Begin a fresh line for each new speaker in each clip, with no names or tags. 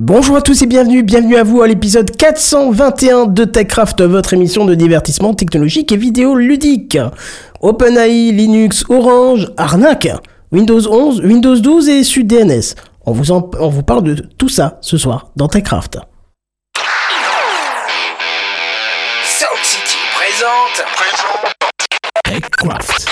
Bonjour à tous et bienvenue, bienvenue à vous à l'épisode 421 de TechCraft, votre émission de divertissement technologique et vidéo ludique. OpenAI, Linux, Orange, Arnaque, Windows 11, Windows 12 et SUDNS. On vous, en- on vous parle de tout ça ce soir dans TechCraft.
Sound City présente.
TechCraft.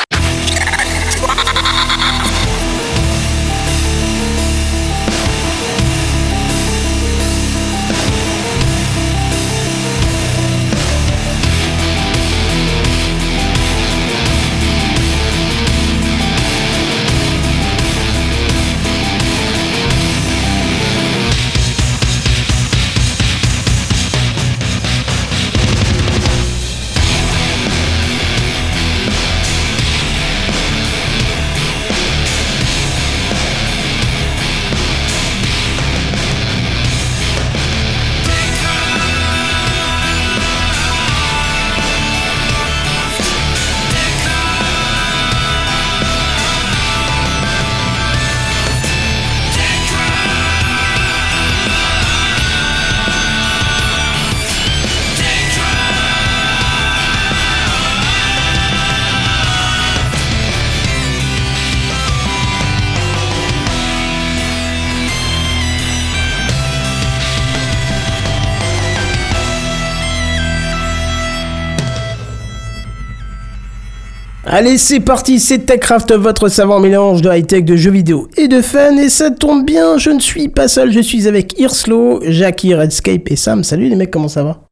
Allez, c'est parti, c'est TechCraft, votre savant mélange de high-tech, de jeux vidéo et de fun. Et ça tombe bien, je ne suis pas seul, je suis avec Irslo, Jackie, Redscape et Sam. Salut les mecs, comment ça va?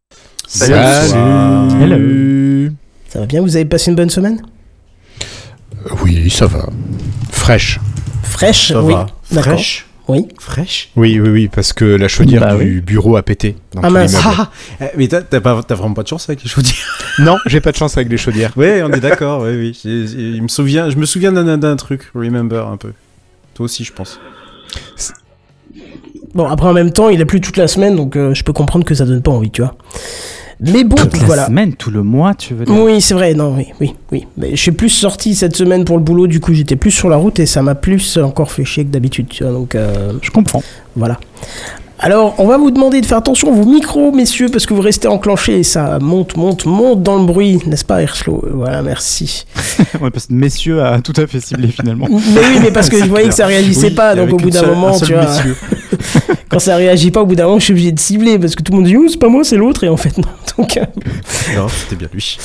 Salut.
Hello.
Ça va bien, vous avez passé une bonne semaine?
Oui, ça va. Fraîche.
Fraîche
Ça
Oui,
va.
d'accord.
Fraîche
Oui.
Fraîche
Oui, oui, oui, parce que la chaudière
Bah
du bureau a pété. Dans
Ah mince.
Ah, ah, Mais t'as t'as pas- t'as vraiment pas de chance avec les chaudières?
Non, j'ai pas de chance avec les chaudières.
Ouais, on est d'accord, oui, oui. J'ai- j'ai- Il me souvient, je me souviens d'un d'un truc, remember un peu. Toi aussi, je pense.
Bon, après en même temps, il a plu toute la semaine, donc euh, je peux comprendre que ça donne pas envie, tu vois. Mais bon,
Toute la
voilà.
semaine, tout le mois, tu veux dire
Oui, c'est vrai, non, oui, oui, oui. Mais je suis plus sorti cette semaine pour le boulot, du coup j'étais plus sur la route et ça m'a plus encore fait chier que d'habitude, tu vois, donc euh,
Je comprends.
voilà. Alors, on va vous demander de faire attention à vos micros, messieurs, parce que vous restez enclenchés et ça monte, monte, monte dans le bruit, n'est-ce pas, Hirschlo Voilà, merci.
Ouais, parce que messieurs a tout à fait ciblé finalement.
mais oui, mais parce que je voyais que ça réagissait
Oui,
pas, donc au bout d'un
un
moment, tu vois, quand ça réagit pas, au bout d'un moment, je suis obligé de cibler, parce que tout le monde dit, oh, c'est pas moi, c'est l'autre, et en fait, non. Donc, euh,
Non, c'était bien lui.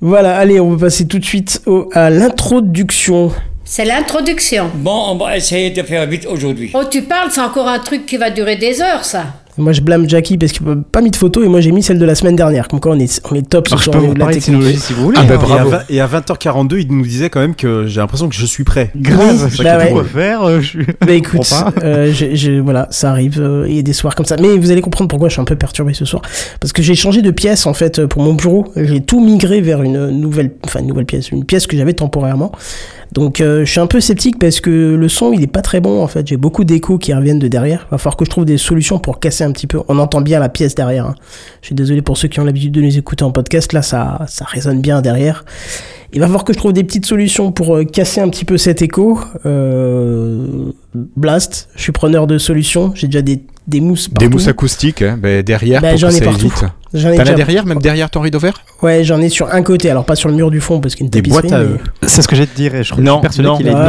voilà, allez, on va passer tout de suite au- à l'introduction.
C'est l'introduction.
Bon, on va essayer de faire vite aujourd'hui.
Oh, tu parles, c'est encore un truc qui va durer des heures, ça.
Moi, je blâme Jackie parce qu'il n'a pas mis de photo et moi, j'ai mis celle de la semaine dernière. Comme quoi, on est, on est top ce
Alors, je peux vous
de la
parler technologie si vous voulez.
Ah bah
hein.
Et à,
bravo.
vingt- et à 20h42, il nous disait quand même que j'ai l'impression que je suis prêt.
Grave,
bah
pas
ouais.
quoi faire. euh, je suis-
Bah écoute, euh, je- je- voilà, ça arrive. euh, Il y a des soirs comme ça. Mais vous allez comprendre pourquoi je suis un peu perturbé ce soir. Parce que j'ai changé de pièce en fait pour mon bureau. J'ai tout migré vers une nouvelle, enfin une nouvelle pièce, une pièce que j'avais temporairement. Donc euh, je suis un peu sceptique parce que le son il est pas très bon en fait. J'ai beaucoup d'échos qui reviennent de derrière. Va falloir que je trouve des solutions pour casser un petit peu. On entend bien la pièce derrière. hein. Je suis désolé pour ceux qui ont l'habitude de nous écouter en podcast. Là ça, ça résonne bien derrière. Il va falloir que je trouve des petites solutions pour euh, casser un petit peu cet écho. Euh, Blast, je suis preneur de solutions. J'ai déjà des, des mousses partout.
Des mousses acoustiques, hein, bah, derrière,
Bah,
pour
j'en
que
ai
ça
partout.
évite.
J'en ai
T'en as derrière, même derrière ton rideau vert?
Ouais, j'en ai sur un côté. Alors pas sur le mur du fond parce qu'il y a une
Des
tapisserie.
boîtes à
mais-
eux.
C'est ce que j'ai te dire. et Je suis
Non,
persuadé
non,
qu'il
ouais,
à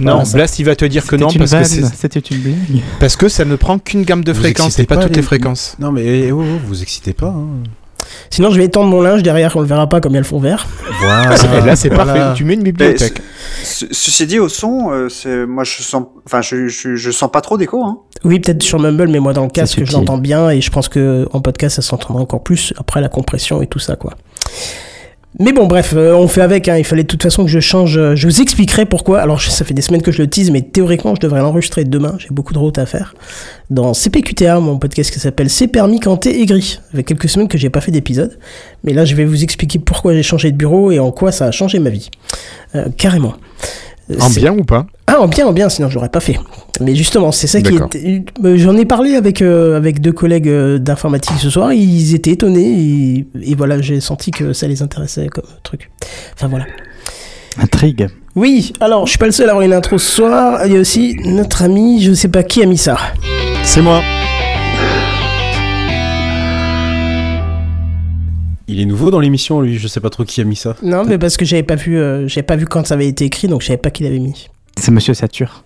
Non,
eux.
Blast, il va te dire que non parce que,
vanne,
c'est-
C'était une blague.
parce que ça ne prend qu'une gamme de
Vous
fréquences et pas
pas
toutes
les-
les fréquences.
Non, mais oh, oh, vous excitez pas. Hein.
Sinon, je vais étendre mon linge derrière. On le verra pas comme il y a le fond vert.
Voilà.
Et là, c'est
Voilà.
parfait. Tu mets une bibliothèque.
Ce- Ceci dit, au son, euh, c'est moi je sens, enfin je, je, je sens pas trop d'écho. Hein.
Oui, peut-être sur Mumble, mais moi dans le casque, je l'entends bien et je pense que en podcast, ça s'entendra encore plus après la compression et tout ça, quoi. Mais bon, bref, euh, on fait avec. Hein. Il fallait de toute façon que je change. euh, je vous expliquerai pourquoi. Alors, ça fait des semaines que je le tease, mais théoriquement, je devrais l'enregistrer demain. J'ai beaucoup de route à faire. Dans CPQTA, mon podcast qui s'appelle C'est permis quand t'es aigri. Ça fait quelques semaines que j'ai pas fait d'épisode. Mais là, je vais vous expliquer pourquoi j'ai changé de bureau et en quoi ça a changé ma vie. Euh, carrément.
En bien ou pas
ah, en bien, en bien, sinon je l'aurais pas fait. Mais justement, c'est ça qui est. J'en ai parlé avec, euh, avec deux collègues euh, d'informatique ce soir, ils étaient étonnés, et, et voilà, j'ai senti que ça les intéressait comme truc. Enfin voilà.
Intrigue.
Oui, alors je suis pas le seul à avoir une intro ce soir, il y a aussi notre ami, je sais pas qui a mis ça.
C'est moi. Il est nouveau dans l'émission, lui. Je sais pas trop qui a mis ça.
Non, mais parce que j'avais pas vu, euh, j'avais pas vu quand ça avait été écrit, donc je savais pas qui l'avait mis.
C'est Monsieur Satur.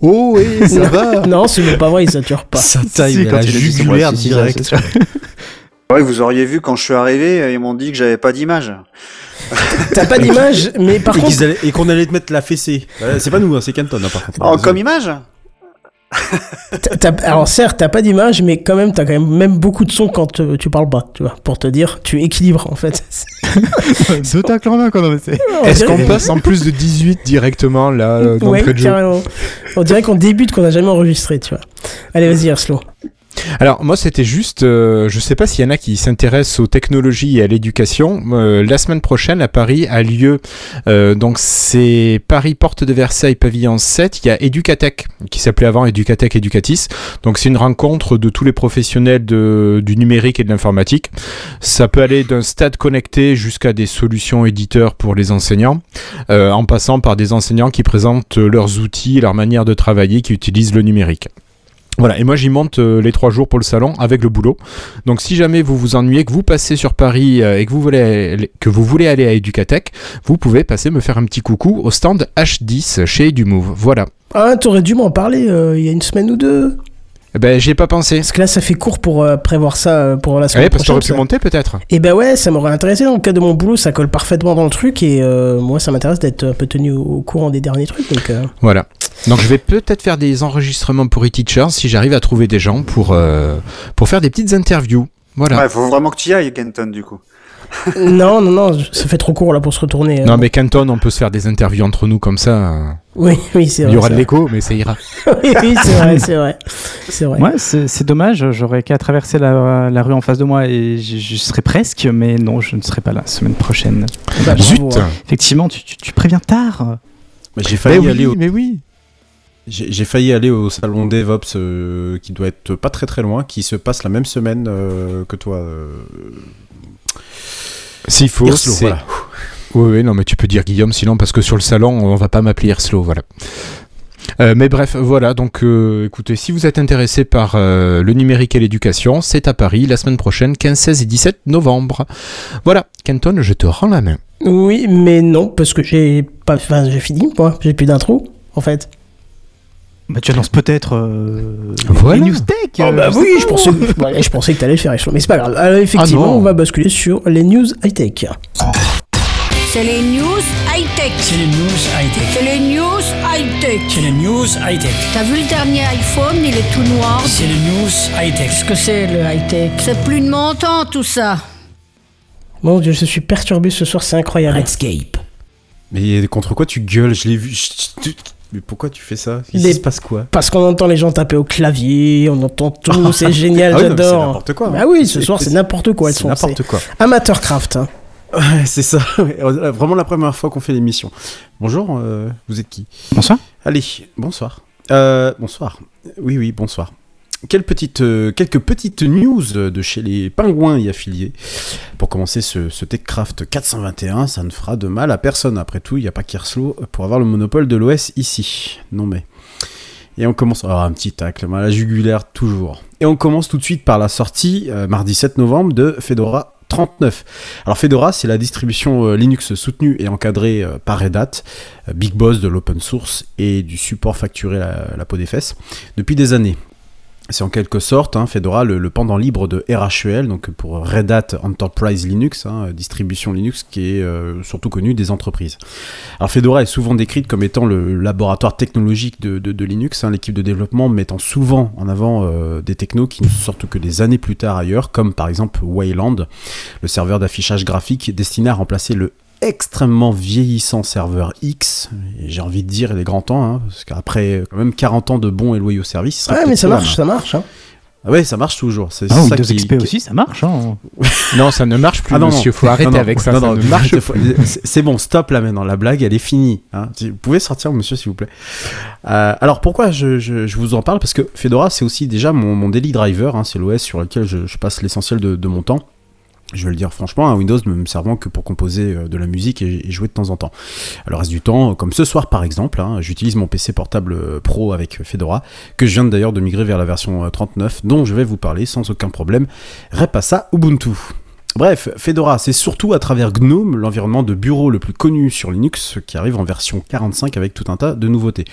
Oh, oui, ça va
Non, ce n'est pas vrai, il sature pas.
Sa taille,
Si, quand il a dit ça,
jugulaire
moi, si, si,
direct.
c'est sûr.
Ouais, vous auriez vu quand je suis arrivé, ils m'ont dit que j'avais pas d'image.
T'as pas d'image, mais par
et
contre,
qu'ils allaient- et qu'on allait te mettre la fessée. Euh, C'est pas nous, hein, c'est Canton, hein, par contre.
Oh, comme image
alors certes, t'as pas d'image, mais quand même, t'as quand même, même beaucoup de son quand euh, tu parles pas, tu vois, pour te dire, tu équilibres en fait.
Deux tacles en un,
Est-ce qu'on passe en plus de 18 directement là euh,
Ouais,
jeu
carrément. On dirait qu'on débute, qu'on a jamais enregistré, tu vois. Allez, vas-y, Erslo.
Alors moi c'était juste, euh, je sais pas s'il y en a qui s'intéressent aux technologies et à l'éducation. Euh, la semaine prochaine à Paris a lieu, euh, donc c'est Paris Porte de Versailles pavillon 7, il y a Educatech qui s'appelait avant Educatech Educatis. Donc c'est une rencontre de tous les professionnels du numérique et de l'informatique. Ça peut aller d'un stade connecté jusqu'à des solutions éditeurs pour les enseignants, en passant par des enseignants qui présentent leurs outils, leur manière de travailler, qui utilisent le numérique. Voilà, et moi j'y monte euh, les trois jours pour le salon avec le boulot. Donc si jamais vous vous ennuyez, que vous passez sur Paris euh, et que vous, voulez, que vous voulez aller à Educatech, vous pouvez passer me faire un petit coucou au stand H10 chez EduMove. Voilà.
Ah, t'aurais dû m'en parler euh, il y a une semaine ou deux.
Eh Ben j'y ai pas pensé.
Parce que là, ça fait court pour euh, prévoir ça euh, pour la semaine
Ouais, parce que
prochaine.
t'aurais pu
ça.
monter peut-être.
Et ben ouais, ça m'aurait intéressé dans le cas de mon boulot, ça colle parfaitement dans le truc et euh, moi ça m'intéresse d'être un peu tenu au, au courant des derniers trucs. Donc
Voilà. Donc je vais peut-être faire des enregistrements pour e-teachers si j'arrive à trouver des gens pour, euh, pour faire des petites interviews. Voilà.
Ouais, faut vraiment que tu y ailles, Kenton, du coup.
non, non, non, ça fait trop court là pour se retourner. euh.
Non mais Canton, on peut se faire des interviews entre nous comme ça.
Oui, oui, c'est
Il
vrai.
y aura de l'écho, mais ça ira.
oui, oui, c'est vrai, c'est vrai. C'est vrai.
Ouais, c'est dommage. J'aurais qu'à traverser la, la rue en face de moi et je, je serais presque, mais non, je ne serai pas là la semaine prochaine.
Bah, bravo,
Zut
hein.
Effectivement, tu, tu- tu préviens tard.
Mais J'ai failli,
Mais
aller
oui,
au...
mais oui.
J'ai failli aller au salon DevOps euh, qui doit être pas très très loin, qui se passe la même semaine euh, que toi. euh,
S'il faut,
Hirslo,
c'est...
voilà.
Oui, oui, non, mais tu peux dire Guillaume, sinon, parce que sur le salon, on va pas m'appeler Erslo, voilà. Euh, mais bref, voilà, donc euh, écoutez, si vous êtes intéressé par euh, le numérique et l'éducation, c'est à Paris la semaine prochaine, 15, 16 et 17 novembre. Voilà, Kenton, je te rends la main.
Oui, mais non, parce que j'ai pas. Enfin, j'ai fini, moi. J'ai plus d'intro, en fait.
Bah, tu annonces peut-être euh,
Voilà.
les news tech.
Oh
euh,
bah oui, je pensais, ouais, je pensais que t'allais le faire, mais c'est pas grave. Alors effectivement,
Ah
on va basculer sur les news high-tech.
C'est les news high-tech.
C'est les news high-tech.
C'est les news high-tech.
C'est les news high-tech.
T'as vu le dernier iPhone, il est tout noir.
C'est les news high-tech.
Qu'est-ce que c'est le high-tech?
C'est plus de mon temps tout ça.
Mon dieu, je suis perturbé ce soir, c'est incroyable.
Redscape.
Mais contre quoi tu gueules? Je l'ai vu. je- Mais pourquoi tu fais ça Il
Les-
se passe quoi
Parce qu'on entend les gens taper au clavier, on entend tout, c'est génial,
Ah oui, mais c'est
j'adore.
n'importe quoi, hein.
Bah oui, ce soir c'est n'importe quoi,
C'est n'importe quoi.
c'est Amateurcraft. Hein.
Ouais, c'est ça. Euh, Vraiment la première fois qu'on fait l'émission. Bonjour, euh, vous êtes qui
Bonsoir.
Allez, bonsoir. Euh, bonsoir. Oui, oui, bonsoir. Euh, quelques petites news de chez les pingouins y affiliés. Pour commencer ce, TechCraft 421, ça ne fera de mal à personne. Après tout, il n'y a pas Kerslow pour avoir le monopole de l'OS ici. Non mais... Et on commence... Ah, un petit tacle, à la jugulaire toujours. Et on commence tout de suite par la sortie, euh, mardi 7 novembre, de Fedora 39. Alors Fedora, c'est la distribution euh, Linux soutenue et encadrée par Red Hat, big boss de l'open source et du support facturé la, la peau des fesses, depuis des années. C'est en quelque sorte hein, Fedora le, pendant libre de RHEL, donc pour Red Hat Enterprise Linux, hein, distribution Linux qui est euh, surtout connue des entreprises. Alors Fedora est souvent décrite comme étant le laboratoire technologique de Linux, hein, l'équipe de développement mettant souvent en avant euh, des technos qui ne sortent que des années plus tard ailleurs, comme par exemple Wayland, le serveur d'affichage graphique destiné à remplacer le extrêmement vieillissant serveur X, j'ai envie de dire il est grand temps, hein, parce qu'après quand même 40 ans de bons et loyaux services,
Ouais, mais ça marche, ça marche. Hein.
Ah ouais, ça marche toujours. C'est
Ah,
ça qui-
XP aussi, ça marche. Hein.
Non, ça ne marche plus,
Ah non,
monsieur. Faut arrêter
Non, non,
avec ça.
non,
ça
non,
ne
vous
marche
faut- C'est c'est bon, stop là maintenant. La blague, elle est finie. hein. Vous pouvez sortir, monsieur, s'il vous plaît. Euh, alors pourquoi je, je- je vous en parle? Parce que Fedora, c'est aussi déjà mon, mon daily driver. hein. C'est l'OS sur lequel je, je passe l'essentiel de, de mon temps. Je vais le dire franchement, un Windows ne me servant que pour composer euh, de la musique et, jouer de temps en temps. Le reste du temps, comme ce soir par exemple, hein, j'utilise mon PC portable euh, pro avec Fedora, que je viens d'ailleurs de migrer vers la version euh, 39, dont je vais vous parler sans aucun problème. Repassa Ubuntu. Bref, Fedora, c'est surtout à travers GNOME, l'environnement de bureau le plus connu sur Linux, qui arrive en version 45 avec tout un tas de nouveautés.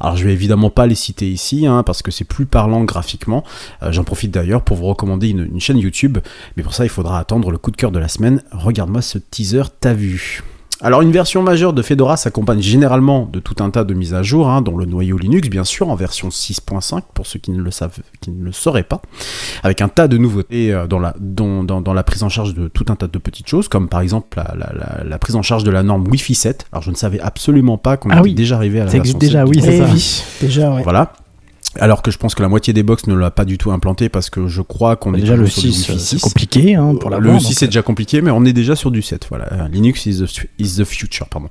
Alors je vais évidemment pas les citer ici, hein, parce que c'est plus parlant graphiquement. Euh, J'en profite d'ailleurs pour vous recommander une, une chaîne YouTube, mais pour ça il faudra attendre le coup de cœur de la semaine. Regarde-moi ce teaser, t'as vu alors une version majeure de Fedora s'accompagne généralement de tout un tas de mises à jour, hein, dont le noyau Linux bien sûr en version 6.5 pour ceux qui ne le savent, qui ne le sauraient pas, avec un tas de nouveautés euh, dans la, dans, dans la prise en charge de tout un tas de petites choses, comme par exemple la, la- la- la prise en charge de la norme Wi-Fi 7. Alors je ne savais absolument pas qu'on
Ah
était
oui,
déjà arrivé à la
ça
version
existe déjà,
7.
oui, c'est
Eh
ça.
oui, déjà, ouais.
Voilà. Alors que je pense que la moitié des box ne l'a pas du tout implanté parce que je crois qu'on est
Déjà le
toujours sur du
6,
Wi-Fi
c'est
6.
compliqué hein, pour la
Le 6 c'est déjà compliqué, mais on est déjà sur du 7. Voilà, Euh, Linux is the, is the future, pardon.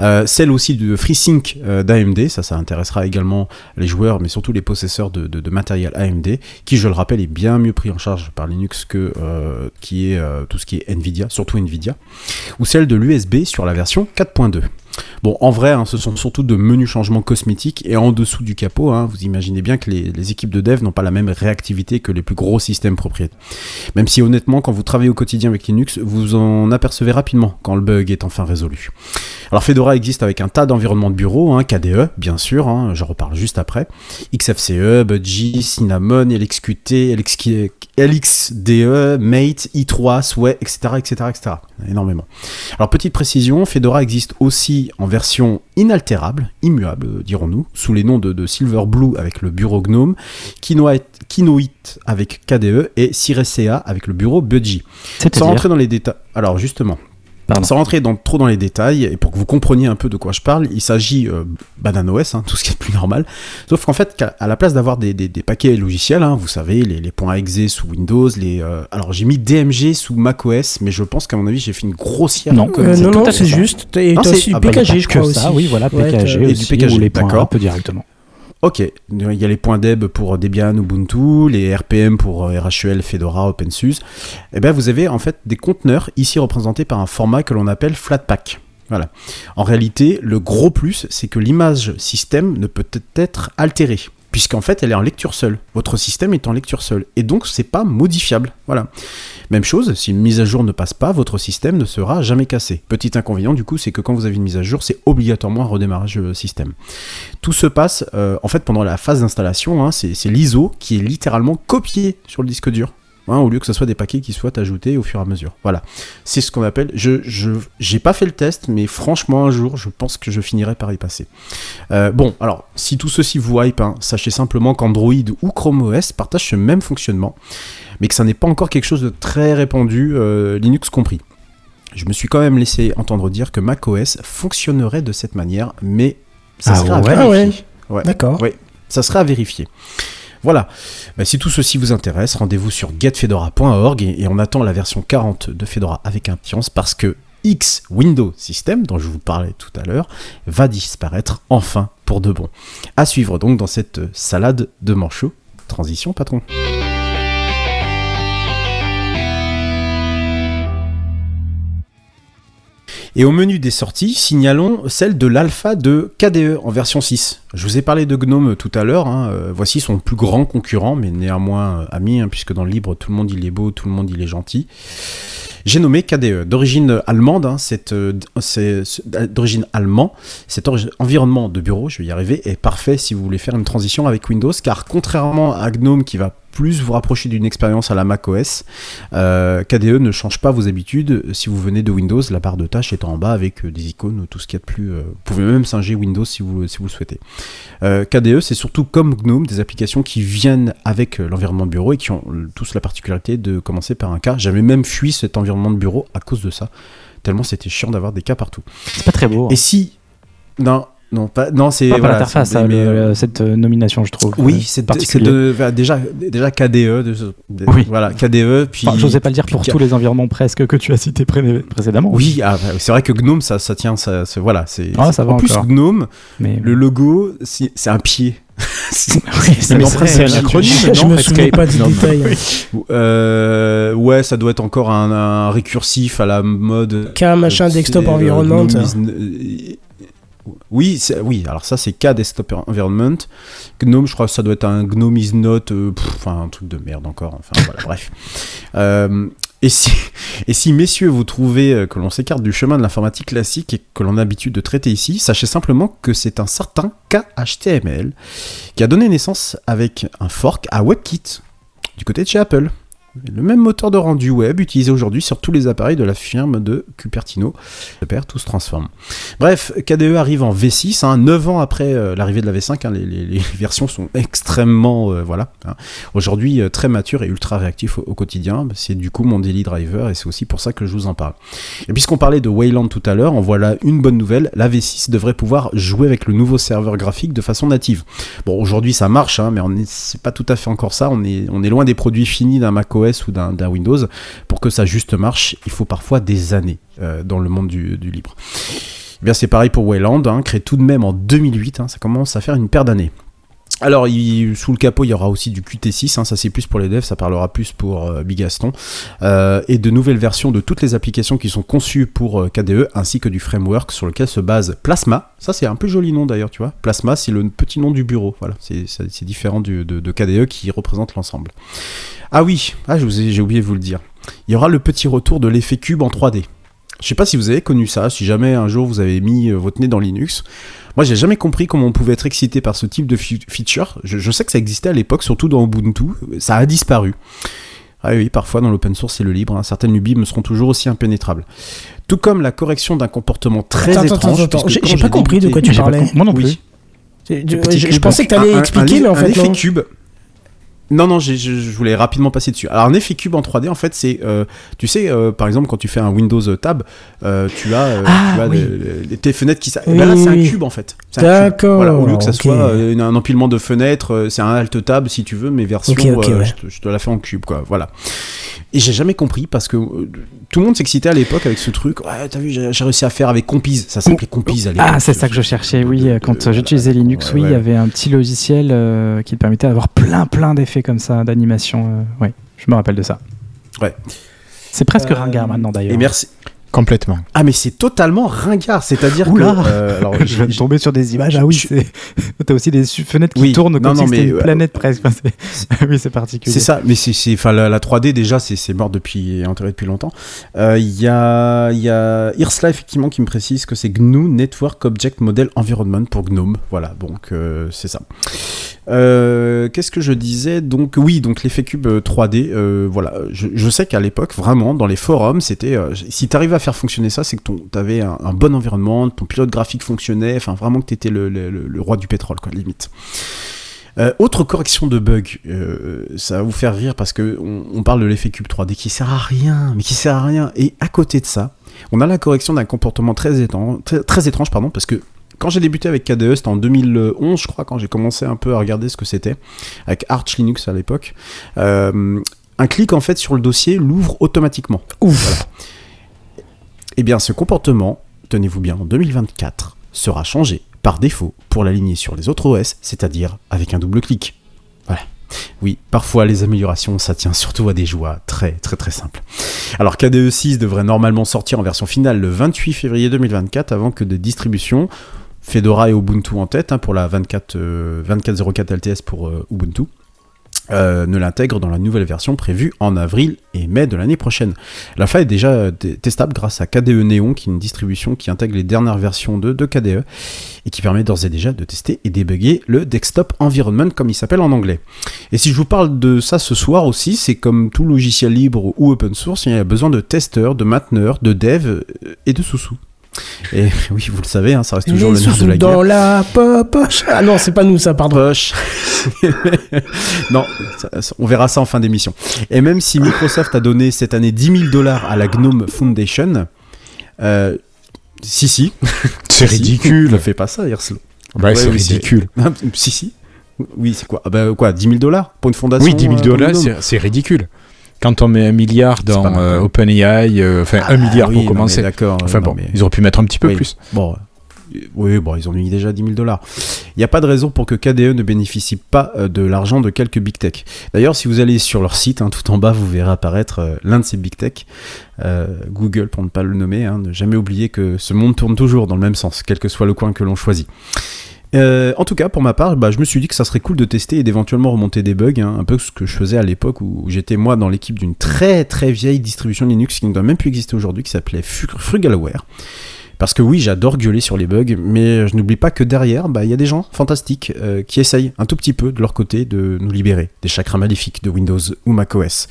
Euh, celle aussi de FreeSync euh, d'AMD, ça, ça intéressera également les joueurs, mais surtout les possesseurs de, de- de matériel AMD, qui, je le rappelle, est bien mieux pris en charge par Linux que euh, qui est euh, tout ce qui est Nvidia, surtout Nvidia, ou celle de l'USB sur la version 4.2. Bon, en vrai, hein, ce sont surtout de menus changements cosmétiques et en dessous du capot, hein, vous imaginez bien que les, équipes de dev n'ont pas la même réactivité que les plus gros systèmes propriétaires. Même si honnêtement, quand vous travaillez au quotidien avec Linux, vous en apercevez rapidement quand le bug est enfin résolu. Alors Fedora existe avec un tas d'environnements de bureau, hein, KDE bien sûr, j'en reparle juste après, XFCE, Budgie, Cinnamon, LXQT, LXQ LXDE, Mate, i3, Sway, etc., etc., etc. Énormément. Alors petite précision, Fedora existe aussi en version inaltérable, immuable, dirons-nous, sous les noms de, de Silverblue avec le bureau GNOME, Kinoite avec KDE et Ciresea avec le bureau Budgie. Sans rentrer dans les détails. Alors justement,
Pardon.
sans rentrer dans, trop dans les détails, et pour que vous compreniez un peu de quoi je parle, il s'agit euh, bah, d'un OS, hein, tout ce qui est plus normal. Sauf qu'en fait, qu'à- à la place d'avoir des, des- des paquets logiciels, hein, vous savez, les, les points .exe sous Windows, les, euh, alors j'ai mis DMG sous macOS, mais je pense qu'à mon avis, j'ai fait une grossière
Non.
Euh,
c'est
non, non, c'est juste. Et aussi
ah bah,
PKG, je crois
que
aussi.
ça, oui, voilà,
Ouais,
PKG
t'as-
Et du PKG,
ou les points un peu directement.
Ok, il y a les points deb pour Debian, Ubuntu, les RPM pour euh, RHEL, Fedora, OpenSUSE. Et bien vous avez en fait des conteneurs ici représentés par un format que l'on appelle Flatpak. Voilà. En réalité, le gros plus, c'est que l'image système ne peut être altérée, puisqu'en fait, elle est en lecture seule. Votre système est en lecture seule, et donc c'est pas modifiable. Voilà. Même chose, si une mise à jour ne passe pas, votre système ne sera jamais cassé. Petit inconvénient, du coup, c'est que quand vous avez une mise à jour, c'est obligatoirement un redémarrage euh, système. Tout se passe, euh, en fait, pendant la phase d'installation, hein, c'est c'est l'ISO qui est littéralement copié sur le disque dur. Hein, au lieu que ce soit des paquets qui soient ajoutés au fur et à mesure. Voilà. C'est ce qu'on appelle. Je, je, j'ai pas fait le test, mais franchement, un jour, je pense que je finirai par y passer. Euh, bon, alors, si tout ceci vous hype, hein, sachez simplement qu'Android ou Chrome OS partagent ce même fonctionnement, mais que ça n'est pas encore quelque chose de très répandu, euh, Linux compris. Je me suis quand même laissé entendre dire que macOS fonctionnerait de cette manière, mais ça
Ah
serait à vérifier.
Ah
Ouais.
D'accord.
Ouais, ça sera à vérifier. Voilà. Bah, si tout ceci vous intéresse, rendez-vous sur getfedora.org et, on attend la version 40 de Fedora avec impatience parce que X Windows System, dont je vous parlais tout à l'heure, va disparaître enfin pour de bon. À suivre donc dans cette salade de manchots. Transition, patron. Et au menu des sorties, signalons celle de l'alpha de KDE en version 6. Je vous ai parlé de GNOME tout à l'heure, hein, euh, voici son plus grand concurrent, mais néanmoins euh, ami, hein, puisque dans le libre, tout le monde il est beau, tout le monde il est gentil. J'ai nommé KDE, d'origine allemande, hein, euh, d'origine allemand, cet environnement de bureau, je vais y arriver, est parfait si vous voulez faire une transition avec Windows, car contrairement à GNOME qui va plus vous rapprocher d'une expérience à la macOS, euh, KDE ne change pas vos habitudes si vous venez de Windows, la barre de tâches étant en bas avec euh, des icônes, tout ce qu'il y a de plus. euh, vous pouvez même singer Windows si vous, si vous le souhaitez. Euh, KDE, c'est surtout comme GNOME, des applications qui viennent avec l'environnement de bureau et qui ont tous la particularité de commencer par un cas. J'avais même fui cet environnement de bureau à cause de ça, tellement c'était chiant d'avoir des cas partout.
C'est pas très beau. hein.
Et si. Non, non, pas, non c'est. Voilà,
l'interface,
c'est-
ça,
mais,
le-
euh,
cette euh, nomination, je trouve.
oui,
euh,
c'est de, bah, déjà, déjà KDE. de- de-
Oui.
Voilà, KDE. Puis,
Enfin, j'osais pas le dire pour
K-
tous les environnements presque que tu as cités pré- précédemment.
Oui, ah, bah, c'est vrai que Gnome, ça, ça tient, ça, voilà, c'est.
Ah,
c'est-
ça va
en plus,
encore.
Gnome,
mais
le logo, c'est un pied. c'est
Oui,
un acronyme,
Je me souviens pas du
Non.
détail. hein.
Euh, ouais, ça doit être encore un, un récursif à la mode.
K machin
Euh,
desktop
c'est, Oui, oui, alors ça c'est K Desktop Environment. Gnome, je crois que ça doit être un Gnome is not, euh, enfin un truc de merde encore. Enfin voilà, bref. Euh, Et si, et si, messieurs, vous trouvez euh, que l'on s'écarte du chemin de l'informatique classique et que l'on a l'habitude de traiter ici, sachez simplement que c'est un certain KHTML qui a donné naissance avec un fork à WebKit du côté de chez Apple. Le même moteur de rendu web utilisé aujourd'hui sur tous les appareils de la firme de Cupertino. Le tout se transforme. Bref, KDE arrive en V6, hein, 9 ans après euh, l'arrivée de la V5. hein, les, versions sont extrêmement, euh, voilà, hein. aujourd'hui euh, très mature et ultra réactif au, quotidien. C'est du coup mon daily driver et c'est aussi pour ça que je vous en parle. Et puisqu'on parlait de Wayland tout à l'heure, en voilà une bonne nouvelle. La V6 devrait pouvoir jouer avec le nouveau serveur graphique de façon native. Bon, aujourd'hui ça marche, hein, mais on est- c'est pas tout à fait encore ça. On est, on est loin des produits finis d'un macOS ou d'un Windows. Pour que ça juste marche, il faut parfois des années euh, dans le monde du, libre. Eh c'est pareil pour Wayland, hein, créé tout de même en 2008. hein, ça commence à faire une paire d'années. Alors, sous le capot, il y aura aussi du Qt6, hein, ça c'est plus pour les devs, ça parlera plus pour euh, Bigaston, euh, et de nouvelles versions de toutes les applications qui sont conçues pour euh, KDE, ainsi que du framework sur lequel se base Plasma. Ça c'est un peu joli nom d'ailleurs, tu vois. Plasma, c'est le petit nom du bureau, voilà, c'est différent du- de, de KDE qui représente l'ensemble. Ah oui, ah, j'ai oublié de vous le dire. Il y aura le petit retour de l'effet cube en 3D. Je sais pas si vous avez connu ça, si jamais un jour vous avez mis euh, votre nez dans Linux. Moi, j'ai jamais compris comment on pouvait être excité par ce type de feature. Je, je sais que ça existait à l'époque, surtout dans Ubuntu. Ça a disparu. Ah oui, parfois dans l'open source et le libre, hein, certaines lubies me seront toujours aussi impénétrables. Tout comme la correction d'un comportement très
Attends, attends,
étrange.
attends,
puisque
j'ai- pas compris de quoi tu parlais.
Moi non plus.
Oui.
Je, pensais que t'allais
un-
expliquer,
un-
mais en
un
fait
effet
non.
cube. Non, non, je, je voulais rapidement passer dessus. Alors, un effet cube en 3D, en fait, c'est, euh, tu sais, euh, par exemple, quand tu fais un Windows Tab, euh, tu as,
Ah,
tu as
oui.
des- tes fenêtres qui.
Oui,
ben là, c'est un cube en fait.
D'accord,
Voilà, au lieu que ça soit un empilement de fenêtres, c'est un Alt Tab si tu veux, mais version,
ouais.
je, te, je te la fais en cube, quoi. Voilà. Et j'ai jamais compris parce que euh, tout le monde s'excitait à l'époque avec ce truc. Ouais, t'as vu, j'ai réussi à faire avec Compiz. Ça s'appelait Compiz à l'époque.
Ah, c'est ça que je cherchais, oui.
Euh,
Quand
euh,
j'utilisais Linux,
ouais,
oui, il
ouais.
y avait un petit logiciel euh, qui te permettait d'avoir plein, plein d'effets comme ça, d'animation. euh, ouais, je me rappelle de ça.
Ouais.
C'est presque
Euh,
ringard maintenant d'ailleurs.
Et merci.
Complètement.
Ah, mais c'est totalement ringard. C'est-à-dire que.
Oula.
euh, alors,
je viens de
j'ai-
tomber sur des images. Ah oui,
je-
c'est- t'as aussi des fenêtres qui
Oui,
tournent
non,
comme
non,
si c'était une
euh,
planète presque. Enfin, c'est- ah oui, c'est particulier.
C'est ça, mais c'est, c'est, enfin, la, la 3D déjà, c'est, mort depuis, enterré depuis longtemps. Euh, Il y a, il y a Irsla effectivement qui me précise que c'est GNU Network Object Model Environment pour GNOME. Voilà, donc euh, c'est ça. Euh, qu'est-ce que je disais? Donc oui, donc l'effet cube euh, 3D. euh, voilà, je, je sais qu'à l'époque, vraiment, dans les forums, c'était euh, si t'arrivais à faire fonctionner ça, c'est que ton, t'avais un, un bon environnement, ton pilote graphique fonctionnait, enfin vraiment que t'étais le, le, le- le roi du pétrole, quoi, limite. Euh, autre correction de bug, euh, ça va vous faire rire parce que on, on parle de l'effet cube 3D qui sert à rien, mais qui sert à rien. Et à côté de ça, on a la correction d'un comportement très étrange, très, très étrange, pardon, parce que quand j'ai débuté avec KDE, c'était en 2011, je crois, quand j'ai commencé un peu à regarder ce que c'était, avec Arch Linux à l'époque. euh, un clic en fait sur le dossier l'ouvre automatiquement.
Ouf.
Eh bien, ce comportement, tenez-vous bien, en 2024, sera changé par défaut pour l'aligner sur les autres OS, c'est-à-dire avec un double clic. Voilà. Oui, parfois les améliorations, ça tient surtout à des joies très très très simples. Alors KDE 6 devrait normalement sortir en version finale le 28 février 2024 avant que des distributions, Fedora et Ubuntu en tête hein, pour la 24, euh, 24.04 LTS pour euh, Ubuntu, euh, ne l'intègrent dans la nouvelle version prévue en avril et mai de l'année prochaine. La est déjà euh, testable grâce à KDE Neon, qui est une distribution qui intègre les dernières versions de, de KDE et qui permet d'ores et déjà de tester et débugger le desktop environment comme il s'appelle en anglais. Et si je vous parle de ça ce soir aussi, c'est comme tout logiciel libre ou open source, il y a besoin de testeurs, de mainteneurs, de devs euh, et de sous-sous. Et oui, vous le savez, hein, ça reste toujours
Les
le nerf de la guerre.
dans la po- poche. Ah non, c'est pas nous ça, pardon.
Poche. non, on verra ça en fin d'émission. Et même si Microsoft a donné cette année 10 000 dollars à la Gnome Foundation, euh, si, si.
C'est ridicule.
Ne fais pas ça, Hirslo.
Bah,
Ouais,
c'est
oui, c'est-
ridicule.
Si, si. Oui, c'est quoi? Ah bah, Quoi 10 000 dollars pour une fondation
Oui, 10 000
euh,
dollars, c'est- c'est ridicule. Quand on met un milliard dans euh. OpenAI, euh, enfin
Ah,
un milliard
oui,
pour commencer.
D'accord.
Enfin
euh,
bon,
mais-
ils auraient pu mettre un petit peu
Oui.
plus.
Bon, oui, bon, ils ont mis déjà 10 000 dollars. Il n'y a pas de raison pour que KDE ne bénéficie pas de l'argent de quelques big tech. D'ailleurs, si vous allez sur leur site, hein, tout en bas, vous verrez apparaître euh, l'un de ces big tech, euh, Google pour ne pas le nommer. hein, ne jamais oublier que ce monde tourne toujours dans le même sens, quel que soit le coin que l'on choisit. Euh, en tout cas, pour ma part, bah, je me suis dit que ça serait cool de tester et d'éventuellement remonter des bugs, hein, un peu ce que je faisais à l'époque où j'étais moi dans l'équipe d'une très très vieille distribution Linux qui ne doit même plus exister aujourd'hui, qui s'appelait Frugalware. Parce que oui, j'adore gueuler sur les bugs, mais je n'oublie pas que derrière, bah, il y a des gens fantastiques euh, qui essayent un tout petit peu de leur côté de nous libérer des chakras maléfiques de Windows ou macOS.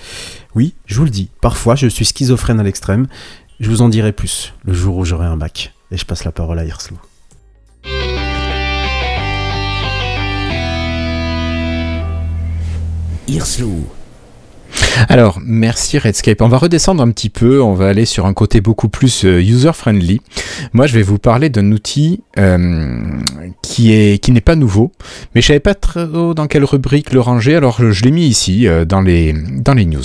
Oui, je vous le dis, parfois je suis schizophrène à l'extrême. Je vous en dirai plus le jour où j'aurai un bac. Et je passe la parole à Hirslo.
Alors, merci Redscape. On va redescendre un petit peu, on va aller sur un côté beaucoup plus euh, user-friendly. Moi, je vais vous parler d'un outil euh, qui est qui n'est pas nouveau, mais je savais pas trop dans quelle rubrique le ranger, alors je, l'ai mis ici euh, dans les dans news.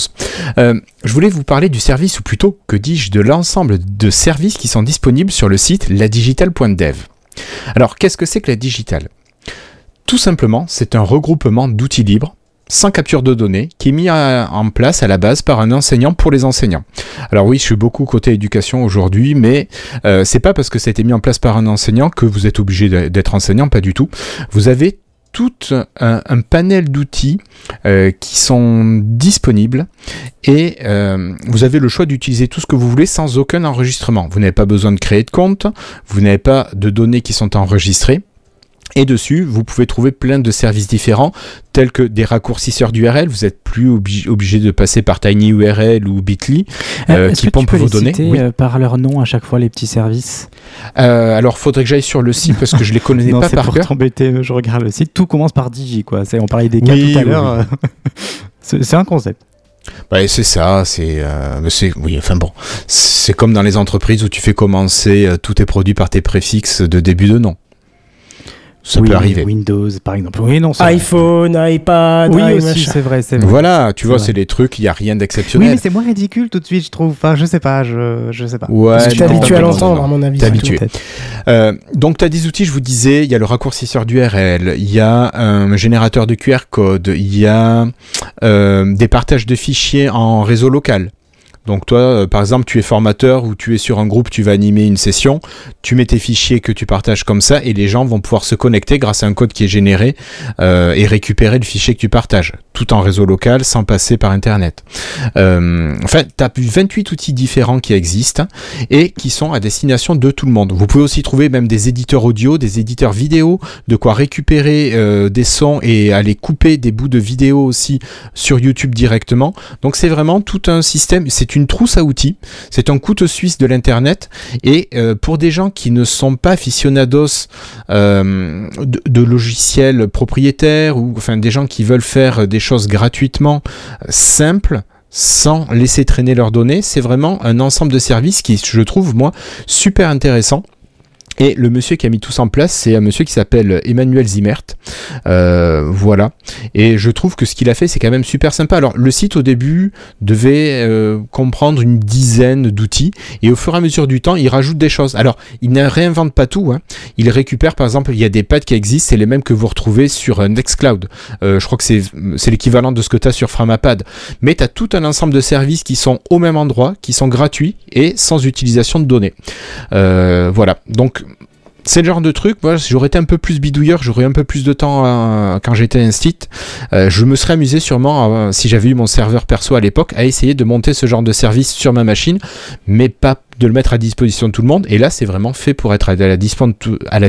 Je voulais vous parler du service, ou plutôt, que dis-je, de l'ensemble de services qui sont disponibles sur le site ladigital.dev. Alors, qu'est-ce que c'est que la digital Tout simplement, c'est un regroupement d'outils libres sans capture de données, qui est mis en place à la base par un enseignant pour les enseignants. Alors oui, je suis beaucoup côté éducation aujourd'hui, mais euh, c'est pas parce que ça a été mis en place par un enseignant que vous êtes obligé d'être enseignant, pas du tout. Vous avez tout un, un panel d'outils euh, qui sont disponibles et euh, vous avez le choix d'utiliser tout ce que vous voulez sans aucun enregistrement. Vous n'avez pas besoin de créer de compte, vous n'avez pas de données qui sont enregistrées. Et dessus, vous pouvez trouver plein de services différents, tels que des raccourcisseurs d'URL. Vous n'êtes plus obli- obligé de passer par TinyURL ou Bitly, euh,
Est-ce
qui
que tu
pompent
peux
vos
les
données.
citer
Oui.
euh, par leur nom à chaque fois les petits services?
Euh, alors, faudrait que j'aille sur le site parce que je les connais
Non,
pas
c'est
par
pour
cœur.
t'embêter. Je regarde le site. Tout commence par Digi, quoi. On parlait des cas
Oui,
tout à
oui,
l'heure. euh, c'est un concept.
Ouais, c'est ça, euh, c'est, oui, enfin bon, c'est comme dans les entreprises où tu fais commencer euh, tous tes produits par tes préfixes de début de nom. Ça
Oui,
peut arriver.
Windows, par exemple. Oui, non, c'est vrai.
iPhone, iPad,
Oui, aussi, c'est vrai, c'est vrai.
Voilà, tu vois, c'est des trucs, il y a rien
Oui,
d'exceptionnel.
mais c'est moins ridicule tout de suite, je trouve. Enfin, je sais pas, je, je sais pas.
Ouais,
Parce que tu es
non,
habitué à l'entendre, à mon avis.
T'es habitué. Euh, donc tu as des outils, je vous disais, il y a le raccourcisseur d'URL, il y a un générateur de QR code, il y a euh, des partages de fichiers en réseau local. Donc toi, euh, par exemple, tu es formateur ou tu es sur un groupe, tu vas animer une session, tu mets tes fichiers que tu partages comme ça et les gens vont pouvoir se connecter grâce à un code qui est généré euh, et récupérer le fichier que tu partages, tout en réseau local sans passer par Internet. Euh, enfin, tu as 28 outils différents qui existent et qui sont à destination de tout le monde. Vous pouvez aussi trouver même des éditeurs audio, des éditeurs vidéo, de quoi récupérer des sons et aller couper des bouts de vidéo aussi sur YouTube directement. Donc c'est vraiment tout un système, une trousse à outils, c'est un couteau suisse de l'internet et euh, pour des gens qui ne sont pas aficionados euh, de, logiciels propriétaires ou enfin des gens qui veulent faire des choses gratuitement simples sans laisser traîner leurs données, c'est vraiment un ensemble de services qui, je trouve, moi, super intéressant. Et le monsieur qui a mis tout ça en place, c'est un monsieur qui s'appelle Emmanuel Zimmert. Euh, voilà. Et je trouve que ce qu'il a fait, c'est quand même super sympa. Alors, le site au début devait euh, comprendre une dizaine d'outils. Et au fur et à mesure du temps, il rajoute des choses. Alors, il ne réinvente pas tout. Hein. Il récupère, par exemple, il y a des pads qui existent, c'est les mêmes que vous retrouvez sur euh, Nextcloud. Je crois que c'est l'équivalent de ce que tu as sur Framapad. Mais tu as tout un ensemble de services qui sont au même endroit, qui sont gratuits et sans utilisation de données. Voilà. Donc, c'est le genre de truc, moi j'aurais été un peu plus bidouilleur, j'aurais un peu plus de temps euh, quand j'étais instit. Euh, je me serais amusé sûrement, euh, si j'avais eu mon serveur perso à l'époque, à essayer de monter ce genre de service sur ma machine, mais pas de le mettre à disposition de tout le monde. Et là, c'est vraiment fait pour être à la,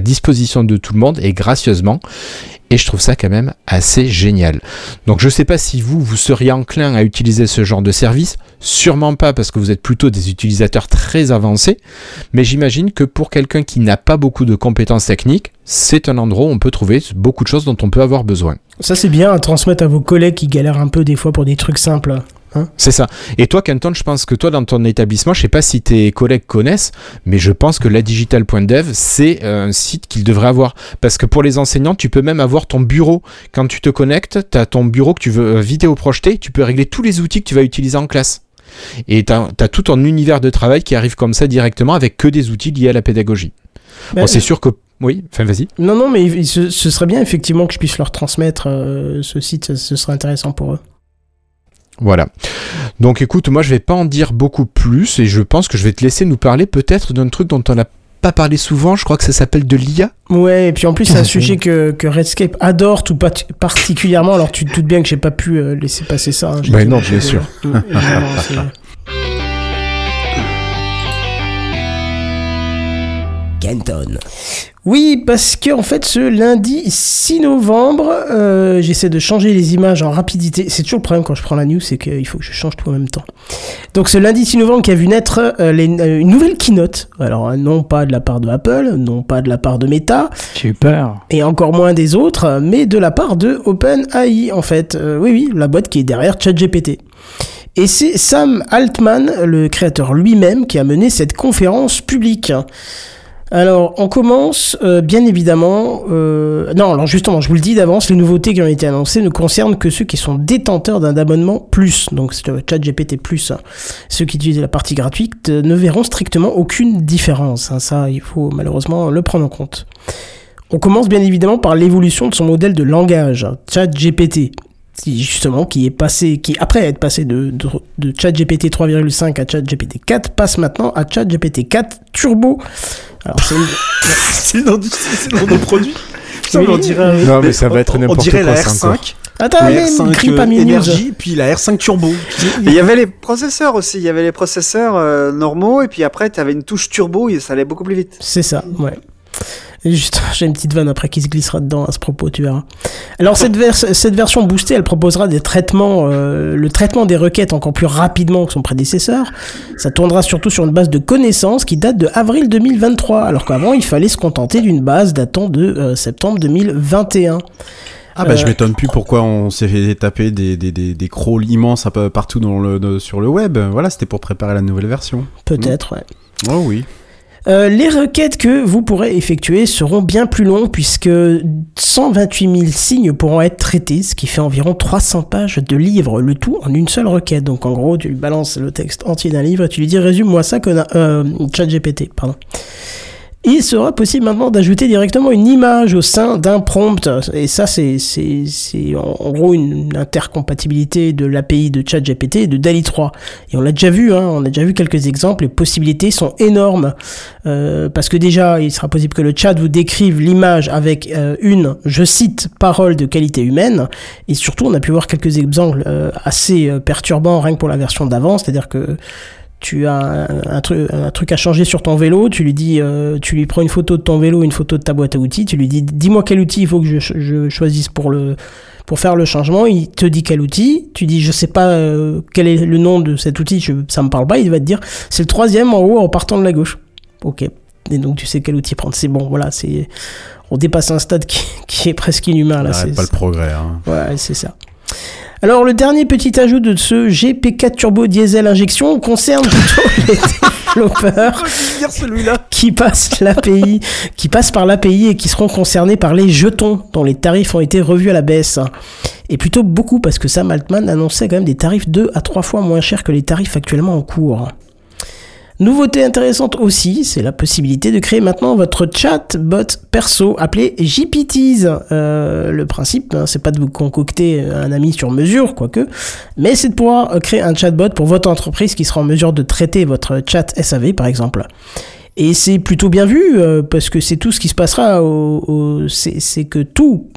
disposition de tout le monde et gracieusement. Et je trouve ça quand même assez génial. Donc je sais pas si vous, vous seriez enclin à utiliser ce genre de service. Sûrement pas parce que vous êtes plutôt des utilisateurs très avancés. Mais j'imagine que pour quelqu'un qui n'a pas beaucoup de compétences techniques, c'est un endroit où on peut trouver beaucoup de choses dont on peut avoir besoin.
Ça, c'est bien à transmettre à vos collègues qui galèrent un peu des fois pour des trucs simples.
C'est ça. Et toi, Canton, je pense que toi, dans ton établissement, je sais pas si tes collègues connaissent, mais je pense que la digital.dev, c'est euh, un site qu'ils devraient avoir. Parce que pour les enseignants, tu peux même avoir ton bureau. Quand tu te connectes, tu as ton bureau que tu veux euh, vidéo projeter, tu peux régler tous les outils que tu vas utiliser en classe. Et tu as, tout ton univers de travail qui arrive comme ça directement avec que des outils liés à la pédagogie.
Ben,
Bon, c'est sûr que... Oui, enfin vas-y.
Non, non, mais ce, ce serait bien effectivement que je puisse leur transmettre euh, ce site, ce, ce serait intéressant pour eux.
Voilà. Donc écoute, moi je vais pas en dire beaucoup plus et je pense que je vais te laisser nous parler peut-être d'un truc dont on a pas parlé souvent. Je crois que ça s'appelle de l'IA.
Ouais, et puis en plus, c'est un sujet que, que Redscape adore tout particulièrement. Alors, tu te doutes bien que j'ai pas pu euh, laisser passer ça. hein.
Bah non, bien sûr.
Kenton.
Oui, parce que en fait, ce lundi 6 novembre, euh, j'essaie de changer les images en rapidité. C'est toujours le problème quand je prends la news, c'est qu'il faut que je change tout en même temps. Donc, ce lundi 6 novembre qui a vu naître euh, les- euh, une nouvelle keynote. Alors, non pas de la part de Apple, non pas de la part de Meta,
J'ai eu peur.
et encore moins des autres, mais de la part de OpenAI, en fait. Euh, oui, oui, la boîte qui est derrière ChatGPT. Et c'est Sam Altman, le créateur lui-même, qui a mené cette conférence publique. Alors, on commence, euh, bien évidemment... euh, Non, alors justement, je vous le dis d'avance, les nouveautés qui ont été annoncées ne concernent que ceux qui sont détenteurs d'un abonnement plus, donc c'est le ChatGPT plus. hein. Ceux qui utilisent la partie gratuite euh, ne verront strictement aucune différence. hein. Ça, il faut malheureusement le prendre en compte. On commence bien évidemment par l'évolution de son modèle de langage, hein, ChatGPT, qui justement qui est passé, qui après être passé de, de, de ChatGPT 3,5 à ChatGPT 4 passe maintenant à ChatGPT 4 Turbo. Alors c'est une-
C'est le nom de produit. Putain,
Oui.
mais on dirait.
Non, mais ça va être n'importe
On dirait
quoi,
la
ça, encore.
R5.
Attends, mais
R5
crie pas
euh, énergie, puis la R5 turbo.
Et il y avait les processeurs aussi. Il y avait les processeurs euh, normaux et puis après tu avais une touche turbo et ça allait beaucoup plus vite.
C'est ça, ouais. Juste, j'ai une petite vanne après qui se glissera dedans à ce propos, tu verras. Alors cette, vers- cette version boostée, elle proposera des traitements, euh, le traitement des requêtes encore plus rapidement que son prédécesseur. Ça tournera surtout sur une base de connaissances qui date de avril 2023, alors qu'avant il fallait se contenter d'une base datant de euh, septembre 2021.
Ah bah
Euh,
je m'étonne plus pourquoi on s'est fait taper des, des, des, des crawls immenses un peu partout dans le, de- sur le web. Voilà, c'était pour préparer la nouvelle version.
Peut-être, ouais.
Oh oui.
Euh, les requêtes que vous pourrez effectuer seront bien plus longues puisque 128 000 signes pourront être traités, ce qui fait environ 300 pages de livre, le tout en une seule requête. Donc en gros, tu lui balances le texte entier d'un livre et tu lui dis résume-moi ça, conna- euh, ChatGPT, pardon. Il sera possible maintenant d'ajouter directement une image au sein d'un prompt. Et ça, c'est, en, gros une, une intercompatibilité de l'API de ChatGPT et de DALI 3. Et on l'a déjà vu, hein, on a déjà vu quelques exemples. Les possibilités sont énormes. Euh, parce que déjà, il sera possible que le chat vous décrive l'image avec euh, une, je cite, parole de qualité humaine. Et surtout, on a pu voir quelques exemples euh, assez euh, perturbants rien que pour la version d'avant. C'est-à-dire que tu as un, un truc, un truc à changer sur ton vélo, tu lui dis, euh, tu lui prends une photo de ton vélo, une photo de ta boîte à outils, tu lui dis, dis-moi quel outil il faut que je, je choisisse pour le pour faire le changement. Il te dit quel outil, tu dis, je sais pas euh, quel est le nom de cet outil, je, ça me parle pas, il va te dire, c'est le troisième en haut en partant de la gauche. Ok. Et donc tu sais quel outil prendre. C'est bon, voilà, c'est on dépasse un stade qui, qui est presque inhumain là. C'est-
pas le progrès. Hein.
Ouais, c'est ça. Alors, le dernier petit ajout de ce GP4 Turbo Diesel Injection concerne plutôt les développeurs qui passent l'API, qui passent par l'API et qui seront concernés par les jetons dont les tarifs ont été revus à la baisse. Et plutôt beaucoup parce que Sam Altman annonçait quand même des tarifs 2 à 3 fois moins chers que les tarifs actuellement en cours. Nouveauté intéressante aussi, c'est la possibilité de créer maintenant votre chatbot perso appelé GPTs. Euh, le principe, hein, c'est pas de vous concocter un ami sur mesure, quoique, mais c'est de pouvoir euh, créer un chatbot pour votre entreprise qui sera en mesure de traiter votre chat SAV par exemple. Et c'est plutôt bien vu euh, parce que c'est tout ce qui se passera au, c'est que tout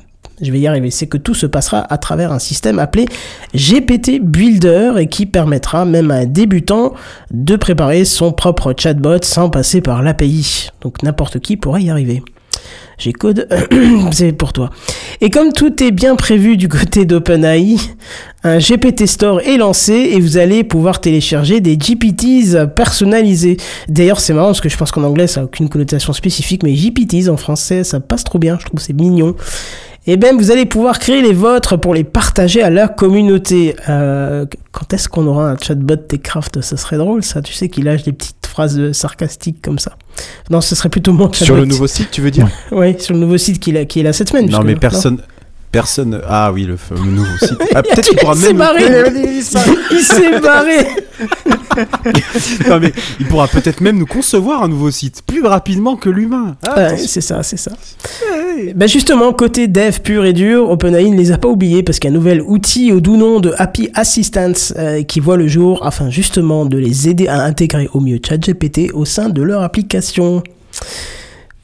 je vais y arriver, c'est que tout se passera à travers un système appelé GPT Builder et qui permettra même à un débutant de préparer son propre chatbot sans passer par l'API. Donc n'importe qui pourra y arriver. J'ai code, c'est pour toi. Et comme tout est bien prévu du côté d'OpenAI, un GPT Store est lancé et vous allez pouvoir télécharger des GPTs personnalisés. D'ailleurs, c'est marrant parce que je pense qu'en anglais ça n'a aucune connotation spécifique, mais GPTs en français ça passe trop bien, je trouve c'est mignon. Et bien, vous allez pouvoir créer les vôtres pour les partager à la communauté. Euh, quand est-ce qu'on aura un chatbot Techcraft? Ça serait drôle, ça. Tu sais qu'il lâche des petites phrases sarcastiques comme ça. Non, ce serait plutôt mon chatbot.
Sur le nouveau site, tu veux dire?
Oui, sur le nouveau site qu'il a, qui est là cette semaine.
Non mais personne. Personne. Ah oui, le fameux nouveau site. Ah, peut-être qu'il pourra
Il
même.
barré Il s'est barré
Non, mais il pourra peut-être même nous concevoir un nouveau site plus rapidement que l'humain. Ah,
c'est ça, c'est ça. Ben justement, côté dev pur et dur, OpenAI ne les a pas oubliés parce qu'il y a un nouvel outil au doux nom de Happy Assistance euh, qui voit le jour afin justement de les aider à intégrer au mieux ChatGPT au sein de leur application.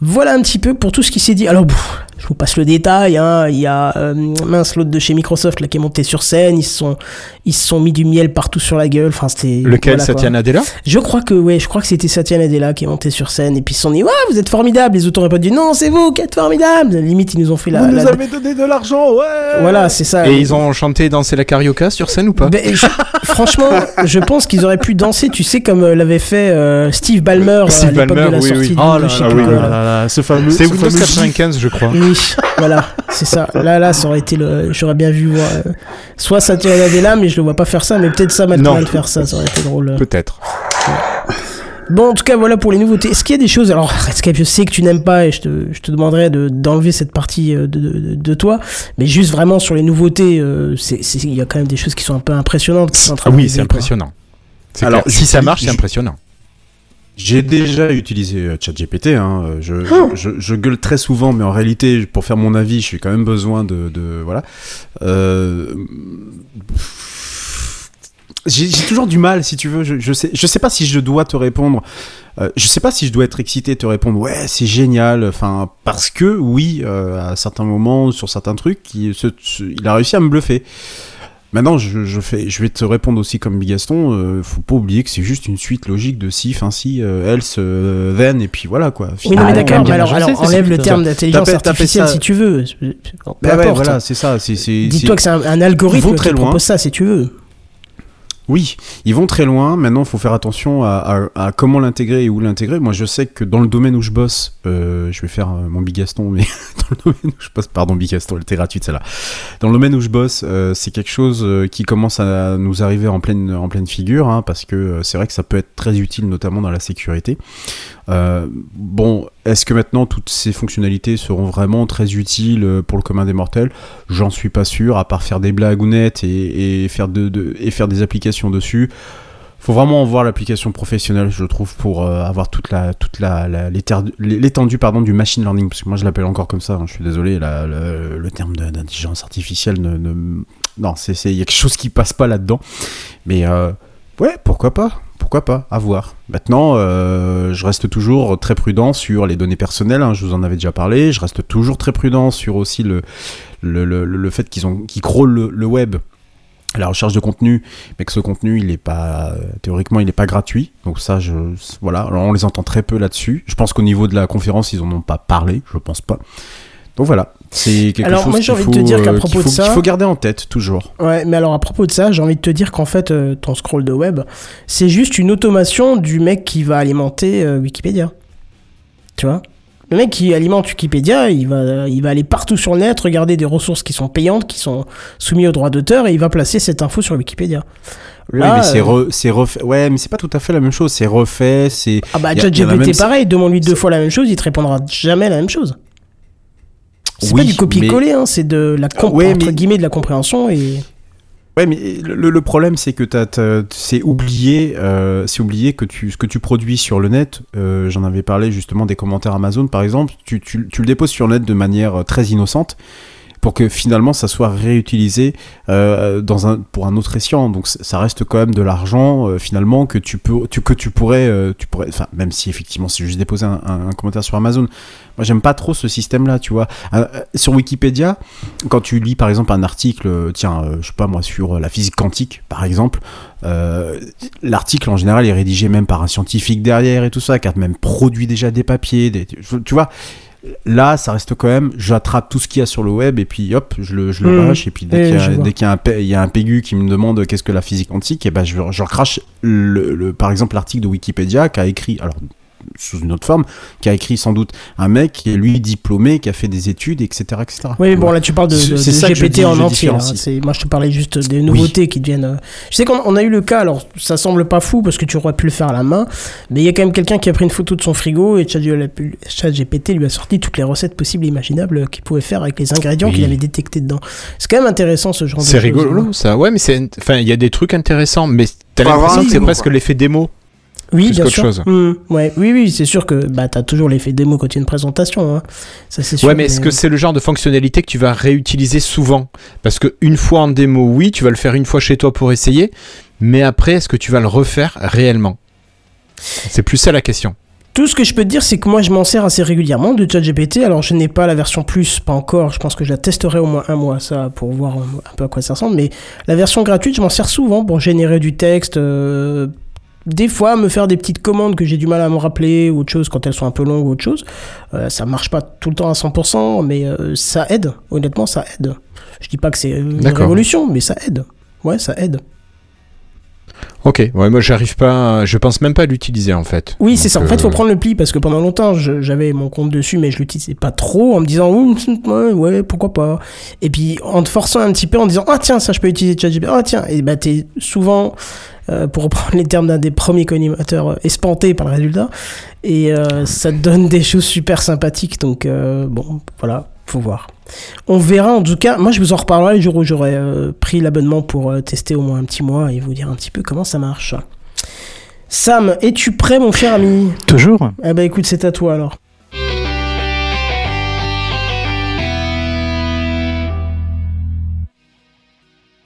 Voilà un petit peu pour tout ce qui s'est dit. Alors, pff, je vous passe le détail. Hein. Il y a euh, mince l'autre de chez Microsoft là qui est monté sur scène. Ils se sont, ils se sont mis du miel partout sur la gueule. Enfin, c'était.
Lequel,
voilà.
Satya Nadella?
Je crois que ouais, je crois que c'était Satya Nadella qui est monté sur scène et puis ils se sont dit ouais, vous êtes formidable. Les autres n'auraient pas dit non, c'est vous qui êtes formidable. Limite, ils nous ont fait la.
Vous nous
la-
avez donné de l'argent, ouais
Voilà, c'est ça.
Et ils ont chanté et dansé la carioca sur scène ou pas?
Ben, je- franchement, je pense qu'ils auraient pu danser, tu sais, comme euh, l'avait fait euh, Steve Ballmer euh,
Steve
à l'époque
Ballmer,
de la
oui,
sortie
oui.
Oh là là, oui, là ce fameux.
C'est
ce
Windows
fameux gif.
95, je crois.
Oui, voilà, c'est ça. Là, là, ça aurait été le. J'aurais bien vu voir. euh, soit Satya Nadella, mais je le vois pas faire ça, mais peut-être Sam
Non.
Altman faire ça, ça aurait été drôle.
Peut-être.
Bon, en tout cas, voilà pour les nouveautés. Est-ce qu'il y a des choses. Alors, Redscape, je sais que tu n'aimes pas et je te, je te demanderai de- d'enlever cette partie euh, de, de, de toi, mais juste vraiment sur les nouveautés, euh, c'est- c'est- il y a quand même des choses qui sont un peu impressionnantes. qui sont en train
Ah oui, c'est impressionnant. C'est
Alors,
clair. si ça marche, c'est impressionnant.
J'ai déjà utilisé euh, ChatGPT. Hein. euh, Je,
Oh.
je, je- je gueule très souvent, mais en réalité, pour faire mon avis, j'ai quand même besoin de, de voilà. Euh, j'ai toujours du mal, si tu veux. Je, je sais, je sais pas si je dois te répondre. euh, je sais pas si je dois être excité et te répondre. Ouais, c'est génial. Enfin, parce que oui, euh, à certains moments, sur certains trucs, il, ce- il a réussi à me bluffer. Maintenant, je, je, fais, je vais te répondre aussi comme Bigaston. Euh, faut pas oublier que c'est juste une suite logique de si, fin si, euh, else, euh, then, et puis voilà quoi.
Oui, non, mais
Ah,
d'accord, alors, alors enlève le terme d'intelligence artificielle
ça.
si tu veux. Peu
Bah ouais, voilà, c'est ça. c'est c'est-
Dis-toi
c'est-
que c'est un, un algorithme qui
loin.
propose ça si tu veux.
Oui, ils vont très loin. Maintenant, il faut faire attention à, comment l'intégrer et où l'intégrer. Moi, je sais que dans le domaine où je bosse, euh, je vais faire euh, mon bigaston, mais dans le domaine où je bosse, pardon, bigaston, elle était gratuite celle-là. Dans le domaine où je bosse, euh, c'est quelque chose qui commence à nous arriver en pleine, figure, hein, parce que c'est vrai que ça peut être très utile, notamment dans la sécurité. Euh, bon, est-ce que maintenant toutes ces fonctionnalités seront vraiment très utiles euh, pour le commun des mortels? J'en suis pas sûr, à part faire des blagounettes et, et faire, et faire des applications dessus. Faut vraiment voir l'application professionnelle, je trouve, pour euh, avoir toute l'étendue pardon du machine learning, parce que moi je l'appelle encore comme ça. hein, je suis désolé, le, terme d'intelligence artificielle ne, non, il y a quelque chose qui passe pas là-dedans. Mais ouais, pourquoi pas? Pourquoi pas, à voir. Maintenant, euh, je reste toujours très prudent sur les données personnelles, hein, je vous en avais déjà parlé, je reste toujours très prudent sur aussi le, fait qu'ils qu'ils crawlent le, web à la recherche de contenu, mais que ce contenu, il est pas théoriquement, il n'est pas gratuit. Donc ça, je voilà, alors on les entend très peu là-dessus. Je pense qu'au niveau de la conférence, ils en ont pas parlé, je pense pas. Donc voilà, c'est quelque
Alors,
chose
moi, j'ai
qu'il
envie
faut,
de te dire qu'à
euh,
propos
qu'il faut,
de ça-
faut garder en tête toujours.
Ouais, mais alors à propos de ça, j'ai envie de te dire qu'en fait, euh, ton scroll de web, c'est juste une automation du mec qui va alimenter euh, Wikipédia. Tu vois? Le mec qui alimente Wikipédia, il va, il va aller partout sur le net, regarder des ressources qui sont payantes, qui sont soumises aux droits d'auteur, et il va placer cette info sur Wikipédia.
oui,
Là,
mais c'est re- c'est refait. Ouais, mais c'est pas tout à fait la même chose. C'est refait, c'est.
Ah bah, ChatGPT
même-
pareil, demande-lui deux fois la même chose, il te répondra jamais la même chose. C'est
Oui,
pas du copier-coller, hein, c'est de la comp-
Ouais,
entre
mais-
guillemets de la compréhension et.
Ouais, mais le, le problème, c'est que c'est oublié, euh, c'est oublié que tu, ce que tu produis sur le net. euh, J'en avais parlé justement des commentaires Amazon, par exemple. Tu, tu, tu le déposes sur le net de manière euh, très innocente pour que finalement ça soit réutilisé euh, dans un pour un autre escient. Donc ça reste quand même de l'argent euh, finalement que tu peux tu, que tu pourrais euh, tu pourrais enfin même si effectivement c'est juste déposer un, commentaire sur Amazon. Moi j'aime pas trop ce système là, tu vois. Sur Wikipédia, quand tu lis par exemple un article, tiens, je sais pas moi sur la physique quantique par exemple, l'article en général est rédigé même par un scientifique derrière et tout ça, qui a même produit déjà des papiers, tu vois. Là, ça reste quand même, j'attrape tout ce qu'il y a sur le web et puis hop, je le, je le
Mhm.
lâche. Et puis dès qu'il y a, un, il y a un pégu qui me demande qu'est-ce que la physique quantique, et ben je, je recrache le, le- par exemple l'article de Wikipédia qui a écrit, alors sous une autre forme, qui a écrit sans doute un mec qui est lui diplômé, qui a fait des études, etc. etc.
Oui, bon, là, tu parles de, de-
ça
GPT
dis,
en entier. Moi, je te parlais juste des nouveautés qui deviennent. euh, Je sais qu'on on a eu le cas, alors ça semble pas fou parce que tu aurais pu le faire à la main, mais il y a quand même quelqu'un qui a pris une photo de son frigo et ChatGPT lui a sorti toutes les recettes possibles et imaginables qu'il pouvait faire avec les ingrédients
Oui.
qu'il avait détectés dedans. C'est quand même intéressant ce genre de
C'est rigolo, ça. Ouais, mais c'est. Enfin, il y a des trucs intéressants, mais t'as l'impression que c'est presque l'effet démo.
Oui,
plus
bien sûr.
chose.
Ouais. Oui, oui, c'est sûr que bah, t'as toujours l'effet démo quand il y a une présentation. hein. Ça, c'est sûr.
Ouais, mais est-ce que c'est le genre de fonctionnalité que tu vas réutiliser souvent? Parce que une fois en démo, oui, tu vas le faire une fois chez toi pour essayer, mais après, est-ce que tu vas le refaire réellement? C'est plus ça la question.
Tout ce que je peux te dire, c'est que moi, je m'en sers assez régulièrement de ChatGPT. Alors, je n'ai pas la version plus, pas encore. Je pense que je la testerai au moins un mois, ça, pour voir un peu à quoi ça ressemble. Mais la version gratuite, je m'en sers souvent pour générer du texte. euh, des fois, me faire des petites commandes que j'ai du mal à me rappeler ou autre chose quand elles sont un peu longues ou autre chose. Euh, ça marche pas tout le temps à 100%, mais euh, ça aide. Honnêtement, ça aide. Je dis pas que c'est une révolution, mais ça aide. Ouais, ça aide.
Ok, ouais, moi j'arrive pas, je pense même pas à l'utiliser en fait.
Oui, c'est ça. En fait, il faut
euh,
prendre le pli parce que pendant longtemps, j'avais mon compte dessus, mais je l'utilisais pas trop en me disant ouais, ouais, pourquoi pas. Et puis en te forçant un petit peu en disant ah tiens, ça je peux utiliser ChatGPT. Ah tiens, et bah t'es souvent, euh, pour reprendre les termes d'un des premiers co-animateurs, euh, espanté par le résultat. Et euh, ça te donne des choses super sympathiques. Donc euh, bon, voilà, faut voir. On verra en tout cas. Moi, je vous en reparlerai le jour où j'aurai euh, pris l'abonnement pour euh, tester au moins un petit mois et vous dire un petit peu comment ça marche. Sam, es-tu prêt, mon cher ami?
Toujours
Eh ben écoute, c'est à toi alors.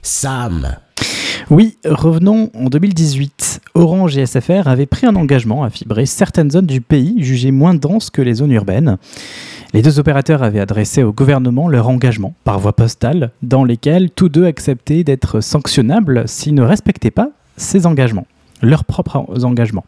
Sam.
Oui, revenons en 2018. Orange et SFR avaient pris un engagement à fibrer certaines zones du pays jugées moins denses que les zones urbaines. Les deux opérateurs avaient adressé au gouvernement leur engagement par voie postale, dans lesquels tous deux acceptaient d'être sanctionnables s'ils ne respectaient pas ces engagements, leurs propres engagements.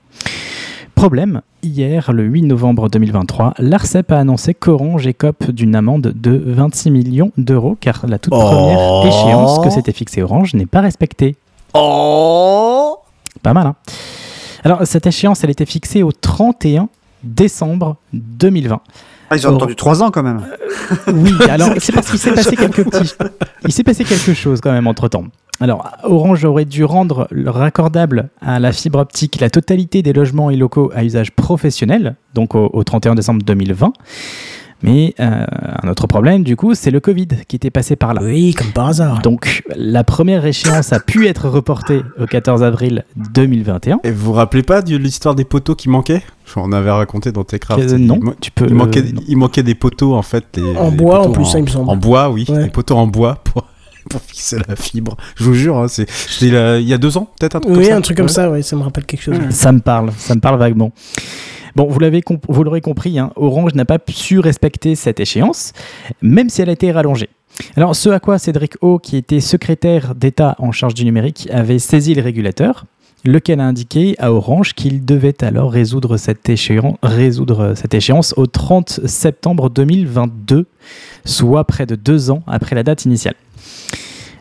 Problème, hier, le 8 novembre 2023, l'ARCEP a annoncé qu'Orange écope d'une amende de 26 millions d'euros car la toute première échéance que s'était fixée Orange n'est pas respectée.
Oh
Pas mal, hein Alors, cette échéance, elle était fixée au 31 décembre 2020.
Ah, ils ont
Oh.
attendu trois ans quand même.
Oui, alors c'est parce qu'il s'est passé quelques petits. Il s'est passé quelque chose quand même entre temps. Alors, Orange aurait dû rendre raccordable à la fibre optique la totalité des logements et locaux à usage professionnel, donc au, au 31 décembre 2020. Mais euh, un autre problème, du coup, c'est le Covid qui était passé par là.
Oui, comme par hasard.
Donc, la première échéance a pu être reportée au 14 avril 2021.
Et vous vous rappelez pas de l'histoire des poteaux qui manquaient? On avait raconté dans Techcraft.
Que- non,
il,
tu peux.
il manquait,
euh, non.
il manquait des poteaux en fait. les-
En
les
bois, en
poteaux
plus, ça, il me semble.
En bois, oui.
Ouais.
Des poteaux en bois pour, pour fixer la fibre. Je vous jure, hein, c'est là- il y a deux ans, peut-être un truc comme
Oui,
ça.
un truc comme
Ouais.
ça, oui, ça me rappelle quelque chose.
Ça me parle, ça me parle vaguement. Bon, vous l'aurez compris, hein, Orange n'a pas su respecter cette échéance, même si elle a été rallongée. Alors, ce à quoi Cédric O, qui était secrétaire d'État en charge du numérique, avait saisi le régulateur, lequel a indiqué à Orange qu'il devait alors résoudre cette, résoudre cette échéance au 30 septembre 2022, soit près de deux ans après la date initiale.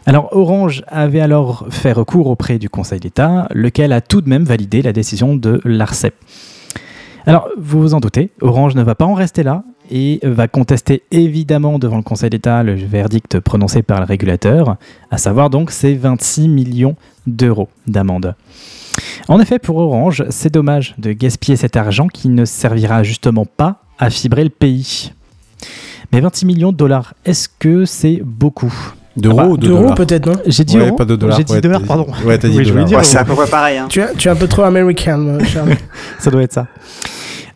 Alors Orange avait alors fait recours auprès du Conseil d'État, lequel a tout de même validé la décision de l'ARCEP. Alors vous vous en doutez, Orange ne va pas en rester là et va contester évidemment devant le Conseil d'État le verdict prononcé par le régulateur, à savoir donc ces 26 millions d'euros d'amende. En effet, pour Orange, c'est dommage de gaspiller cet argent qui ne servira justement pas à fibrer le pays. Mais 26 millions de dollars, est-ce que c'est beaucoup?
D'euros
Ah bah,
ou de
D'euros
dollars
peut-être, non
J'ai dit
Ouais,
euros
pas de dollars.
J'ai dit
ouais,
dollars, pardon.
Ouais, t'as dit
Oui, je voulais
dollars.
dire
Ouais, c'est à peu près pareil. Hein.
tu, as, tu es un peu trop American, euh, Charles.
ça doit être ça.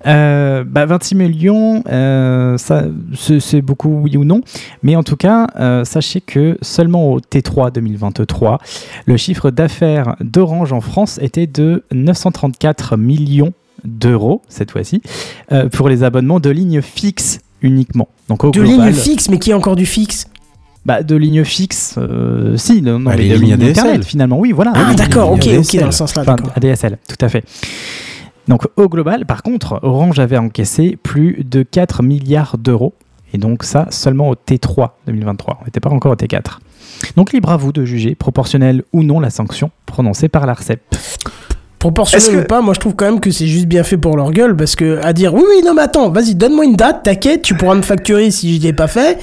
Euh, bah, 26 millions, euh, ça, c'est beaucoup, oui ou non. Mais en tout cas, euh, sachez que seulement au T3 2023, le chiffre d'affaires d'Orange en France était de 934 millions d'euros, cette fois-ci, euh, pour les abonnements de lignes fixes uniquement. Donc au
De
global,
ligne fixe, mais qui est encore du fixe?
Bah, de lignes fixes, euh, si, non, non,
Bah,
mais
les
de
lignes.
Internet finalement, oui, voilà.
Ah,
Oui,
d'accord, ok, ok, dans le sens là,
Enfin,
d'accord.
ADSL, tout à fait. Donc au global, par contre, Orange avait encaissé plus de 4 milliards d'euros. Et donc ça seulement au T3 2023. On n'était pas encore au T4. Donc libre à vous de juger, proportionnelle ou non, la sanction prononcée par l'ARCEP.
Proportionnel
que-
ou pas, moi je trouve quand même que c'est juste bien fait pour leur gueule parce que à dire oui, oui, non, mais attends, vas-y, donne-moi une date, t'inquiète, tu pourras me facturer si je l'ai pas fait.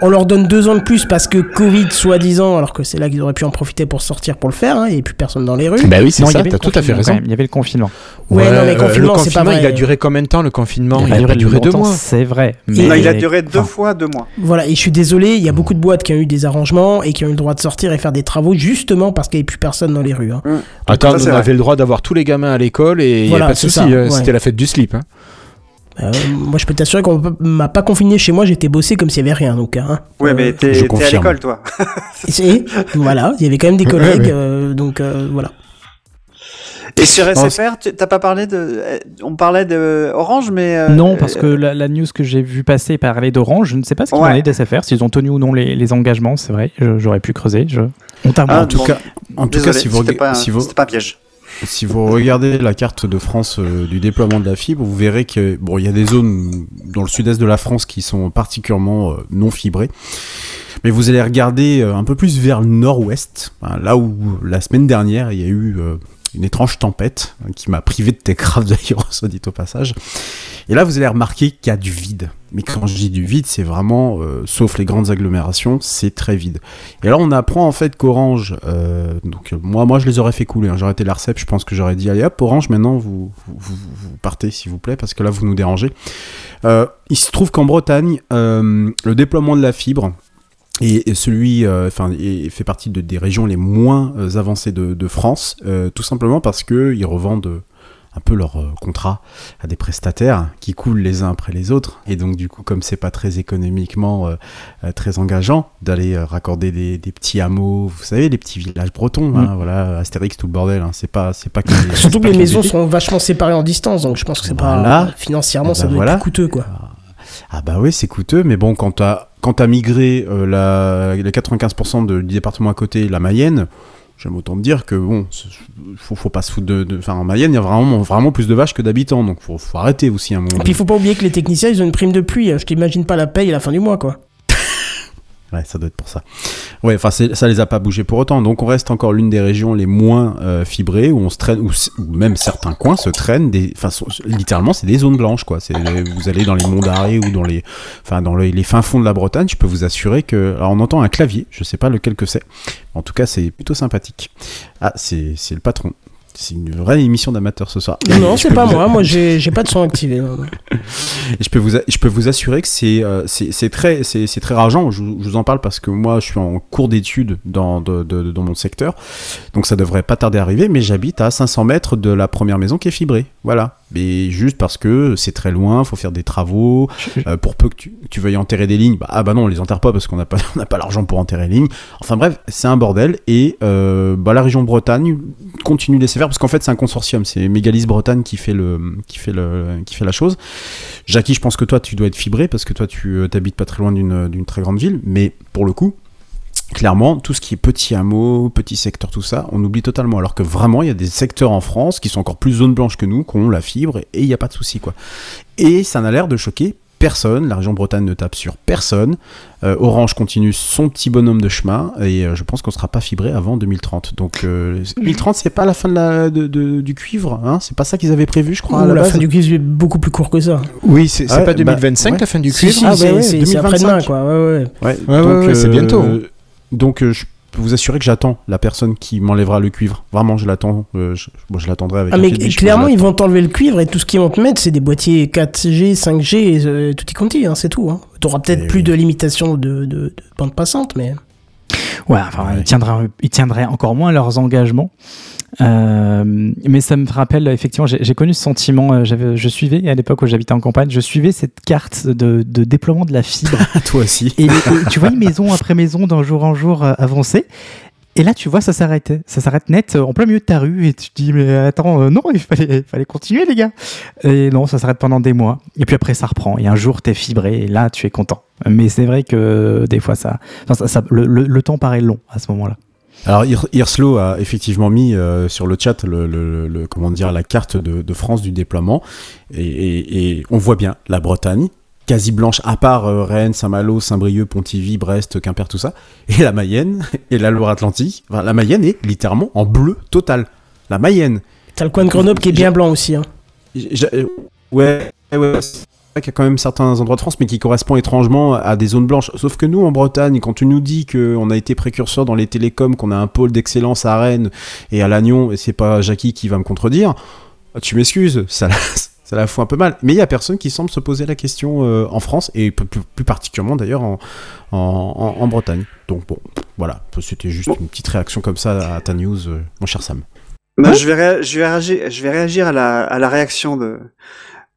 On leur donne deux ans de plus parce que Covid, soi-disant, alors que c'est là qu'ils auraient pu en profiter pour sortir pour le faire, hein, et plus personne dans les rues.
Bah oui, c'est
y
ça,
avait
t'as tout à fait
confinement
raison.
Il y avait le confinement.
Ouais, non, mais
euh,
confinement,
le
c'est pas
confinement,
vrai.
il a duré combien de temps le confinement? Il a duré deux mois.
C'est vrai.
Non, il a duré deux
enfin,
fois deux mois.
Voilà, et je suis désolé, il y a beaucoup de boîtes qui ont eu des arrangements et qui ont eu le droit de sortir et faire des travaux justement parce qu'il n'y avait plus personne dans les rues. hein.
Attends,
Ça, c'est
on
vrai.
avait le droit d'avoir tous les gamins à l'école et il
Voilà,
n'y a pas de souci. euh,
ouais.
C'était la fête du slip.
Euh, moi, je peux t'assurer qu'on m'a pas confiné chez moi, j'étais bossé comme s'il y avait rien. Donc, hein.
Ouais,
Euh,
mais t'es
je
t'es à l'école, toi.
et voilà, il y avait quand même des collègues,
ouais.
euh, donc euh, voilà.
Et sur SFR, t'as pas parlé de. euh, On parlait de Orange, mais. euh,
non, parce que
euh,
la, la news que j'ai vu passer parlait d'Orange. Je ne sais pas ce qu'il
Ouais.
en est d'SFR, s'ils ont tenu ou non les, les engagements, c'est vrai. J'aurais pu creuser. Je... On t'a
Ah,
en tout
bon,
cas, en tout
désolé,
cas, si vous,
pas,
si vous,
c'était pas un piège.
Si vous regardez la carte de France euh, du déploiement de la fibre, vous verrez que bon, il y a des zones dans le sud-est de la France qui sont particulièrement euh, non fibrées. Mais vous allez regarder euh, un peu plus vers le nord-ouest, hein, là où la semaine dernière il y a eu une étrange tempête hein, qui m'a privé de Techcraft d'ailleurs, soit dit au passage. Et là, vous allez remarquer qu'il y a du vide. Mais quand je dis du vide, c'est vraiment, euh, sauf les grandes agglomérations, c'est très vide. Et là, on apprend en fait qu'Orange, euh, donc euh, moi, moi, je les aurais fait couler. hein. J'aurais été l'ARCEP, je pense que j'aurais dit allez hop, Orange, maintenant vous, partez s'il vous plaît, parce que là, vous nous dérangez. Il se trouve qu'en Bretagne, le déploiement de la fibre et, celui, euh, enfin, fait partie de- des régions les moins euh, avancées de, de France, euh, tout simplement parce que ils revendent euh, un peu leur euh, contrat à des prestataires qui coulent les uns après les autres. Et donc, du coup, comme c'est pas très économiquement euh, euh, très engageant d'aller raccorder des, des petits hameaux, vous savez, les petits villages bretons, hein, voilà, Astérix, tout le bordel, hein, c'est pas, c'est pas que
Surtout que les maisons sont vachement séparées en distance, donc je pense que c'est
Voilà.
pas financièrement
Eh
ça
ben
doit
voilà.
être plus coûteux quoi.
Ah bah oui, c'est coûteux, mais bon, quand t'as quand t'as migré euh, la, les 95% de- du département à côté, la Mayenne, j'aime autant te dire que bon, faut, faut pas se foutre de. de- Enfin, en Mayenne, il y a vraiment, vraiment plus de vaches que d'habitants, donc faut, faut arrêter aussi un moment.
Et puis il faut pas oublier que les techniciens ils ont une prime de pluie, je t'imagine pas la paye à la fin du mois quoi.
Ouais, ça doit être pour ça. Ouais, enfin, ça les a pas bougés pour autant. Donc, on reste encore l'une des régions les moins euh, fibrées où on se traîne, où, même certains coins se traînent des, enfin, littéralement, c'est des zones blanches, quoi. Vous allez dans les monts d'Arrée ou dans les, enfin, dans fins fonds de la Bretagne, je peux vous assurer que, alors, on entend un clavier, je sais pas lequel que c'est. En tout cas, c'est plutôt sympathique. Ah, c'est le patron. C'est une vraie émission d'amateur ce soir.
Non, c'est pas
vous-
moi, moi j'ai pas de son activé. non,
je peux vous, a- je peux vous assurer que c'est euh, très, rageant. Je, vous- je vous en parle parce que moi, je suis en cours d'études dans, de- de- dans mon secteur. Donc ça devrait pas tarder à arriver. Mais j'habite à 500 mètres de la première maison qui est fibrée. Voilà. Mais juste parce que c'est très loin, faut faire des travaux. euh, pour peu que tu, tu veuilles enterrer des lignes, bah, ah bah non, on les enterre pas parce qu'on n'a pas, on pas l'argent pour enterrer les lignes. Enfin bref, c'est un bordel. Et euh, bah, la région Bretagne continue de laisser faire parce qu'en fait, c'est un consortium. C'est Mégalis Bretagne qui fait, le, qui, fait le, qui fait la chose. Jackie, je pense que toi, tu dois être fibré parce que toi, tu habites pas très loin d'une d'une très grande ville. Mais pour le coup, clairement, tout ce qui est petit hameau, petit secteur, tout ça, on oublie totalement. Alors que vraiment, il y a des secteurs en France qui sont encore plus zone blanche que nous, qui ont la fibre, et il n'y a pas de souci, quoi. Et ça n'a l'air de choquer personne. La région Bretagne ne tape sur personne. Euh, Orange continue son petit bonhomme de chemin, et euh, je pense qu'on sera pas fibré avant 2030. Donc, euh, 2030, c'est pas la fin de la, de- de- du cuivre, hein C'est pas ça qu'ils avaient prévu, je crois. à la
la
base.
fin du quiz est beaucoup plus court que ça.
Oui, c'est pas
bah,
2025
ouais.
la fin du cuivre
si,
Ah, bah
c'est
ouais,
c'est- c'est
2025.
après-demain quoi. Ouais, ouais.
Ouais,
Ouais, ouais, ouais, c'est bientôt.
Donc, euh, je peux vous assurer que j'attends la personne qui m'enlèvera le cuivre. Vraiment, je l'attends. euh, je, bon, je l'attendrai avec
Ah
un
mais clairement ils vont t'enlever le cuivre et tout ce qu'ils vont te mettre c'est des boîtiers 4G, 5G, et, euh, tout y conti, hein, c'est tout. Hein. T'auras peut-être plus
oui.
de limitation de, de, de bande passante mais...
Ouais, enfin,
Ouais.
Ils, tiendraient, ils tiendraient encore moins leurs engagements. Euh, mais ça me rappelle, effectivement, j'ai connu ce sentiment. euh, Je suivais, à l'époque où j'habitais en campagne, je suivais cette carte de, de déploiement de la fibre.
l'attends. Toi aussi.
Et, et tu vois, maison après maison, d'un jour en jour euh, avancé. Et là, tu vois, ça s'arrêtait. Ça s'arrête net euh, en plein milieu de ta rue. Et tu te dis, mais attends, euh, non, il fallait, il fallait continuer, les gars. Et non, ça s'arrête pendant des mois. Et puis après, ça reprend. Et un jour, t'es fibré. Et là, tu es content. Mais c'est vrai que euh, des fois, ça, enfin, ça, ça- le, le- le temps paraît long à ce moment-là.
Alors, Ir- Irslo a effectivement mis euh, sur le chat le, le- le- comment dire, la carte de, de France du déploiement. Et, et- et on voit bien la Bretagne, quasi blanche, à part euh, Rennes, Saint-Malo, Saint-Brieuc, Pontivy, Brest, Quimper, tout ça. Et la Mayenne, et la Loire-Atlantique. Enfin, la Mayenne est littéralement en bleu total. La Mayenne.
T'as le coin de Grenoble qui est bien blanc aussi. Hein.
Ouais, ouais, vrai qu'il y a quand même certains endroits de France, mais qui correspondent étrangement à des zones blanches. Sauf que nous, en Bretagne, quand tu nous dis qu'on a été précurseur dans les télécoms, qu'on a un pôle d'excellence à Rennes et à Lannion, et c'est pas Jackie qui va me contredire, tu m'excuses, ça la, ça la fout un peu mal. Mais il y a personne qui semble se poser la question euh, en France, et plus, particulièrement d'ailleurs en, en, en- en Bretagne. Donc bon, voilà, c'était juste une petite réaction comme ça à ta news, euh, mon cher Sam.
Bah, je, vais ré- je, vais réagir, je vais réagir à la, à la réaction de,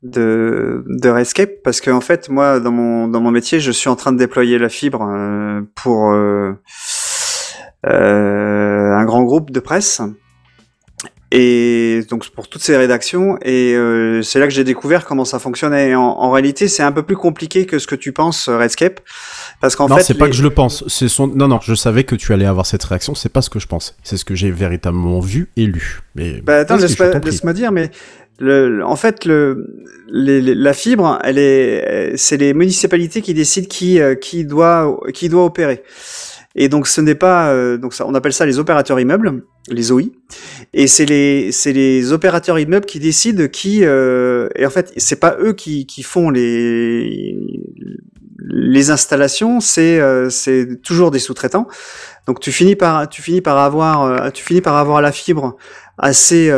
de, de Rescape parce que en fait, moi, dans mon, dans mon métier, je suis en train de déployer la fibre euh, pour euh, euh, un grand groupe de presse. Et donc pour toutes ces rédactions, et euh, c'est là que j'ai découvert comment ça fonctionnait. Et en, en réalité, c'est un peu plus compliqué que ce que tu penses, euh, Redscape, parce qu'en
non,
fait,
c'est pas que je le pense. C'est son. Non, non, je savais que tu allais avoir cette réaction. C'est pas ce que je pense. C'est ce que j'ai véritablement vu et lu. Mais
Bah attends, laisse-moi laisse-moi dire, mais en fait, la fibre, c'est les municipalités qui décident qui, euh, qui doit, opérer. Et donc ce n'est pas, euh, on appelle ça les opérateurs immeubles, les OI. Et c'est les, opérateurs immeubles qui décident qui, euh, et en fait, c'est pas eux qui, font les, installations, c'est, toujours des sous-traitants. Donc tu finis par, avoir, la fibre assez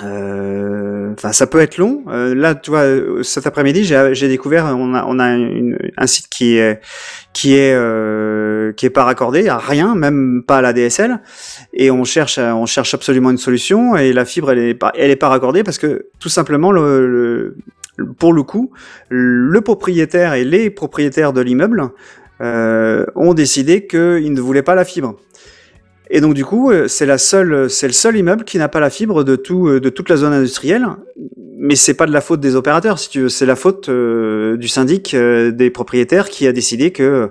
enfin ça peut être long. Euh, là tu vois euh, cet après-midi j'ai découvert on a on a une- un site qui est qui est euh, qui est pas raccordé à rien même pas à la DSL et on cherche on cherche absolument une solution. Et la fibre elle est pas elle est pas raccordée parce que tout simplement le, le- pour le coup le propriétaire et les propriétaires de l'immeuble euh, ont décidé qu'ils ne voulaient pas la fibre et donc du coup, euh, c'est la seule, c'est le seul immeuble qui n'a pas la fibre de tout, euh, de toute la zone industrielle. Mais c'est pas de la faute des opérateurs, si tu veux, c'est la faute euh, du syndic euh, des propriétaires qui a décidé que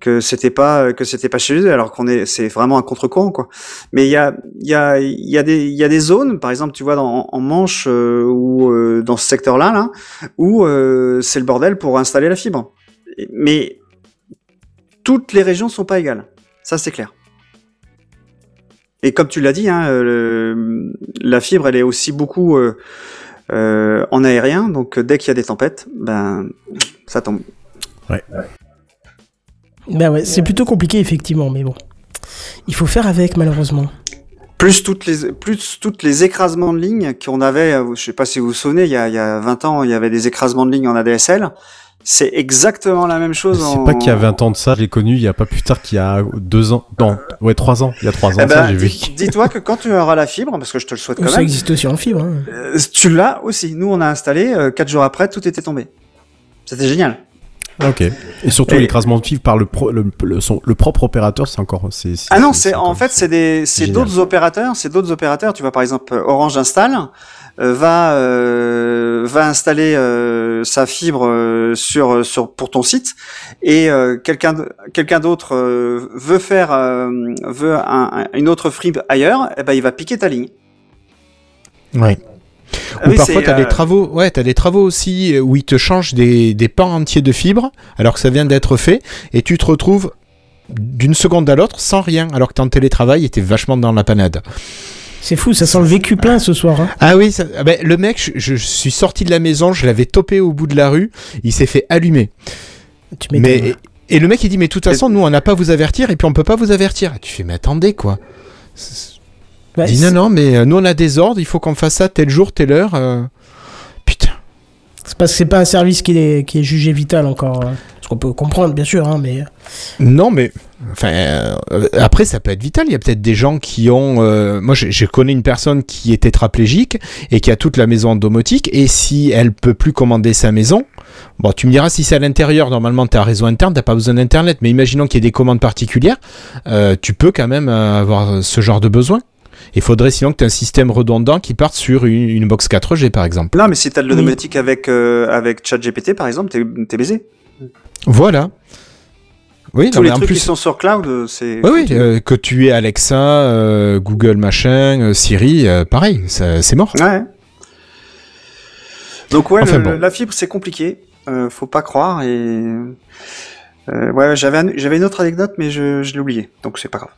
que c'était pas que c'était pas chez eux, alors qu'on est, c'est vraiment un contre-courant quoi. Mais il y a il y a il y a des il y a des zones, par exemple, tu vois dans, en Manche euh, ou euh, dans ce secteur-là là, où euh, c'est le bordel pour installer la fibre. Mais toutes les régions sont pas égales, ça c'est clair. Et comme tu l'as dit, hein, euh, le- la fibre, elle est aussi beaucoup euh, euh, en aérien, donc dès qu'il y a des tempêtes, ben ça tombe.
Bah ouais, c'est plutôt compliqué effectivement, mais bon. Il faut faire avec malheureusement.
Plus toutes les plus toutes les écrasements de lignes qu'on avait, je sais pas si vous vous souvenez, il y a, il y a 20 ans, il y avait des écrasements de lignes en ADSL. C'est exactement la même chose.
C'est
en...
pas qu'il y a 20 ans de ça, je l'ai connu il y a pas plus tard qu'il y a deux ans. Non, ouais, trois ans. Il y a trois ans
Eh
ça,
ben,
j'ai vu.
dis- Dis-toi que quand tu auras la fibre, parce que je te le souhaite quand
Ça
même,
existe aussi en fibre. hein.
euh, tu l'as aussi. Nous, on a installé, euh, quatre jours après, tout était tombé. C'était génial.
Ok. Et surtout
Et-
l'écrasement de fibre par le, pro- le, le, son- le propre opérateur, c'est encore.
Ah non,
c'est
en fait c'est d'autres opérateurs, c'est d'autres opérateurs. Tu vois par exemple Orange installe euh, va euh, va installer euh, sa fibre euh, sur sur pour ton site et euh, quelqu'un quelqu'un d'autre euh, veut faire euh, veut un- un- une autre fibre ailleurs, et ben il va piquer ta ligne. Ah
Ou
oui,
parfois,
c'est,
tu as
euh,
des travaux, ouais, t'as des travaux aussi euh, où ils te changent des, des pans entiers de fibres, alors que ça vient d'être fait, et tu te retrouves d'une seconde à l'autre sans rien, alors que t'es en télétravail et t'es vachement dans la panade.
C'est fou, ça sent le vécu plein ce soir. hein.
Ah oui, ça- ah ben, le mec, je, je suis sorti de la maison, je l'avais topé au bout de la rue, il s'est fait allumer.
Tu.
Mais, et le mec, il dit, mais de toute façon, nous, on n'a pas à vous avertir, et puis on peut pas vous avertir. Tu fais, mais attendez, quoi.
Bah,
Il dit, non, non, mais euh, nous, on a des ordres, il faut qu'on fasse ça tel jour, telle heure.
C'est parce que c'est pas un service qui est, jugé vital encore. hein. Ce qu'on peut comprendre, bien sûr, hein, mais.
Non, mais euh, après, ça peut être vital. Il y a peut-être des gens qui ont. euh, moi, je, connais une personne qui est tétraplégique et qui a toute la maison en domotique. Et si elle peut plus commander sa maison, bon, tu me diras si c'est à l'intérieur. Normalement, tu un réseau interne, t'as pas besoin d'internet. Mais imaginons qu'il y ait des commandes particulières, euh, tu peux quand même avoir ce genre de besoin. Il faudrait sinon que tu aies un système redondant qui parte sur une, une box 4G, par exemple.
Non, mais si t'as de
Oui.
l'automatique avec euh, avec ChatGPT par exemple, t'es baisé.
Voilà. Oui,
Tous
non, mais
les
en
trucs
plus,
qui sont sur cloud, euh, c'est.
Oui, oui, euh, que tu aies Alexa, euh, Google machin, euh, Siri, euh, pareil, c'est mort.
Ouais. Donc ouais,
Enfin
le-
bon.
la fibre c'est compliqué, euh, faut pas croire et euh, ouais j'avais un- j'avais une autre anecdote mais je, je l'ai oublié donc c'est pas grave.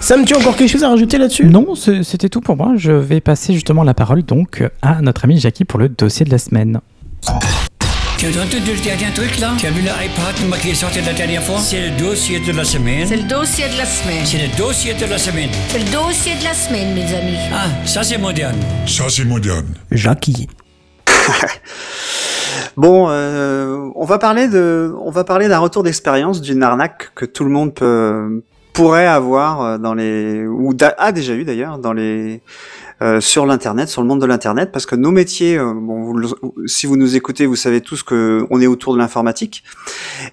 Sam, tu as encore quelque chose à rajouter là-dessus?
Non, c'était tout pour moi. Je vais passer justement la parole donc à notre ami Jackie pour le dossier de la semaine.
Tu as entendu le dernier truc là? Tu as vu l'iPad qui est sorti la dernière fois? C'est le dossier de la semaine.
C'est le dossier de la semaine.
C'est le dossier de la semaine.
C'est le dossier de la semaine, mes amis.
Ah, ça c'est moderne.
Ça, c'est moderne.
Jackie.
Bon, euh, on va parler de on va parler d'un retour d'expérience d'une arnaque que tout le monde peut pourrait avoir euh, dans les ou a déjà eu d'ailleurs dans les euh, sur l'internet, sur le monde de l'internet, parce que nos métiers, euh, bon, si vous nous écoutez, vous savez tous que on est autour de l'informatique.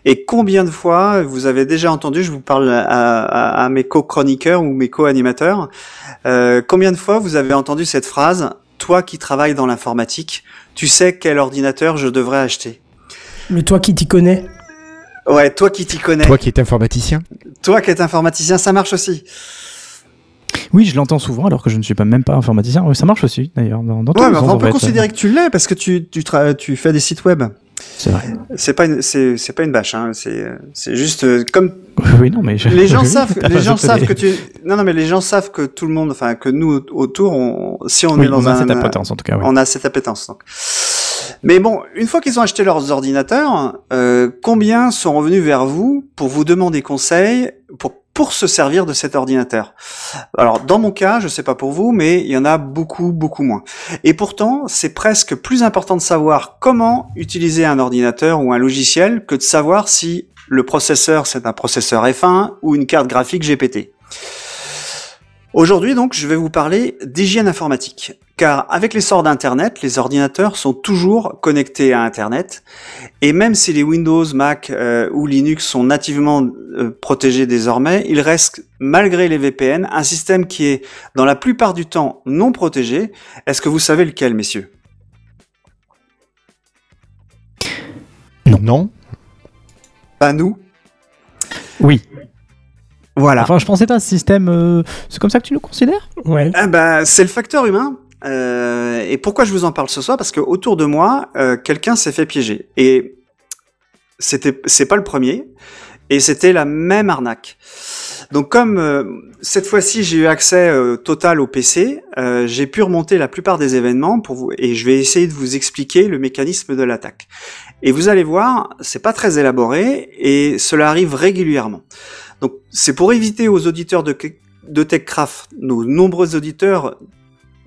Et combien de fois vous avez déjà entendu, je vous parle à, mes co-chroniqueurs ou mes co-animateurs, combien de fois vous avez entendu cette phrase Toi qui travailles dans l'informatique, tu sais quel ordinateur je devrais acheter?
Le toi qui t'y connais.
Ouais, toi qui t'y connais,
Toi qui es informaticien
toi qui es informaticien, ça marche aussi.
Oui, je l'entends souvent alors que je ne suis pas même pas informaticien. Oui, ça marche aussi d'ailleurs. Dans, dans
Ouais, mais enfin, on peut considérer que tu l'es parce que tu tu, tra- tu fais des sites web.
C'est vrai.
C'est pas une c'est c'est pas une bâche hein. c'est c'est juste euh, comme
Oui, non, mais je-
les gens savent les gens savent que tu non non mais les gens savent que tout le monde enfin que nous autour on si on
Oui,
est dans
on a
un
cette appétence en tout cas. oui.
on a cette appétence donc. Mais bon, une fois qu'ils ont acheté leurs ordinateurs, euh, combien sont revenus vers vous pour vous demander conseil pour pour se servir de cet ordinateur? Alors dans mon cas, je sais pas pour vous, mais il y en a beaucoup beaucoup moins. Et pourtant, c'est presque plus important de savoir comment utiliser un ordinateur ou un logiciel que de savoir si le processeur c'est un processeur F1 ou une carte graphique GPT. Aujourd'hui donc, je vais vous parler d'hygiène informatique. Car avec l'essor d'Internet, les ordinateurs sont toujours connectés à Internet. Et même si les Windows, Mac euh, ou Linux sont nativement euh, protégés désormais, il reste, malgré les VPN, un système qui est, dans la plupart du temps, non protégé. Est-ce que vous savez lequel, messieurs?
Non.
Pas nous?
Oui.
Voilà.
Enfin, je pensais pas ce système. euh, C'est comme ça que tu le considères?
Ouais.
Ah bah, c'est le facteur humain. Euh, et pourquoi je vous en parle ce soir? Parce que autour de moi, euh, quelqu'un s'est fait piéger. Et c'était, c'est pas le premier. Et c'était la même arnaque. Donc comme euh, cette fois-ci j'ai eu accès euh, total au PC, euh, j'ai pu remonter la plupart des événements pour vous et je vais essayer de vous expliquer le mécanisme de l'attaque. Et vous allez voir, c'est pas très élaboré et cela arrive régulièrement. Donc c'est pour éviter aux auditeurs de, de TechCraft, nos nombreux auditeurs,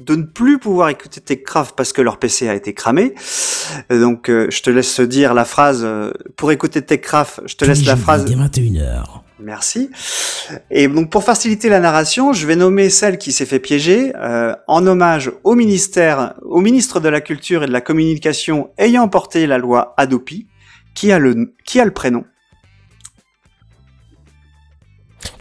de ne plus pouvoir écouter TechCraft parce que leur PC a été cramé. Donc euh, je te laisse dire la phrase euh, pour écouter TechCraft, je te laisse la phrase.
Dès 21h.
Merci. Et donc pour faciliter la narration, je vais nommer celle qui s'est fait piéger euh, en hommage au ministère, au ministre de la Culture et de la Communication ayant porté la loi Adopi, qui a le qui a le prénom?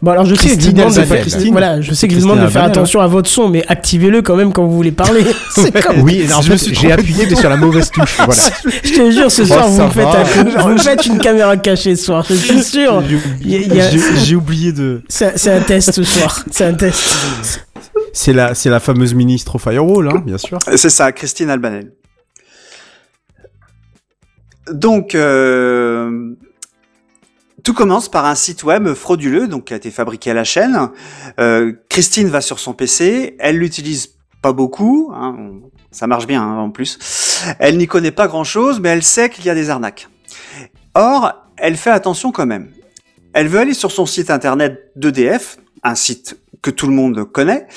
Bon alors je sais que je vous
Christine
demande de
Albanel.
faire, voilà, je sais que demande de faire attention à votre son, mais activez-le quand même quand vous voulez parler. C'est comme,
Oui, en
Je me
fait,
suis
j'ai appuyé mais sur la mauvaise touche. Voilà.
je te jure, ce soir
Oh,
vous me faites, un- vous me faites une caméra cachée ce soir. Je suis sûr.
J'ai oublié de.
C'est un test ce soir. C'est un test.
C'est la, c'est la fameuse ministre au firewall, hein, bien sûr.
C'est ça, Christine Albanel. Donc, euh, tout commence par un site web frauduleux, donc qui a été fabriqué à la chaîne. Euh, Christine va sur son PC, elle l'utilise pas beaucoup, hein, ça marche bien hein, en plus. Elle n'y connaît pas grand-chose, mais elle sait qu'il y a des arnaques. Or, elle fait attention quand même. Elle veut aller sur son site internet d'EDF, un site que tout le monde connaît.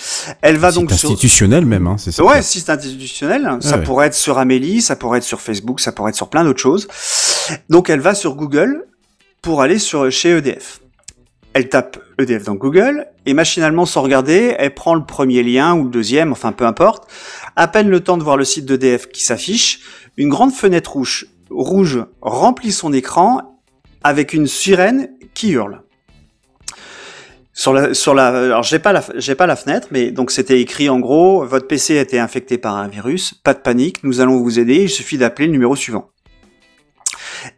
Elle va
C'est
donc sur
institutionnel même, hein, c'est ça.
Ouais, site institutionnel. Ça
ouais.
pourrait être sur Amélie, ça pourrait être sur Facebook, ça pourrait être sur plein d'autres choses. Donc elle va sur Google pour aller sur chez EDF. Elle tape EDF dans Google et machinalement sans regarder, elle prend le premier lien ou le deuxième, enfin peu importe. À peine le temps de voir le site d'EDF qui s'affiche, une grande fenêtre rouge, rouge remplit son écran avec une sirène qui hurle. Sur la, sur la, alors j'ai pas la, j'ai pas la fenêtre, mais donc c'était écrit en gros, votre PC a été infecté par un virus, pas de panique, nous allons vous aider, il suffit d'appeler le numéro suivant.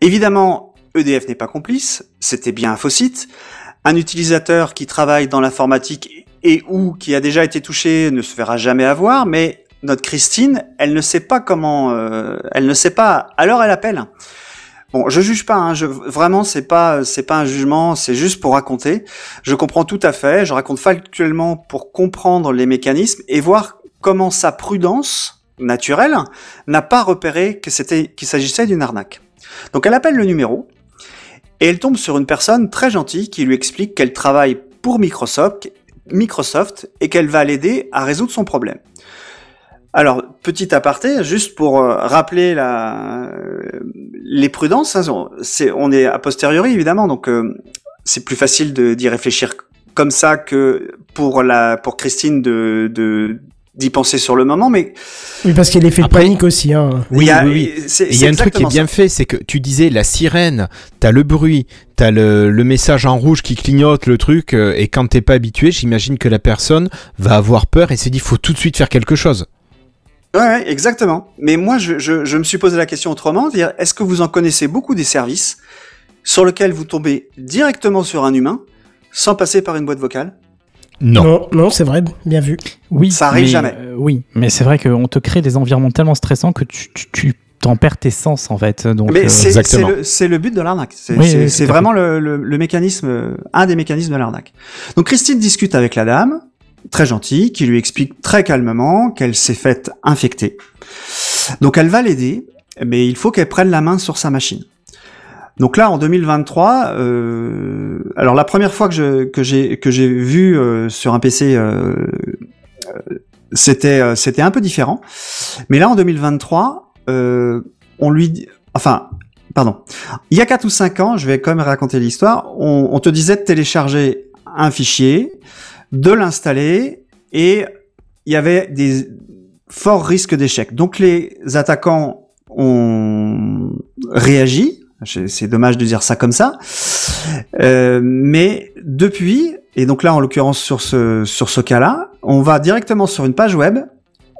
Évidemment, EDF n'est pas complice, c'était bien un faux site. Un utilisateur qui travaille dans l'informatique et ou qui a déjà été touché ne se fera jamais avoir, mais notre Christine, elle ne sait pas comment, euh, elle ne sait pas, alors elle appelle. Bon, je juge pas, hein, vraiment, c'est pas, c'est pas un jugement, c'est juste pour raconter. Je comprends tout à fait, je raconte factuellement pour comprendre les mécanismes et voir comment sa prudence naturelle n'a pas repéré que c'était, qu'il s'agissait d'une arnaque. Donc elle appelle le numéro et elle tombe sur une personne très gentille qui lui explique qu'elle travaille pour Microsoft, et qu'elle va l'aider à résoudre son problème. Alors, petit aparté, juste pour euh, rappeler euh, les prudences, hein, on est a posteriori évidemment, donc euh, c'est plus facile d'y réfléchir comme ça que pour la pour Christine de d'y penser sur le moment, mais
Oui, parce qu'il y a l'effet de panique aussi. Hein.
Oui,
il y a-
oui, oui.
c'est-
Il y a un truc qui est bien fait, c'est que tu disais la sirène, t'as le bruit, t'as le, le message en rouge qui clignote, le truc, euh, et quand t'es pas habitué, j'imagine que la personne va avoir peur et se dit faut tout de suite faire quelque chose.
Ouais, ouais, exactement. Mais moi, je, je, je me suis posé la question autrement, dire est-ce que vous en connaissez beaucoup des services sur lesquels vous tombez directement sur un humain sans passer par une boîte vocale
Non.
Non, non, c'est vrai, bien vu.
Oui,
Ça arrive
mais,
jamais.
euh, oui, mais c'est vrai qu'on te crée des environnements tellement stressants que tu, tu, tu t'en perds tes sens en fait. Donc,
Mais
euh,
c'est le, c'est le but de l'arnaque. C'est
Oui,
vraiment le, le, le mécanisme, euh, un des mécanismes de l'arnaque. Donc Christine discute avec la dame, très gentille, qui lui explique très calmement qu'elle s'est faite infecter. Donc elle va l'aider, mais il faut qu'elle prenne la main sur sa machine. Donc là, en 2023, euh, alors la première fois que je que j'ai que j'ai vu euh, sur un PC, euh, euh, c'était euh, c'était un peu différent. Mais là, en 2023, euh, on lui, enfin, pardon, il y a 4 ou 5 ans, je vais quand même raconter l'histoire. On, on te disait de télécharger un fichier, de l'installer, et il y avait des forts risques d'échec. Donc les attaquants ont réagi. C'est dommage de dire ça comme ça. Euh, mais depuis, et donc là en l'occurrence sur ce, sur ce cas-là, on va directement sur une page web,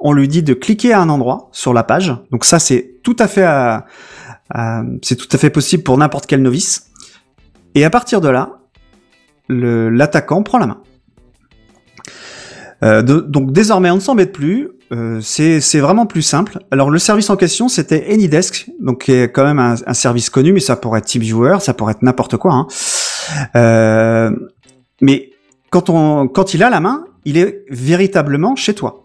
on lui dit de cliquer à un endroit sur la page. Donc ça c'est tout à fait à- à- c'est tout à fait possible pour n'importe quel novice. Et à partir de là, l'attaquant prend la main. Euh, de- donc désormais on ne s'embête plus, euh, c'est vraiment plus simple. Alors le service en question c'était AnyDesk, donc qui est quand même un, un service connu, mais ça pourrait être TeamViewer, ça pourrait être n'importe quoi. hein. Euh, mais quand on quand il a la main, il est véritablement chez toi.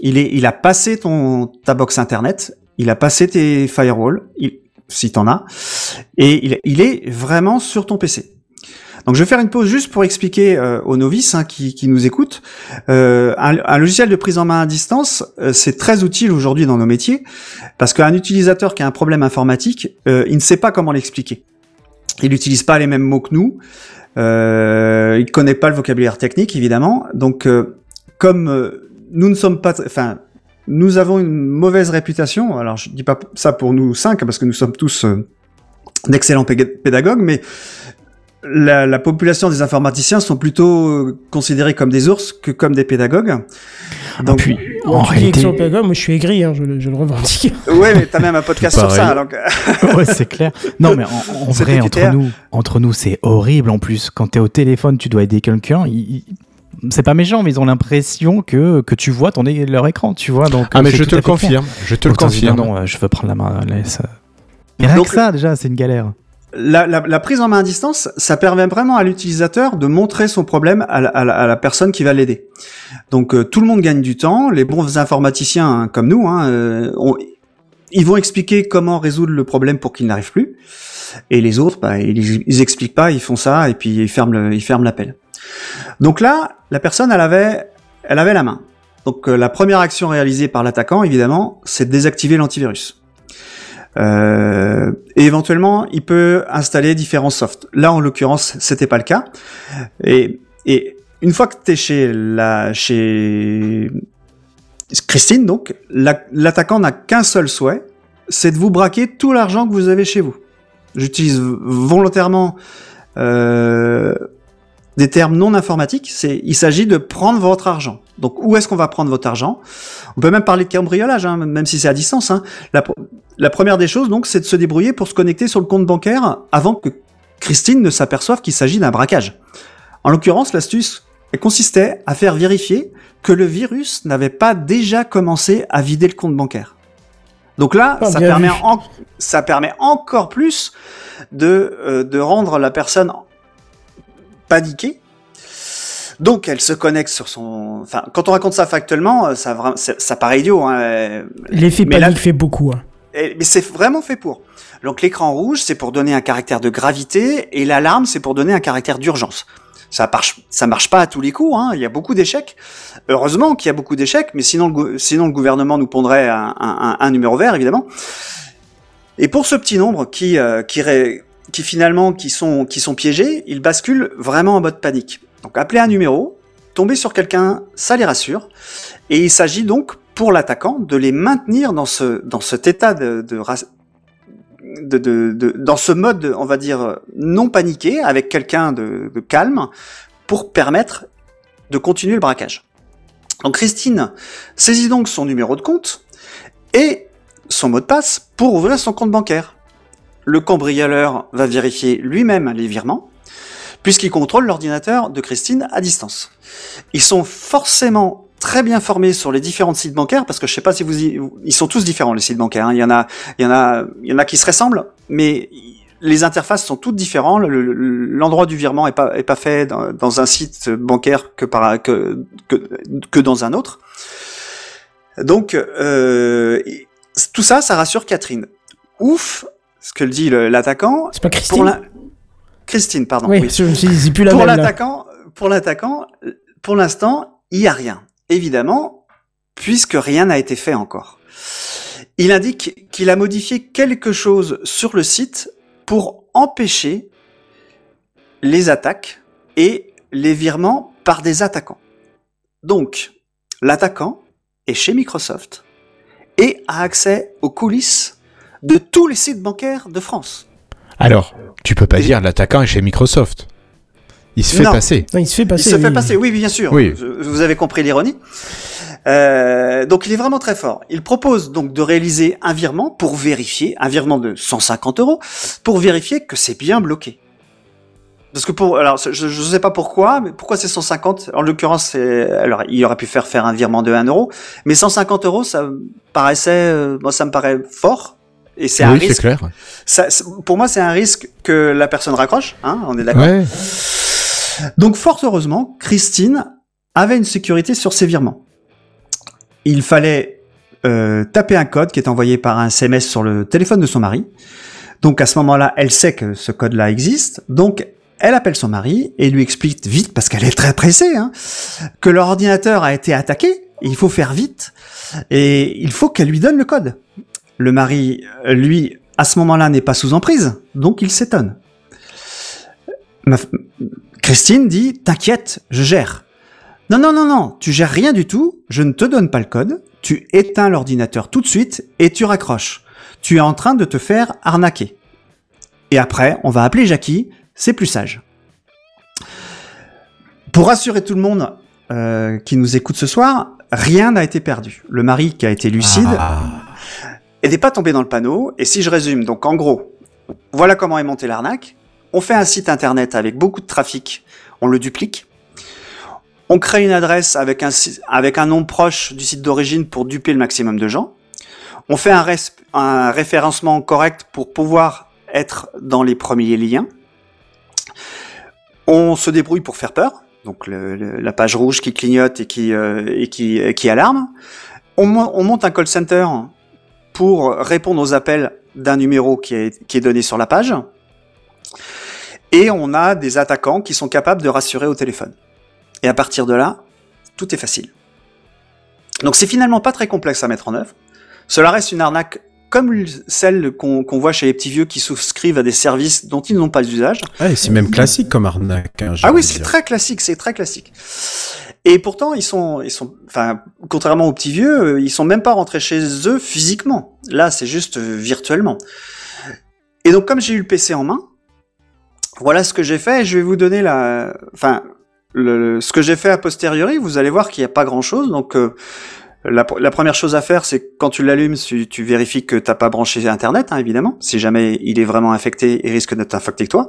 Il est il a passé ton ta box internet, il a passé tes firewalls, il, si t'en as, et il, il est vraiment sur ton PC. Donc je vais faire une pause juste pour expliquer euh, aux novices hein, qui, qui nous écoutent. Euh, un, un logiciel de prise en main à distance, euh, c'est très utile aujourd'hui dans nos métiers, parce qu'un utilisateur qui a un problème informatique, euh, il ne sait pas comment l'expliquer. Il n'utilise pas les mêmes mots que nous, euh, il connaît pas le vocabulaire technique évidemment. Donc comme nous ne sommes pas, enfin nous avons une mauvaise réputation. Alors je dis pas ça pour nous cinq parce que nous sommes tous d'excellents pédagogues, mais la, la population des informaticiens sont plutôt euh, considérés comme des ours que comme des pédagogues. Donc,
puis, en réalité,
pédagogue, moi je suis aigri, hein, je, le, je le revendique.
ouais, mais t'as même un podcast sur ça. Donc,
ouais, c'est clair. Non, mais en, vrai, entre nous, entre nous, c'est horrible en plus. Quand t'es au téléphone, tu dois aider quelqu'un. il- C'est pas méchant, mais ils ont l'impression que, que tu vois ton, leur écran, tu vois. Donc,
Ah mais je te le
fait clair.
confirme, je te le confirme.
non, euh, je veux prendre la main. Laisse. Mais rien
Donc-
que ça, déjà, c'est une galère.
La, la, la prise en main à distance, ça permet vraiment à l'utilisateur de montrer son problème à la, à la- personne qui va l'aider. Donc euh, tout le monde gagne du temps. Les bons informaticiens hein, comme nous, hein, euh, on- ils vont expliquer comment résoudre le problème pour qu'il n'arrive plus. Et les autres, bah, ils, ils expliquent pas, ils font ça et puis ils ferment le- ils ferment l'appel. Donc là, la personne, elle avait, elle avait la main. Donc euh, la première action réalisée par l'attaquant, évidemment, c'est de désactiver l'antivirus. Euh, et éventuellement, il peut installer différents softs. Là, en l'occurrence, c'était pas le cas. Et, une fois que tu es chez la, chez Christine, donc, la- l'attaquant n'a qu'un seul souhait, c'est de vous braquer tout l'argent que vous avez chez vous. J'utilise volontairement euh, des termes non informatiques. C'est, il s'agit de prendre votre argent. Donc, où est-ce qu'on va prendre votre argent? On peut même parler de cambriolage, hein, même si c'est à distance. Hein. La, la première des choses, donc, c'est de se débrouiller pour se connecter sur le compte bancaire avant que Christine ne s'aperçoive qu'il s'agit d'un braquage. En l'occurrence, l'astuce consistait à faire vérifier que le virus n'avait pas déjà commencé à vider le compte bancaire. Donc là, ça,
bien
permet
vu.
en- ça permet encore plus de, euh, de rendre la personne paniquée. Donc elle se connecte sur son... Enfin, quand on raconte ça factuellement, euh, ça, ça, ça paraît idiot. Hein. euh,
L'effet
là-
panique fait beaucoup. hein.
mais c'est vraiment fait pour. Donc l'écran rouge, c'est pour donner un caractère de gravité, et l'alarme, c'est pour donner un caractère d'urgence. Ça marche, ça marche pas à tous les coups. Hein. Il y a beaucoup d'échecs. Heureusement qu'il y a beaucoup d'échecs, mais sinon le, sinon le gouvernement nous pondrait un, un- un- un numéro vert, évidemment. Et pour ce petit nombre qui, euh, qui, ré- qui finalement qui sont, qui sont piégés, ils basculent vraiment en mode panique. Donc appeler un numéro, tomber sur quelqu'un, ça les rassure. Et il s'agit donc pour l'attaquant de les maintenir dans ce dans cet état de, de, de, de- dans ce mode, on va dire non paniqué, avec quelqu'un de, de calme, pour permettre de continuer le braquage. Donc Christine saisit donc son numéro de compte et son mot de passe pour ouvrir son compte bancaire. Le cambrioleur va vérifier lui-même les virements, puisqu'il contrôle l'ordinateur de Christine à distance. Ils sont forcément très bien formés sur les différents sites bancaires, parce que je sais pas si vous y... Ils sont tous différents, les sites bancaires. hein. Il, y en a, il, y en a, il y en a qui se ressemblent, mais les interfaces sont toutes différentes. Le- le- L'endroit du virement est pas, est pas fait dans, dans un site bancaire que, par, que, que, que dans un autre. Donc, euh, tout ça, ça rassure Catherine. Ouf, ce que le dit l'attaquant.
C'est pas Christine
Pour la... Christine, pardon.
Oui,
oui.
je plus la
Pour l'attaquant, pour l'attaquant, pour l'instant, il y a rien. Évidemment, puisque rien n'a été fait encore. Il indique qu'il a modifié quelque chose sur le site pour empêcher les attaques et les virements par des attaquants. Donc, l'attaquant est chez Microsoft et a accès aux coulisses de tous les sites bancaires de France.
Alors, tu peux pas dire l'attaquant est chez Microsoft. Il se fait
Non.
passer.
Non, il se fait passer.
il se fait
oui.
passer, oui, bien sûr.
Oui.
Je- Vous avez compris l'ironie. Euh, donc il est vraiment très fort. Il propose donc de réaliser un virement pour vérifier, un virement de 150 euros, pour vérifier que c'est bien bloqué. Parce que pour, alors je ne sais pas pourquoi, mais pourquoi c'est 150 En l'occurrence, alors il aurait pu faire faire un virement de 1 euro, mais 150 euros, ça me paraissait, euh, moi ça me paraît fort. Et c'est un
oui,
risque.
clair.
Ça, c'est- pour moi, c'est un risque que la personne raccroche. Hein, on est d'accord.
Ouais.
Donc fort heureusement, Christine avait une sécurité sur ses virements. Il fallait euh, taper un code qui est envoyé par un SMS sur le téléphone de son mari. Donc à ce moment-là, elle sait que ce code-là existe. Donc elle appelle son mari et lui explique vite, parce qu'elle est très pressée, hein, que l'ordinateur a été attaqué. Il faut faire vite et il faut qu'elle lui donne le code. Le mari, euh, lui, à ce moment-là, n'est pas sous emprise, donc il s'étonne. Christine dit T'inquiète, je gère. Non, non, non, non, tu gères rien du tout, je ne te donne pas le code, tu éteins l'ordinateur tout de suite et tu raccroches. Tu es en train de te faire arnaquer. Et après, on va appeler Jackie, c'est plus sage. Pour rassurer tout le monde euh, qui nous écoute ce soir, rien n'a été perdu. Le mari qui a été lucide
Ah.
Et n'est pas tombé dans le panneau. Et si je résume, donc en gros, voilà comment est montée l'arnaque. On fait un site internet avec beaucoup de trafic, on le duplique. On crée une adresse avec un, nom proche du site d'origine pour duper le maximum de gens. On fait un, référencement correct pour pouvoir être dans les premiers liens. On se débrouille pour faire peur, donc la page rouge qui clignote et qui, euh, alarme. On monte un call center pour répondre aux appels d'un numéro qui est, qui est donné sur la page. Et on a des attaquants qui sont capables de rassurer au téléphone. Et à partir de là, tout est facile. Donc c'est finalement pas très complexe à mettre en œuvre. Cela reste une arnaque comme celle qu'on voit chez les petits vieux qui souscrivent à des services dont ils n'ont pas l'usage.
Ouais, c'est même classique comme arnaque. hein,
Ah oui, c'est très classique, c'est très classique. Et pourtant, ils sont, ils sont, enfin, contrairement aux petits vieux, euh, ils sont même pas rentrés chez eux physiquement. Là, c'est juste euh, virtuellement. Et donc, comme j'ai eu le PC en main, voilà ce que j'ai fait. et Je vais vous donner la, enfin, le, ce que j'ai fait a posteriori. Vous allez voir qu'il n'y a pas grand chose. Donc, euh, la, première chose à faire, c'est quand tu l'allumes, tu, tu vérifies que t'as pas branché Internet, hein, évidemment. Si jamais il est vraiment infecté, il risque de t'infecter que toi.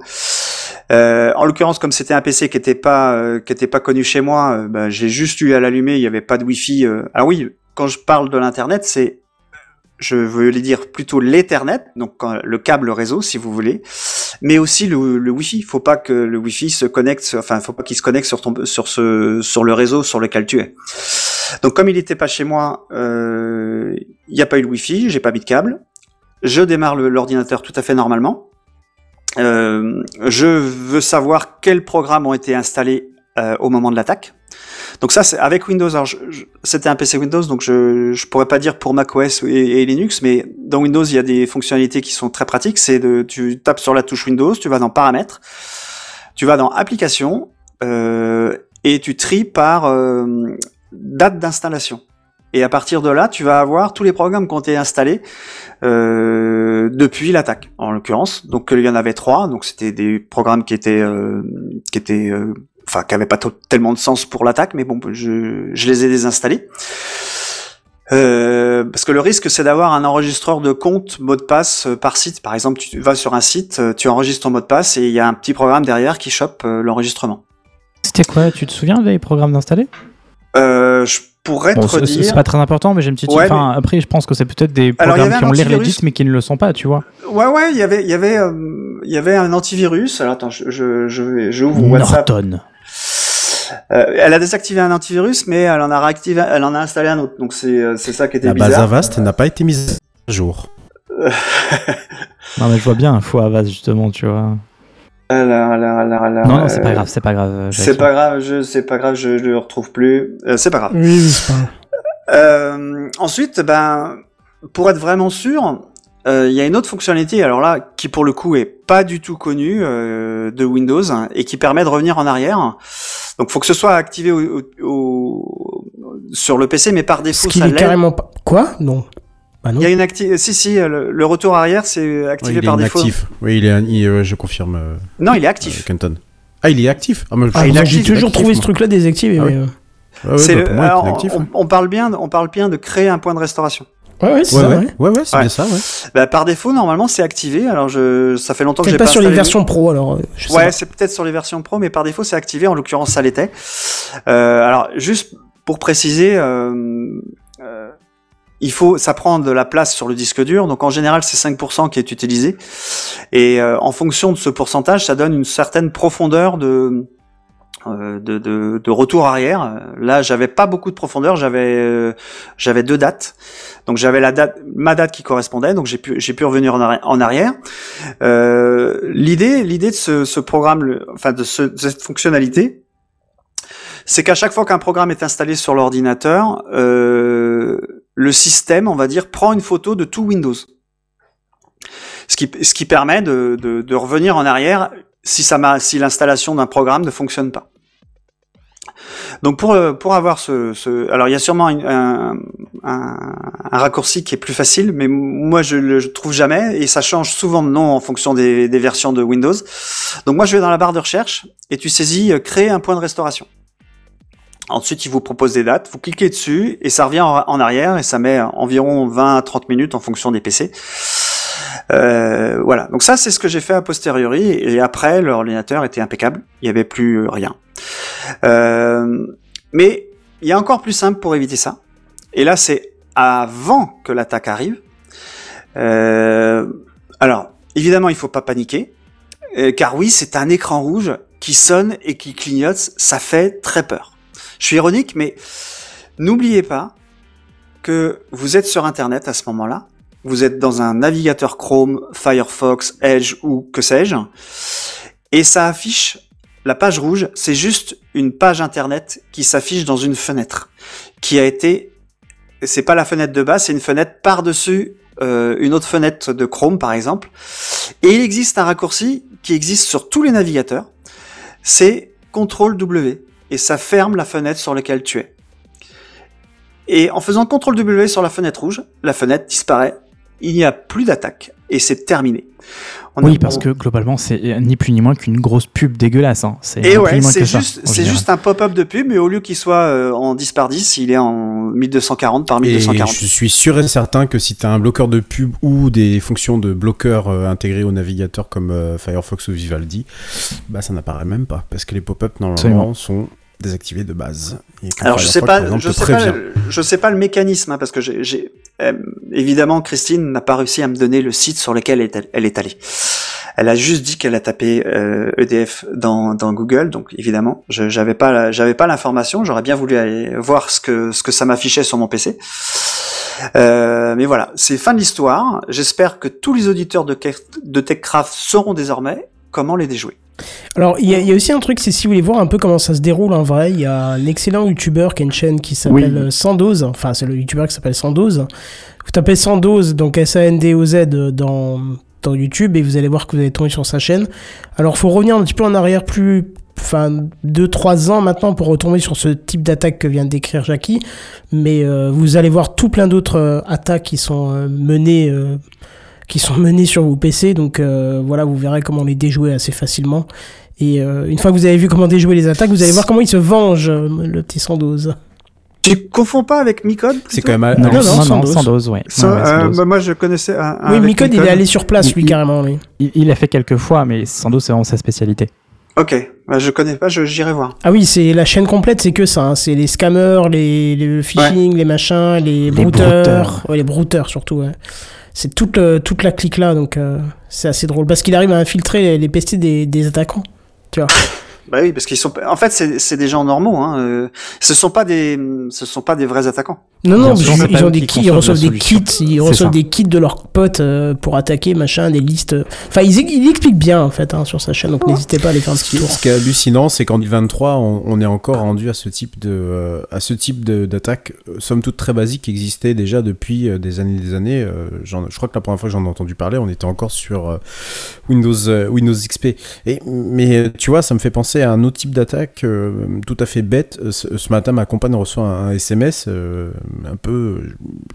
Euh, en l'occurrence, comme c'était un PC qui était pas euh, qui était pas connu chez moi, euh, bah, j'ai juste eu à l'allumer. Il y avait pas de Wi-Fi. euh. Ah oui, quand je parle de l'internet, c'est je veux dire plutôt l'Ethernet, donc le câble réseau, si vous voulez, mais aussi le, le Wi-Fi. Faut pas que le Wi-Fi se connecte, enfin, faut pas qu'il se connecte sur ton, sur ce, sur le réseau sur lequel tu es. Donc, comme il était pas chez moi, euh, il n'y a pas eu de Wi-Fi, j'ai pas mis de câble. Je démarre le- l'ordinateur tout à fait normalement. Euh, je veux savoir quels programmes ont été installés euh, au moment de l'attaque. Donc ça, c'est avec Windows. Alors, c'était un PC Windows, donc je je pourrais pas dire pour macOS et, Linux, mais dans Windows, il y a des fonctionnalités qui sont très pratiques. C'est de, tu tapes sur la touche Windows, tu vas dans Paramètres, tu vas dans Applications, euh, et tu tries par date d'installation. Et à partir de là, tu vas avoir tous les programmes qui ont été installés euh, depuis l'attaque, en l'occurrence. Donc il y en avait trois. Donc c'était des programmes qui étaient euh, qui étaient euh, enfin qui avaient pas tellement de sens pour l'attaque, mais bon, je, je les ai désinstallés. Euh, parce que le risque, c'est d'avoir un enregistreur de compte mot de passe euh, par site. Par exemple, tu vas sur un site, euh, tu enregistres ton mot de passe et il y a un petit programme derrière qui chope euh, l'enregistrement.
C'était quoi? Tu te souviens des programmes d'installer
Euh, je pourrais
Bon,
te
c'est- pas très important, mais j'ai une petite.
Ouais,
enfin, Après, je pense que c'est peut-être des programmes qui ont l'air
antivirus.
legit, mais qui ne le sont pas, tu vois.
Ouais, ouais, il y avait, il y avait, euh, il y avait un antivirus. Alors attends, je, je, je vais- j'ouvre WhatsApp.
Norton.
Euh, elle a désactivé un antivirus, mais elle en a réactivé, elle en a installé un autre. Donc c'est, euh, c'est ça qui était
La base
bizarre.
Avast n'a pas été mise à jour.
Non, mais je vois bien un faux Avast, justement, tu vois.
Alors, alors, alors, alors,
Non, non, c'est pas grave, c'est pas grave.
C'est pas grave, je, c'est pas grave, je, le retrouve plus. Euh, c'est pas grave.
Oui, oui, c'est pas grave.
Euh, ensuite, ben, pour être vraiment sûr, euh, il y a une autre fonctionnalité, alors là, qui pour le coup est pas du tout connue euh, de Windows et qui permet de revenir en arrière. Donc, faut que ce soit activé au, au- au- sur le PC, mais par
Ce
défaut,
qui
ça
est
l'est.
carrément pas. Quoi? Non. Bah non.
Il y a une acti... Si, si, le, le retour arrière, c'est
Ouais,
activé
il est
par défaut.
inactif. Oui, il est, il- ouais, je confirme. euh,
Non, il est
euh,
actif.
Kenton. Ah, il est actif. Ah,
Ah,
il actif,
j'ai toujours
actif,
trouvé ce truc-là désactivé.
Ah oui.
euh,
Ouais, ouais, bah, moi,
alors,
inactif.
on, on parle bien, on parle bien de créer un point de restauration.
Ouais, ouais, c'est
Ouais,
ça,
ouais,
ouais.
ouais, ouais, c'est
Ouais.
bien ça, ouais.
Bah, par défaut, normalement, c'est activé. Alors, je, ça fait longtemps que j'ai pas
pas sur les versions pro, alors. euh, Je
Ouais, c'est peut-être sur les versions pro, mais par défaut, c'est activé. En l'occurrence, ça l'était. Euh, alors, juste pour préciser, euh, euh, il faut, ça prend de la place sur le disque dur. Donc, en général, c'est 5% qui est utilisé. Et euh, en fonction de ce pourcentage, ça donne une certaine profondeur de euh, de, retour arrière. Là, j'avais pas beaucoup de profondeur. J'avais euh, j'avais deux dates. Donc j'avais la date, ma date qui correspondait. Donc j'ai pu j'ai pu revenir en arri- en arrière. Euh, l'idée, l'idée de ce, programme, enfin de, ce- de cette fonctionnalité, c'est qu'à chaque fois qu'un programme est installé sur l'ordinateur, le système, on va dire, prend une photo de tout Windows. Ce qui, permet de, revenir en arrière si, l'installation d'un programme ne fonctionne pas. Donc pour, euh, avoir ce. Alors il y a sûrement un, raccourci qui est plus facile, mais moi je le je trouve jamais, et ça change souvent de nom en fonction des, des versions de Windows. Donc moi je vais dans la barre de recherche, et tu saisis euh, créer un point de restauration. Ensuite, il vous propose des dates, vous cliquez dessus et ça revient en, arrière et ça met environ 20 à 30 minutes en fonction des PC. Euh, voilà, donc ça c'est ce que j'ai fait a posteriori et après l'ordinateur était impeccable, il n'y avait plus rien. Euh, mais il y a encore plus simple pour éviter ça. Et là c'est avant que l'attaque arrive. Euh, alors évidemment il faut pas paniquer, car oui c'est un écran rouge qui sonne et qui clignote, ça fait très peur. Je suis ironique, mais n'oubliez pas que vous êtes sur Internet à ce moment-là. Vous êtes dans un navigateur Chrome, Firefox, Edge ou que sais-je. Et ça affiche la page rouge. C'est juste une page Internet qui s'affiche dans une fenêtre. Qui a été, c'est pas la fenêtre de base, c'est une fenêtre par-dessus euh, une autre fenêtre de Chrome par exemple. Et il existe un raccourci qui existe sur tous les navigateurs. C'est CTRL W et ça ferme la fenêtre sur laquelle tu es. Et en faisant CTRL W sur la fenêtre rouge, la fenêtre disparaît, il n'y a plus d'attaque et c'est terminé. On
Oui,
a-
parce que globalement, c'est ni plus ni moins qu'une grosse pub dégueulasse. Hein. C'est
Et ouais, c'est juste, c'est juste un pop-up de pub, mais au lieu qu'il soit euh, en 10 par 10, il est en 1240 par
Et
1240.
je suis sûr et certain que si tu as un bloqueur de pub ou des fonctions de bloqueur euh, intégrées au navigateur comme euh, Firefox ou Vivaldi, bah ça n'apparaît même pas parce que les pop-up normalement
Absolument.
sont désactivés de base. Et
Alors je sais pas,
exemple,
je sais pas, je sais pas le mécanisme, hein, parce que j'ai, euh, évidemment Christine n'a pas réussi à me donner le site sur lequel elle est, allée. Elle a juste dit qu'elle a tapé euh, EDF dans, dans Google, donc évidemment, je, j'avais pas, j'avais pas l'information. J'aurais bien voulu aller voir ce que ce que ça m'affichait sur mon PC. Euh, mais voilà, c'est fin de l'histoire. J'espère que tous les auditeurs de, de TechCraft sauront désormais comment les déjouer.
Alors, il y, a- il y a aussi un truc, c'est si vous voulez voir un peu comment ça se déroule en vrai, il y a un excellent youtubeur qui a une chaîne qui s'appelle
Oui.
euh, Sandoz, enfin c'est le youtubeur qui s'appelle Sandoz. Vous tapez Sandoz, donc S-A-N-D-O-Z euh, dans, dans YouTube et vous allez voir que vous allez tomber sur sa chaîne. Alors, faut revenir un petit peu en arrière plus enfin 2-3 ans maintenant pour retomber sur ce type d'attaque que vient de décrire Jackie, mais euh, vous allez voir tout plein d'autres euh, attaques qui sont euh, menées qui sont menées sur vos PC, donc euh, voilà, vous verrez comment les déjouer assez facilement. Et euh, une fois que vous avez vu comment déjouer les attaques, vous allez voir comment ils se vengent, euh, le petit Sandoz.
Tu confonds pas avec Micode
C'est quand même. à-
Non,
non,
non, non,
dose,
ouais.
Ça, euh, bah, moi, je connaissais un. un
oui, Micode, il est allé sur place,
Il-
lui,
il-
carrément, lui.
Il, il l'a fait quelques fois, mais sans doute c'est vraiment sa spécialité.
Ok, bah, je connais pas, je- j'irai voir.
Ah oui, c'est la chaîne complète, c'est que ça. hein. C'est les scammers, les, les le phishing, les machins, les,
Les
brouteurs.
brouteurs.
Ouais, les brouteurs surtout. ouais. C'est toute, le- toute la clique là, donc euh, c'est assez drôle. Parce qu'il arrive à infiltrer les, les des, des attaquants. Tu vois.
Bah oui, parce qu'ils sont. En fait, c'est des gens normaux. Hein. euh, Ce sont pas des, ce sont pas des vrais attaquants.
Non, non, ils, ils ont des kits, ils reçoivent des kits, ils reçoivent des kits de leurs potes euh, pour attaquer, machin, des listes. Enfin, il, il explique bien en fait hein, sur sa chaîne, donc n'hésitez pas à aller faire un
Ce
petit
qui,
tour.
ce qui est hallucinant, c'est qu'en 2023, on, on est encore rendu à ce type de, euh, à ce type d'attaque, somme toute très basique, qui existait déjà depuis euh, des années et des années. Euh, je crois que la première fois que j'en ai entendu parler, on était encore sur euh, Windows, euh, Windows XP. Et, mais tu vois, ça me fait penser à un autre type d'attaque euh, tout à fait bête. Euh, Ce, ce matin, ma compagne reçoit un, SMS, euh, un peu,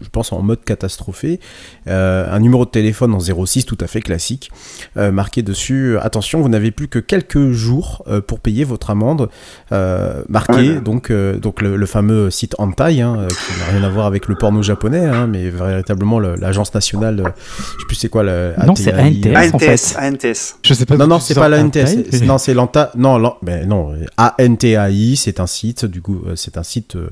je pense, en mode catastrophé, euh, un numéro de téléphone en 06 tout à fait classique euh, marqué dessus attention vous n'avez plus que quelques jours euh, pour payer votre amende euh, marqué
Ouais.
donc euh, donc le, le fameux site Hentai hein, qui n'a rien à voir avec le porno japonais hein, mais véritablement le- l'agence nationale je sais plus c'est quoi le
Non, c'est ANTS. en fait.
ANTS.
Je sais pas.
non, non, c'est pas la
ta
NTS.
taille,
c'est-
mais-
Non, c'est l'ANTA. Non, ben non. ANTAI, c'est un site, du coup, euh, c'est un site, euh,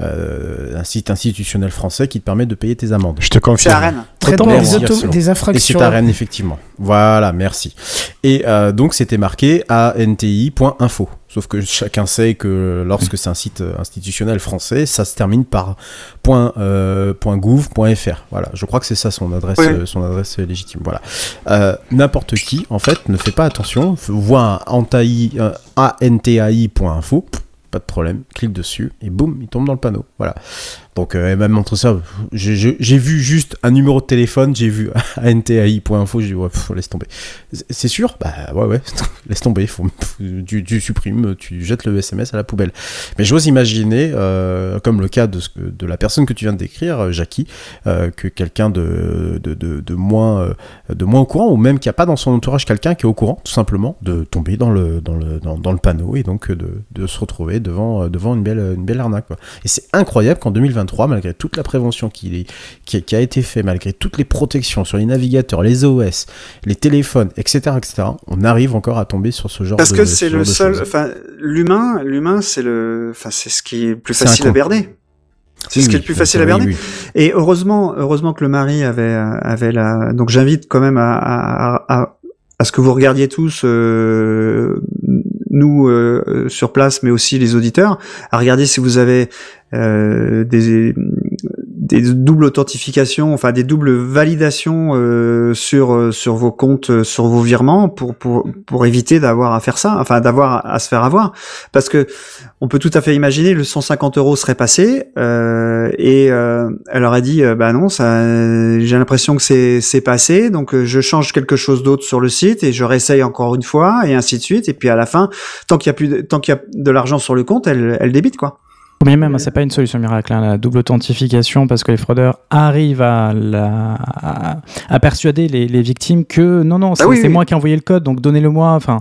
euh, un site institutionnel français qui te permet de payer tes amendes.
Je te
C'est
confirme.
à Rennes.
Des, auto- des
Et
infractions.
c'est à Rennes, effectivement. Voilà, merci. Et euh, donc, c'était marqué anti.info. Sauf que chacun sait que lorsque c'est un site euh, institutionnel français, ça se termine par point, euh, point .gouv, point .fr. Voilà, je crois que c'est ça son adresse,
Oui.
euh, son adresse légitime. Voilà. Euh, N'importe qui, en fait, ne fait pas attention, voit un antai.info, pas de problème, clique dessus et boum, il tombe dans le panneau. Voilà. Donc, euh, elle m'a montré ça. J'ai- vu juste un numéro de téléphone, j'ai vu antai.info, j'ai dit, ouais, laisse tomber. C'est- sûr? Bah ouais, ouais, laisse tomber. Tu, supprimes, tu jettes le SMS à la poubelle. Mais j'ose imaginer, euh, comme le cas de, la personne que tu viens de décrire, euh, Jackie, euh, que quelqu'un de, moins, de moins au courant, ou même qu'il n'y a pas dans son entourage quelqu'un qui est au courant, tout simplement, de tomber dans le, panneau et donc de, se retrouver devant, une, belle, arnaque. Et c'est incroyable qu'en 2023, malgré toute la prévention qui, est- qui, qui a été faite, malgré toutes les protections sur les navigateurs, les OS, les téléphones, etc., etc., on arrive encore à tomber sur ce genre
Parce
de
que
ce
c'est le seul. Enfin, l'humain, l'humain, c'est le. Enfin, c'est ce qui est le plus facile à berner. C'est
Oui,
ce qui est le plus facile à berner.
oui.
Et heureusement, heureusement que le mari avait avait la. Donc j'invite quand même à, à, à, à ce que vous regardiez tous, euh, nous euh, sur place, mais aussi les auditeurs, à regarder si vous avez euh, des des doubles authentifications, enfin des doubles validations euh, sur euh, sur vos comptes, euh, sur vos virements, pour pour pour éviter d'avoir à faire ça, enfin d'avoir à se faire avoir, parce que on peut tout à fait imaginer le 150 euros serait passé euh, et euh, elle aurait dit bah non ça j'ai l'impression que c'est c'est passé donc je change quelque chose d'autre sur le site et je réessaye encore une fois et ainsi de suite et puis à la fin tant qu'il y a plus de, tant qu'il y a de l'argent sur le compte elle elle débite quoi.
Bien même, c'est pas une solution miracle, hein, la double authentification, parce que les fraudeurs arrivent à, la- à, à persuader les, les victimes que non, non, c'est
Ah oui,
c'est
oui.
moi qui ai envoyé le code, donc donnez-le-moi. Enfin,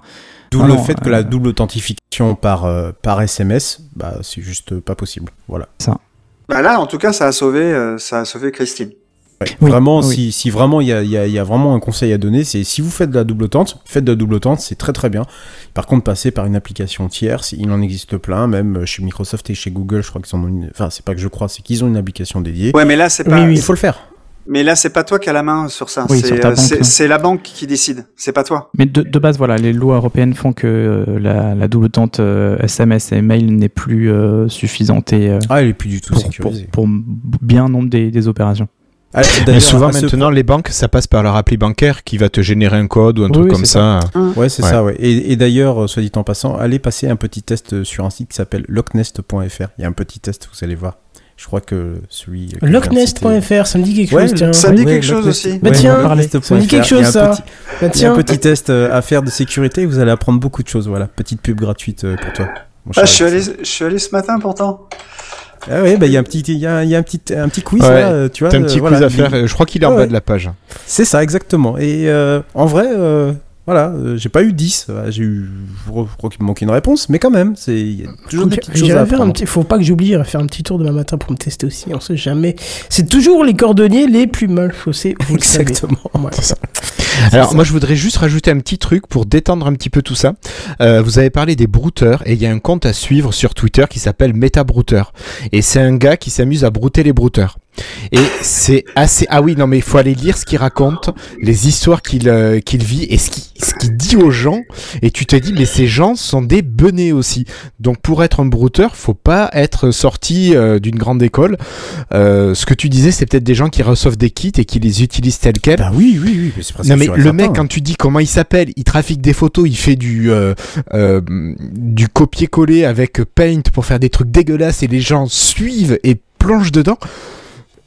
D'où le fait que
euh,
la double authentification par, euh, par SMS, bah, c'est juste pas possible. Voilà.
Bah là en tout cas ça a sauvé euh, ça a sauvé Christine.
Oui,
vraiment,
oui.
Si, si vraiment il y a, il y a- il y a vraiment un conseil à donner, c'est si vous faites de la double tente, faites de la double tente, c'est très très bien. Par contre, passer par une application tierce, il en existe plein, même chez Microsoft et chez Google, je crois qu'ils en ont une. Enfin, c'est pas que je crois, c'est qu'ils ont une application dédiée.
Ouais mais là c'est pas
oui.
Il faut le faire.
mais là c'est pas toi qui as la main sur ça,
Oui,
c'est
sur ta
euh,
banque,
c'est la banque qui décide, c'est pas toi.
mais de, de base, voilà, les lois européennes font que euh, la, la double tente euh, SMS et mail n'est plus euh, suffisante et, euh,
Ah, elle est plus du tout
pour, pour,
sécurisée.
pour bien nombre des, des opérations.
Ah,
Mais souvent maintenant, les banques, ça passe par leur appli bancaire qui va te générer un code ou un
Oui,
truc
oui,
comme
c'est
ça.
Ouais, c'est
Ouais.
ça, ouais. Et, et d'ailleurs, euh, soit dit en passant, allez passer un petit test euh, sur un site qui s'appelle locknest.fr. Il y a un petit test, vous allez voir. Je crois que celui.
Locknest.fr, ça me dit quelque
Ouais,
chose, tiens.
Ça me dit quelque chose aussi.
Bah tiens, ça me dit quelque chose, ça.
petit-
Bah
Il y a un
tiens.
petit test euh, à faire de sécurité, vous allez apprendre beaucoup de choses. Voilà, petite pub gratuite pour toi. mon
Ah, je suis allé, je suis allé ce matin pourtant.
Ah oui, bah il y a un petit, il y a, il y a un petit, un petit quiz
Ouais,
là, euh, tu vois.
T'as un
euh,
petit
voilà,
quiz à
il-
faire. euh, Je crois qu'il est en bas de la page.
C'est ça, exactement. Et euh, en vrai, euh, voilà, euh, j'ai pas eu 10. Voilà, J'ai eu, je crois qu'il me manquait une réponse, mais quand même, c'est il y a toujours des petites choses à
J'irai faire un
apprendre.
petit, faut pas que j'oublie, j'irai faire un petit tour demain matin pour me tester aussi. On sait jamais. C'est toujours les cordonniers les plus mal chaussés. Vous le savez.
Exactement.
Ouais.
C'est ça. Alors moi je voudrais juste rajouter un petit truc pour détendre un petit peu tout ça. Euh, vous avez parlé des brouteurs et il y a un compte à suivre sur Twitter qui s'appelle MetaBrouteur et c'est un gars qui s'amuse à brouter les brouteurs. Et c'est assez ah oui non mais il faut aller lire ce qu'il raconte, les histoires qu'il euh, qu'il vit et ce qu'il ce qu'il dit aux gens et tu te dis mais ces gens sont des benets aussi. Donc pour être un brouteur, faut pas être sorti euh, d'une grande école. Euh, ce que tu disais c'est peut-être des gens qui reçoivent des kits et qui les utilisent tels quels.
Bah oui, oui, oui, mais c'est
Non mais le mec quand tu dis comment il s'appelle, il trafique des photos, il fait du du copier-coller avec Paint pour faire des trucs dégueulasses et les gens suivent et plongent dedans.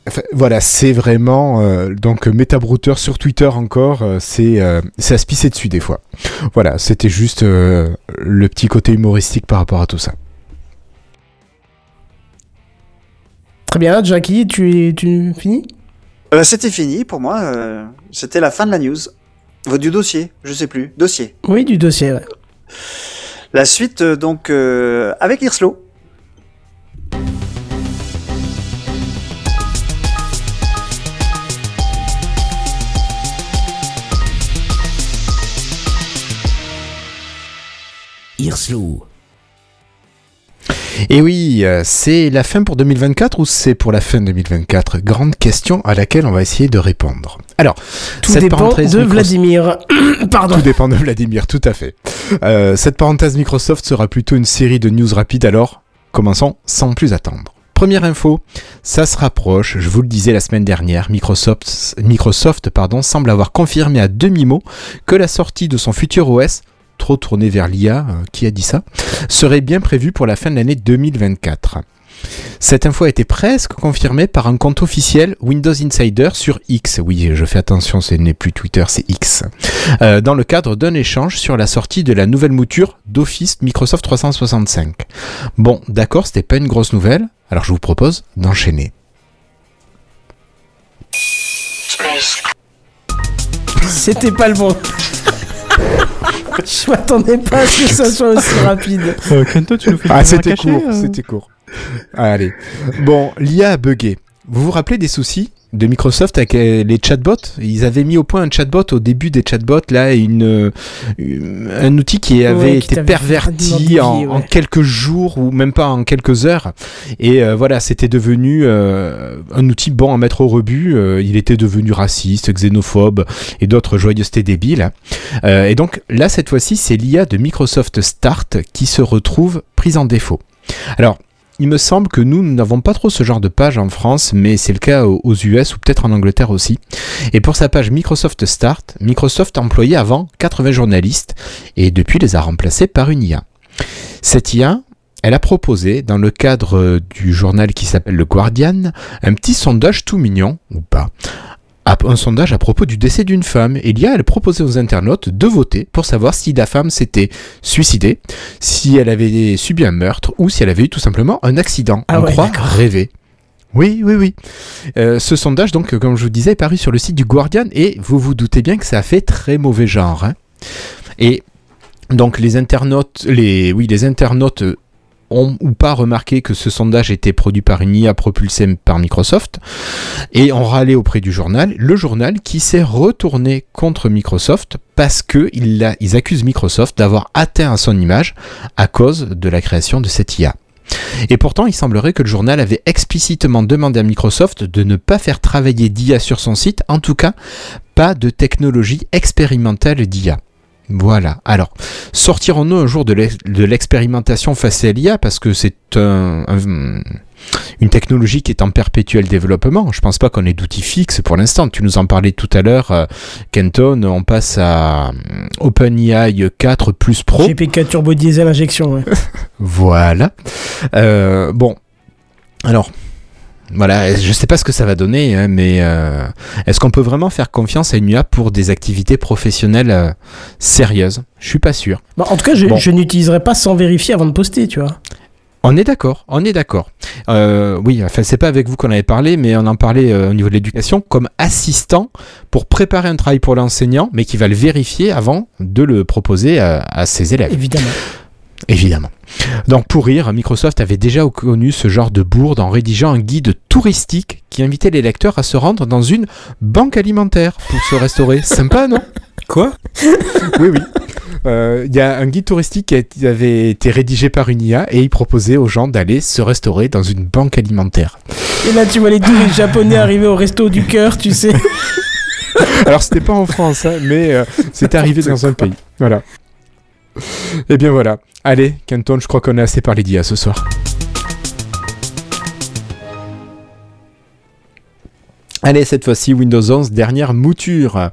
Enfin, voilà, c'est vraiment euh, donc Metabrouteur sur Twitter encore, euh, c'est euh, c'est à se pisser dessus des fois. Voilà, c'était juste euh, le petit côté humoristique par rapport à tout ça.
Très bien, Jackie, tu, tu finis?
Euh, C'était fini pour moi. euh, C'était la fin de la news. Votre du dossier, je sais plus. Dossier.
Oui, du dossier. ouais.
La suite, donc, euh, avec Irslo.
Et oui, euh, c'est la fin pour 2024 ou c'est pour la fin 2024 Grande question à laquelle on va essayer de répondre. Alors,
Tout
cette
dépend
parenthèse
de Vladimir. Pardon.
Tout dépend de Vladimir, tout à fait. Euh, cette parenthèse Microsoft sera plutôt une série de news rapides, alors commençons sans plus attendre. Première info, ça se rapproche, je vous le disais la semaine dernière, Microsoft, Microsoft pardon, semble avoir confirmé à demi-mot que la sortie de son futur OS, trop tourné vers l'IA, euh, qui a dit ça, serait bien prévue pour la fin de l'année 2024. Cette info a été presque confirmée par un compte officiel Windows Insider sur X. Oui, je fais attention, ce n'est plus Twitter, c'est X. Euh, dans le cadre d'un échange sur la sortie de la nouvelle mouture d'Office Microsoft 365. Bon, d'accord, c'était pas une grosse nouvelle, alors je vous propose d'enchaîner.
C'était pas le bon. Je m'attendais pas à ce que ça soit aussi rapide.
Kento, tu nous fais une
Ah, c'était court,
euh
c'était court. Allez. Bon, l'IA a bugué. Vous vous rappelez des soucis? De Microsoft avec euh, les chatbots Ils avaient mis au point un chatbot au début des chatbots, là, une, euh, une- un outil qui avait
Ouais,
été perverti en, quelques jours ou même pas en quelques heures. Et euh, voilà, c'était devenu euh, un outil bon à mettre au rebut. Euh, il était devenu raciste, xénophobe et d'autres joyeusetés débiles. Et donc là, cette fois-ci, c'est l'IA de Microsoft Start qui se retrouve prise en défaut. Alors, il me semble que nous, n'avons pas trop ce genre de page en France, mais c'est le cas aux US ou peut-être en Angleterre aussi. Et pour sa page Microsoft Start, Microsoft employait avant 80 journalistes et depuis les a remplacés par une IA. Cette IA, elle a proposé, dans le cadre du journal qui s'appelle Le Guardian, un petit sondage tout mignon, ou pas, un sondage à propos du décès d'une femme. Et l'IA, elle proposait aux internautes de voter pour savoir si la femme s'était suicidée, si elle avait subi un meurtre ou si elle avait eu tout simplement un accident.
Ah
On
ouais,
croit rêver. Oui, oui, oui. Euh, ce sondage, donc, comme je vous disais, est paru sur le site du Guardian et vous vous doutez bien que ça a fait très mauvais genre. hein. Et donc les internautes, les, oui, les internautes ont ou pas remarqué que ce sondage était produit par une IA propulsée par Microsoft et ont râlé auprès du journal. Le journal qui s'est retourné contre Microsoft parce que il a- ils accusent Microsoft d'avoir atteint son image à cause de la création de cette IA. Et pourtant, il semblerait que le journal avait explicitement demandé à Microsoft de ne pas faire travailler d'IA sur son site, en tout cas pas de technologie expérimentale d'IA. Voilà. Alors, sortirons-nous un jour de l'ex- de l'expérimentation face à l'IA parce que c'est un- un- une technologie qui est en perpétuel développement. Je pense pas qu'on ait d'outils fixes pour l'instant. Tu nous en parlais tout à l'heure, euh, Kenton. On passe à euh, OpenAI 4 plus Pro.
GP4 Turbo Diesel injection, ouais.
Voilà. Euh, bon. Alors, Voilà, je sais pas ce que ça va donner, hein, mais euh, est-ce qu'on peut vraiment faire confiance à une IA pour des activités professionnelles euh, sérieuses? Je suis pas sûr.
Bah, en tout cas, je,
Bon.
je n'utiliserai pas sans vérifier avant de poster, tu vois.
On est d'accord, on est d'accord. Euh, oui, enfin c'est pas avec vous qu'on avait parlé, mais on en parlait euh, au niveau de l'éducation comme assistant pour préparer un travail pour l'enseignant, mais qui va le vérifier avant de le proposer à, à ses élèves.
Évidemment.
Évidemment. Donc pour rire, Microsoft avait déjà connu ce genre de bourde en rédigeant un guide touristique qui invitait les lecteurs à se rendre dans une banque alimentaire pour se restaurer. Sympa, non?
Quoi?
Oui, oui. Euh, Il y a un guide touristique qui a avait été rédigé par une IA et il proposait aux gens d'aller se restaurer dans une banque alimentaire.
Et là, tu vois les touristes japonais arriver au resto du cœur, tu sais.
Alors c'était pas en France, hein, mais euh, c'est arrivé dans un pays. Voilà. Et bien voilà. Allez, Canton, je crois qu'on a assez parlé d'IA ce soir. Allez, cette fois-ci, Windows 11, dernière mouture.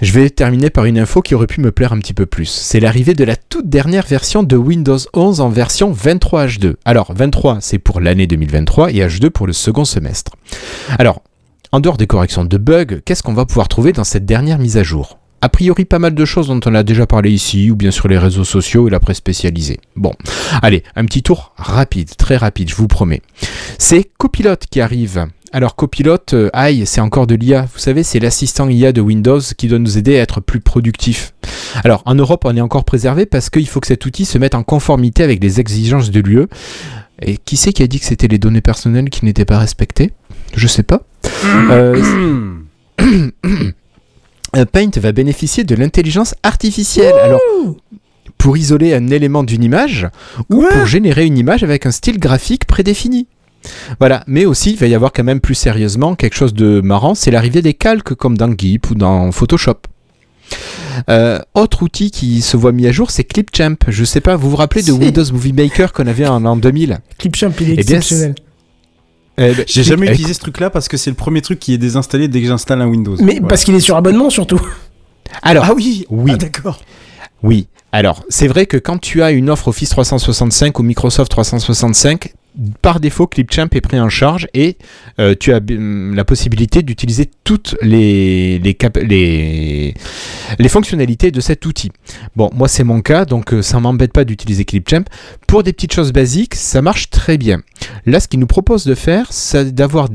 Je vais terminer par une info qui aurait pu me plaire un petit peu plus. C'est l'arrivée de la toute dernière version de Windows 11 en version 23H2. Alors, 23, c'est pour l'année 2023 et H2 pour le second semestre. Alors, en dehors des corrections de bugs, qu'est-ce qu'on va pouvoir trouver dans cette dernière mise à jour? A priori, pas mal de choses dont on a déjà parlé ici, ou bien sur les réseaux sociaux et la presse spécialisée. Bon, allez, un petit tour rapide, très rapide, je vous promets. C'est Copilot qui arrive. Alors Copilot, euh, aïe, c'est encore de l'IA. Vous savez, c'est l'assistant IA de Windows qui doit nous aider à être plus productifs. Alors en Europe, on est encore préservé parce qu'il faut que cet outil se mette en conformité avec les exigences de l'UE. Et qui c'est qui a dit que c'était les données personnelles qui n'étaient pas respectées Je sais pas. Euh, euh, Paint va bénéficier de l'intelligence artificielle. Alors, pour isoler un élément d'une image ou pour générer une image avec un style graphique prédéfini. Voilà, mais aussi il va y avoir quand même plus sérieusement quelque chose de marrant, c'est l'arrivée des calques comme dans GIMP ou dans Photoshop. Euh, autre outil qui se voit mis à jour, c'est Clipchamp. Je sais pas, vous vous rappelez de Windows Movie Maker qu'on avait en l'an 2000
Clipchamp, il est
Eh bien,
exceptionnel.
Eh ben,
J'ai jamais
eh,
utilisé ce truc-là parce que c'est le premier truc qui est désinstallé dès que j'installe un Windows.
Mais
Voilà.
parce qu'il est sur abonnement surtout.
Alors,
Ah oui
Oui.
Ah, d'accord.
Oui, alors c'est vrai que quand tu as une offre Office 365 ou Microsoft 365, par défaut Clipchamp est pris en charge et euh, tu as hum, la possibilité d'utiliser toutes les, les, fonctionnalités de cet outil. Bon, moi c'est mon cas, donc euh, ça m'embête pas d'utiliser Clipchamp. Pour des petites choses basiques, ça marche très bien. Là, ce qu'il nous propose de faire, c'est d'avoir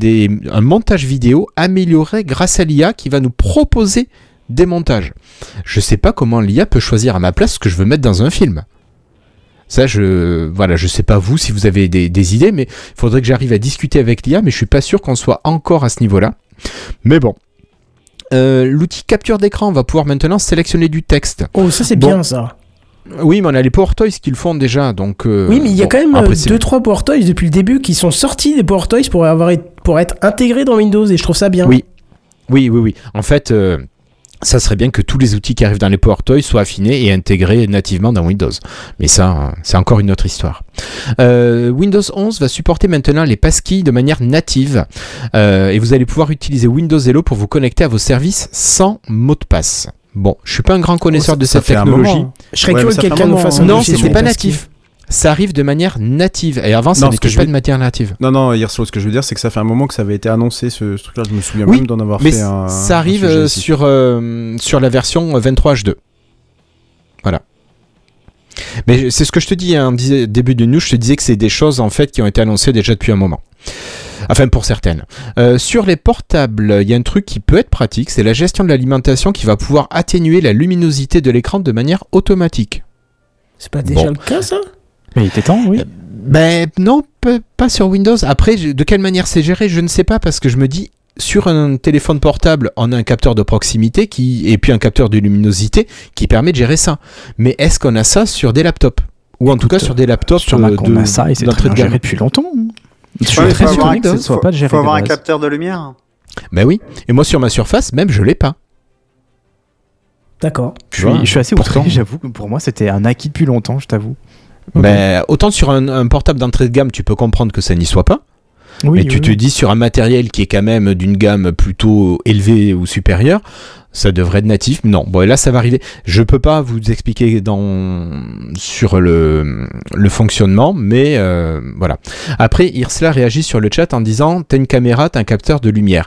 un montage vidéo amélioré grâce à l'IA qui va nous proposer des montages. Je sais pas comment l'IA peut choisir à ma place ce que je veux mettre dans un film. Ça, je, voilà, je sais pas vous si vous avez des, des idées, mais il faudrait que j'arrive à discuter avec l'IA, mais je suis pas sûr qu'on soit encore à ce niveau-là. Mais bon. Euh, L'outil capture d'écran va pouvoir maintenant sélectionner du texte.
Oh, ça c'est
Bon.
bien ça.
Oui, mais on a les Power Toys qui le font déjà, donc. euh,
Oui, mais il y a
bon,
quand même
après, c'est-
2-3 Power Toys depuis le début qui sont sortis des Power Toys pour, avoir, pour être intégrés dans Windows et je trouve ça bien.
Oui. Oui, oui, oui. En fait, euh, ça serait bien que tous les outils qui arrivent dans les Power Toys soient affinés et intégrés nativement dans Windows. Mais ça, euh, c'est encore une autre histoire. Euh, Windows 11 va supporter maintenant les passkeys de manière native euh, et vous allez pouvoir utiliser Windows Hello pour vous connecter à vos services sans mot de passe. Bon, je suis pas un grand connaisseur
Oh,
de
ça
cette technologie.
moment.
Je serais
Ouais,
curieux que
ça fait un
quelqu'un nous
moment,
fasse
hein.
un
Non, c'était pas natif. Ça arrive de manière native. Et avant, ça n'était pas de manière native.
Non, non, hier soir, ce que je veux dire, c'est que ça fait un moment que ça avait été annoncé, ce, ce truc-là. Je me souviens
Oui,
même d'en avoir
Mais
fait un.
ça
un
arrive
sujet
euh, sur, euh, sur la version 23H2. Voilà. Mais c'est ce que je te dis dis- début de news, je te disais que c'est des choses en fait qui ont été annoncées déjà depuis un moment. Enfin pour certaines. Euh, sur les portables, il y a un truc qui peut être pratique, c'est la gestion de l'alimentation qui va pouvoir atténuer la luminosité de l'écran de manière automatique.
C'est pas déjà
Bon.
le cas ça?
Mais il était temps, oui.
Ben non, pas sur Windows. Après, de quelle manière c'est géré, je ne sais pas, parce que je me dis, sur un téléphone portable, on a un capteur de proximité qui, et puis un capteur de luminosité qui permet de gérer ça. Mais est-ce qu'on a ça sur des laptops? Ou en tout cas sur des laptops
Sur
euh,
Mac, on
de-
a ça et c'est très bien géré depuis longtemps. Je suis
Ouais,
très
faut
sûr
avoir un-
que ce soit
faut-
pas géré
faut avoir
de
un
base.
capteur de lumière.
Ben oui. Et moi sur ma surface, même je l'ai pas.
D'accord.
Je suis, je suis assez outré, j'avoue que pour moi c'était un acquis depuis longtemps, je t'avoue.
Ok.
Ben, autant sur un, un portable d'entrée de gamme, tu peux comprendre que ça n'y soit pas.
Oui,
Mais tu
oui,
te dis sur un matériel qui est quand même d'une gamme plutôt élevée ou supérieure, ça devrait être natif. Non, bon, et là ça va arriver. Je peux pas vous expliquer dans sur le, le fonctionnement, mais euh, voilà. Après, Irsla réagit sur le chat en disant T'as une caméra, t'as un capteur de lumière.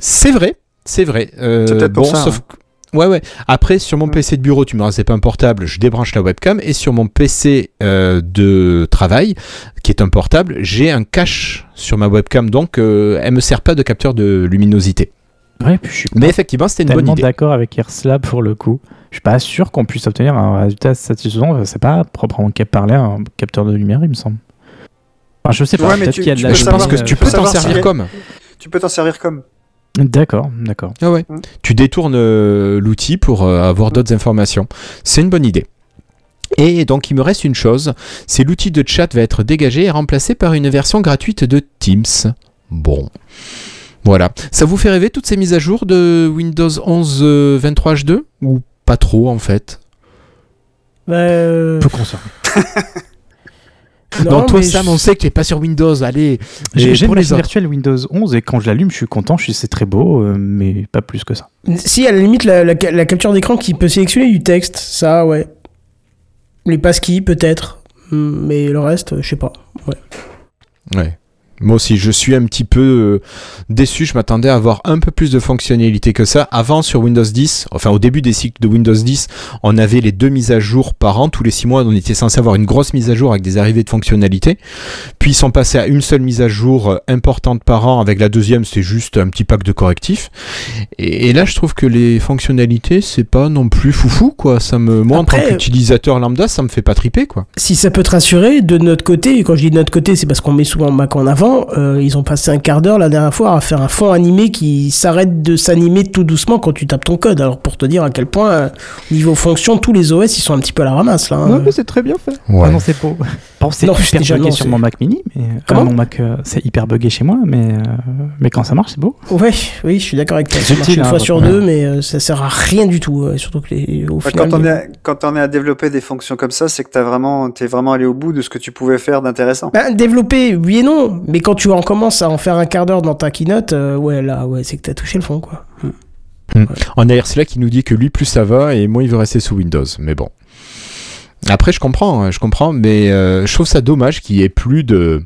C'est vrai, c'est vrai. Euh,
C'est peut-être pour
bon,
ça,
sauf
hein.
Ouais, ouais. Après, sur mon
Mm.
PC de bureau, tu me rends, c'est pas un portable, je débranche la webcam. Et sur mon PC euh, de travail, qui est un portable, j'ai un cache sur ma webcam, donc euh, elle me sert pas de capteur de luminosité.
Ouais, puis je suis
Mais effectivement, c'était une bonne idée.
d'accord avec Airslab pour le coup. Je suis pas sûr qu'on puisse obtenir un résultat satisfaisant. C'est pas proprement cap- parler un capteur de lumière, il me semble. Enfin, je sais pas.
Ouais, mais
Peut-être
tu-
qu'il y a de la
peux
je pense que tu
euh,
peux t'en servir
si-
comme.
Tu peux t'en servir comme.
D'accord, d'accord.
Ah ouais.
Mm.
Tu détournes euh, l'outil pour euh, avoir d'autres informations. C'est une bonne idée. Et donc il me reste une chose, c'est l'outil de chat va être dégagé et remplacé par une version gratuite de Teams. Bon. Voilà. Ça vous fait rêver toutes ces mises à jour de Windows 11 euh, 23H2 Ou pas trop en fait?
Bah, euh,
Peu concerné.
non,
Non, toi
mais
Sam,
je-
on sait que tu n'es pas sur Windows, allez.
J'ai une
pour les
machine virtuelle Windows 11 et quand je l'allume, je suis content, je suis c'est très beau, euh, mais pas plus que ça.
Si, à la limite, la, la, la capture d'écran qui peut sélectionner du texte, ça, ouais. Les passkey, peut-être. Hmm, Mais le reste, je sais pas. Ouais.
Ouais. Moi aussi, je suis un petit peu euh, déçu. Je m'attendais à avoir un peu plus de fonctionnalités que ça. Avant, sur Windows 10, enfin au début des cycles de Windows 10, on avait les deux mises à jour par an. Tous les six mois, on était censé avoir une grosse mise à jour avec des arrivées de fonctionnalités. Puis ils sont passés à une seule mise à jour euh, importante par an. Avec la deuxième, c'est juste un petit pack de correctifs. Et, et là, je trouve que les fonctionnalités, c'est pas non plus foufou, quoi. Ça me, moi, en tant
Après,
qu'utilisateur lambda, ça me fait pas triper, quoi.
Si ça peut te rassurer, de notre côté, et quand je dis de notre côté, c'est parce qu'on met souvent Mac en avant, euh, ils ont passé un quart d'heure la dernière fois à faire un fond animé qui s'arrête de s'animer tout doucement quand tu tapes ton code. Alors pour te dire à quel point, euh, niveau fonction, tous les OS, ils sont un petit peu à la ramasse là. hein.
c'est très bien fait.
Ouais.
Ah non, c'est beau. Bon, c'est
Non,
hyper
déjà,
bugué
non,
sur mon Mac mini, mais euh,
Comment
mon Mac, euh, c'est hyper bugué chez moi, mais, euh, mais quand ça marche, c'est beau.
Ouais, oui, je suis d'accord avec toi. Ça marche une
hein,
fois
votre-
sur deux, mais euh, ça sert à rien du tout. euh, surtout que les, au final.
quand, on est, quand on est à développer des fonctions comme ça, c'est que t'as vraiment, t'es vraiment allé au bout de ce que tu pouvais faire d'intéressant.
Ben, développer, oui et non, mais quand tu en commences à en faire un quart d'heure dans ta keynote, euh, ouais, là, ouais, c'est que t'as touché le fond, quoi.
On a Ursula qui nous dit que lui, plus ça va et moins il veut rester sous Windows. Mais bon. Après, je comprends, hein, je comprends, mais euh, je trouve ça dommage qu'il y ait plus de.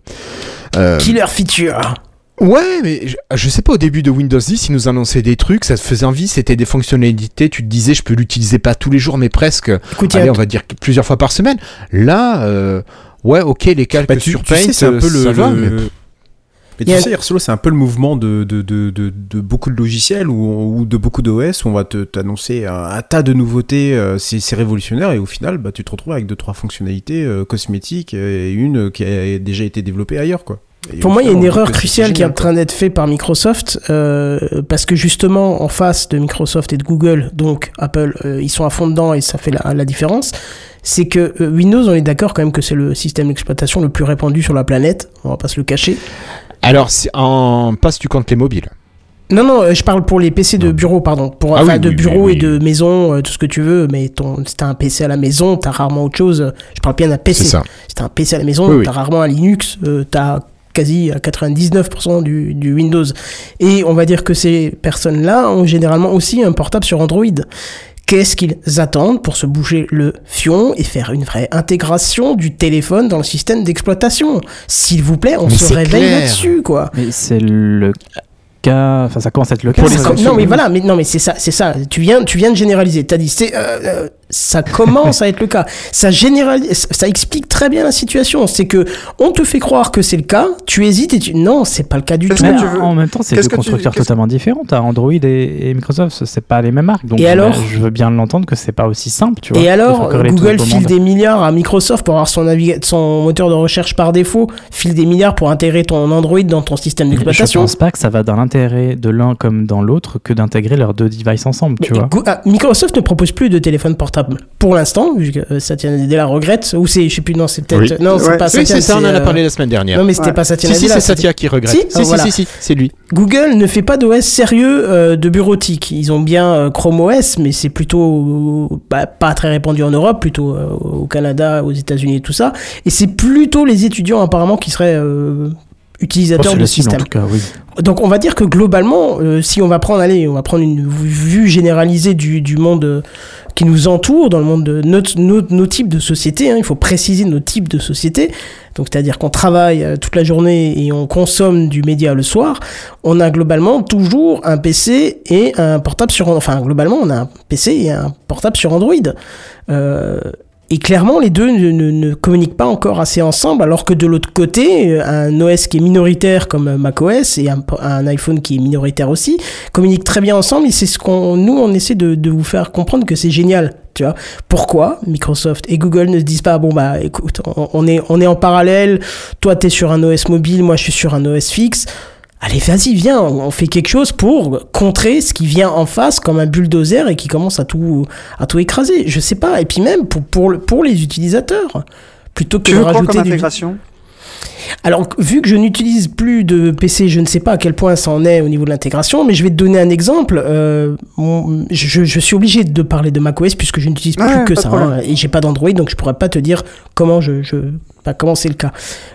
euh,
Killer feature.
Ouais, mais je, je sais pas, au début de Windows 10, ils nous annonçaient des trucs, ça te faisait envie, c'était des fonctionnalités, tu te disais, je peux l'utiliser pas tous les jours, mais presque,
Écoute, il y a-
allez, on va dire plusieurs fois par semaine. Là, euh, ouais, ok, les calques
Bah, tu,
sur
tu
Paint,
sais, c'est un peu le.
ça va,
le-
mais-
tu
a-
sais, Airflow, c'est un peu le mouvement de, de, de, de, de beaucoup de logiciels ou, ou de beaucoup d'OS où on va t'annoncer un, un tas de nouveautés, euh, c'est révolutionnaire et au final, bah, tu te retrouves avec deux, trois fonctionnalités euh, cosmétiques et une qui a déjà été développée ailleurs, quoi. Et
Pour moi, il y a une erreur cruciale qui est en train d'être faite par Microsoft, euh, parce que justement, en face de Microsoft et de Google, donc Apple, euh, ils sont à fond dedans et ça fait la, la différence. C'est que euh, Windows, on est d'accord quand même que c'est le système d'exploitation le plus répandu sur la planète, on va pas se le cacher.
Alors, en passe, tu comptes les mobiles.
Non, non, euh, je parle pour les PC de bureau, pardon. Pour,
Ah
enfin,
oui,
de bureau
oui,
et de maison, euh, tout ce que tu veux, mais ton, si t'as un PC à la maison, t'as rarement autre chose. Je parle bien d'un PC.
C'est ça.
Si t'as un PC à la maison, t'as rarement un Linux, euh, t'as quasi à 99% du, du Windows. Et on va dire que ces personnes-là ont généralement aussi un portable sur Android. Qu'est-ce qu'ils attendent pour se bouger le fion et faire une vraie intégration du téléphone dans le système d'exploitation S'il vous plaît, on
Mais
se réveille là-dessus, quoi.
Mais c'est le cas, enfin ça commence à être le cas.
Pour les
non mais voilà, mais non mais c'est ça, c'est ça. Tu viens, tu viens de généraliser. T'as dit, c'est, euh, euh, ça commence à être le cas. Ça généralise, ça explique très bien la situation. C'est que on te fait croire que c'est le cas, tu hésites et tu, non, c'est pas le cas du tout.
Mais en même temps, c'est
Qu'est-ce
deux
tu-
constructeurs totalement différents. T'as Android et, et Microsoft, c'est pas les mêmes marques. Donc
Et
je-
alors
je veux bien l'entendre que c'est pas aussi simple, tu vois.
Et alors, Google file des milliards à Microsoft pour avoir son, son moteur de recherche par défaut, file des milliards pour intégrer ton Android dans ton système
Je
d'exploitation.
pense pas que ça va dans l'intérêt de l'un comme dans l'autre que d'intégrer leurs deux devices ensemble, tu
Mais
vois.
Go- ah, Microsoft ne propose plus de téléphone portable pour l'instant, vu que euh, Satya Nadella regrette, ou c'est, je sais plus, non, c'est peut-être,
Oui.
non, c'est
Ouais.
pas
Oui,
Satya,
c'est ça, on en a
euh,
parlé la semaine dernière.
Non, mais c'était
Ouais.
pas Satya
Si, si,
Nadella.
c'est
c'était-
Satya qui regrette.
Si
Si,
Ah,
si,
voilà.
si, si, c'est lui.
Google ne fait pas d'OS sérieux euh, de bureautique. Ils ont bien euh, Chrome OS, mais c'est plutôt euh, bah, pas très répandu en Europe, plutôt euh, au Canada, aux États-Unis et tout ça. Et c'est plutôt les étudiants apparemment qui seraient euh, utilisateurs
Oh, c'est
de
la cible,
système.
en tout cas, oui.
Donc on va dire que globalement, euh, si on va prendre, allez, on va prendre une vue généralisée du, du monde euh, qui nous entoure, dans le monde de notre- nos, nos types de sociétés, hein, il faut préciser nos types de sociétés, donc c'est-à-dire qu'on travaille euh, toute la journée et on consomme du média le soir, on a globalement toujours un PC et un portable sur... Enfin globalement, on a un PC et un portable sur Android. Euh, et clairement, les deux ne, communiquent pas encore assez ensemble, alors que de l'autre côté, euh, un OS qui est minoritaire comme euh, macOS et un, iPhone qui est minoritaire aussi communiquent très bien ensemble. Et c'est ce qu'on, nous, on essaie de, vous faire comprendre que c'est génial. Tu pourquoi Microsoft et Google ne se disent pas bon bah écoute on, est on est en parallèle toi t'es sur un OS mobile moi je suis sur un OS fixe Allez, vas-y, viens, on on fait quelque chose pour contrer ce qui vient en face comme un bulldozer et qui commence à tout, à tout écraser. Je sais pas. Et puis même pour, pour, le- pour les utilisateurs, plutôt que
Tu
de
veux quoi
rajouter du... Alors, vu que je n'utilise plus de PC, je ne sais pas à quel point ça en est au niveau de l'intégration, mais je vais te donner un exemple. Euh, mon- je, je suis obligé de parler de macOS puisque je n'utilise plus
Ouais,
que ça. hein, et j'ai pas d'Android, donc je pourrais pas te dire comment je, je pas comment c'est le cas.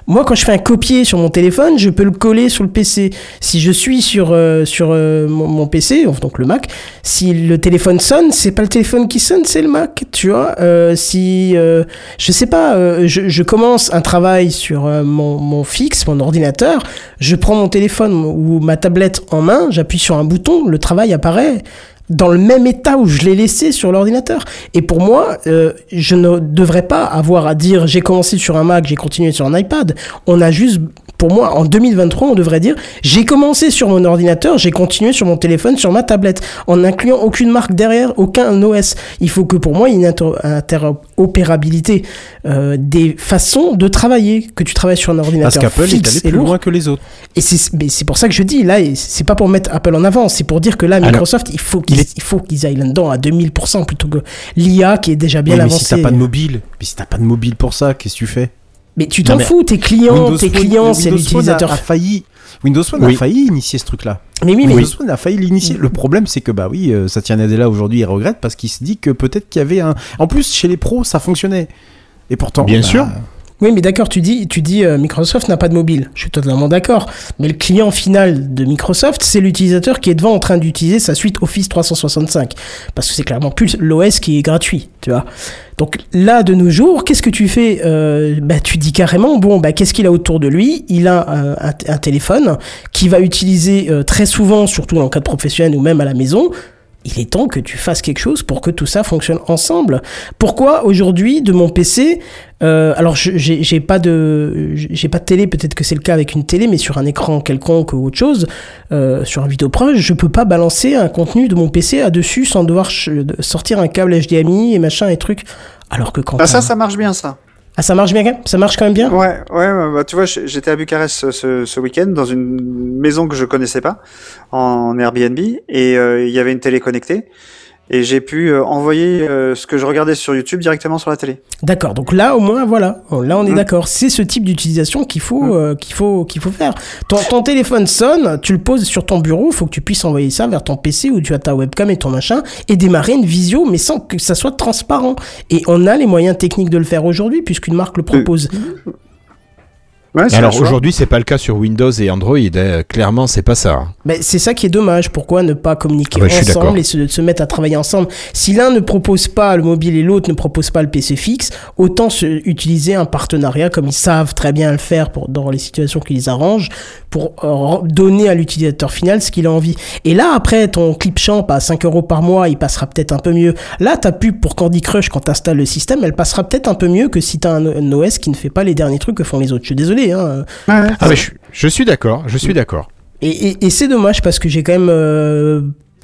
Moi, quand je fais un copier sur mon téléphone, je peux le coller sur le PC. Si je suis sur euh, sur euh, mon, mon PC, donc le Mac, si le téléphone sonne, c'est pas le téléphone qui sonne, c'est le Mac. Tu vois, Euh, si je sais pas, je, je commence un travail sur euh, mon, fixe, mon ordinateur, je prends mon téléphone ou ma tablette en main, j'appuie sur un bouton, le travail apparaît dans le même état où je l'ai laissé sur l'ordinateur. Et pour moi, euh, je ne devrais pas avoir à dire j'ai commencé sur un Mac, j'ai continué sur un iPad. On a juste, pour moi, en 2023, on devrait dire j'ai commencé sur mon ordinateur, j'ai continué sur mon téléphone, sur ma tablette, en incluant aucune marque derrière, aucun OS. Il faut que pour moi, il y ait une inter- interopérabilité euh, des façons de travailler, que tu travailles sur un ordinateur
Parce qu'Apple est allé plus
lourd.
loin que les autres.
Et c'est mais pour ça que je dis, là, c'est pas pour mettre Apple en avant, c'est pour dire que là,
Alors,
Microsoft, il faut qu'ils il faut qu'ils aillent là-dedans à 2000% plutôt que l'IA qui est déjà bien
Oui, mais
avancée.
si t'as pas de mobile, mais si t'as pas de mobile pour ça, qu'est-ce que tu fais?
Mais tu t'en fous, tes clients,
Windows
tes clients, c'est
Windows Phone
l'utilisateur.
A, a failli. Windows Phone
Oui.
a failli initier ce truc-là.
Mais oui, mais
Windows Phone a failli l'initier. Le problème, c'est que bah oui, euh, Satya Nadella aujourd'hui il regrette parce qu'il se dit que peut-être qu'il y avait un. En plus, chez les pros, ça fonctionnait. Et pourtant.
Bien
bah,
sûr.
Oui, mais d'accord, tu dis, tu dis euh, Microsoft n'a pas de mobile. Je suis totalement d'accord. Mais le client final de Microsoft, c'est l'utilisateur qui est devant en train d'utiliser sa suite Office 365. Parce que c'est clairement plus l'OS qui est gratuit, tu vois. Donc là, de nos jours, qu'est-ce que tu fais euh, bah, Tu dis carrément, bon, bah, qu'est-ce qu'il a autour de lui? Il a un, téléphone qui va utiliser euh, très souvent, surtout dans le cadre professionnel ou même à la maison. Il est temps que tu fasses quelque chose pour que tout ça fonctionne ensemble. Pourquoi aujourd'hui, de mon PC, euh, alors j'ai pas de j'ai pas de télé, peut-être que c'est le cas avec une télé, mais sur un écran quelconque ou autre chose, euh, sur un vidéoproche, je peux pas balancer un contenu de mon PC à dessus sans devoir sortir un câble HDMI et machin et trucs. Alors que quand
Ah, ça, ça marche bien, ça.
Ah ça marche bien, ça marche quand même bien?
Ouais, ouais, bah, tu vois, j'étais à Bucarest ce, ce, ce week-end dans une maison que je connaissais pas, en Airbnb, et euh, il y avait une télé connectée, et j'ai pu euh, envoyer euh, ce que je regardais sur YouTube directement sur la télé.
D'accord. Donc là, au moins, voilà. Là, on est
Mm.
d'accord. C'est ce type d'utilisation qu'il faut,
Mm.
euh, qu'il faut, qu'il faut faire. Ton, ton téléphone sonne, tu le poses sur ton bureau. Il faut que tu puisses envoyer ça vers ton PC où tu as ta webcam et ton machin et démarrer une visio, mais sans que ça soit transparent. Et on a les moyens techniques de le faire aujourd'hui puisqu'une marque le propose.
Ouais,
Alors
choix.
aujourd'hui, c'est pas le cas sur Windows et Android. hein. Clairement, c'est pas ça.
Ben, c'est ça qui est dommage. Pourquoi ne pas communiquer
Ah bah,
ensemble et se, se mettre à travailler ensemble? Si l'un ne propose pas le mobile et l'autre ne propose pas le PC fixe, autant se, utiliser un partenariat comme ils savent très bien le faire pour, dans les situations qui les arrangent pour euh, donner à l'utilisateur final ce qu'il a envie. Et là, après, ton Clipchamp à 5 euros par mois, il passera peut-être un peu mieux. Là, ta pub pour Candy Crush quand tu installes le système, elle passera peut-être un peu mieux que si tu as un, un OS qui ne fait pas les derniers trucs que font les autres. Je suis désolé. Hein.
Ah, mais je, je suis d'accord. Je suis d'accord.
Et, et- et c'est dommage parce que j'ai quand même euh,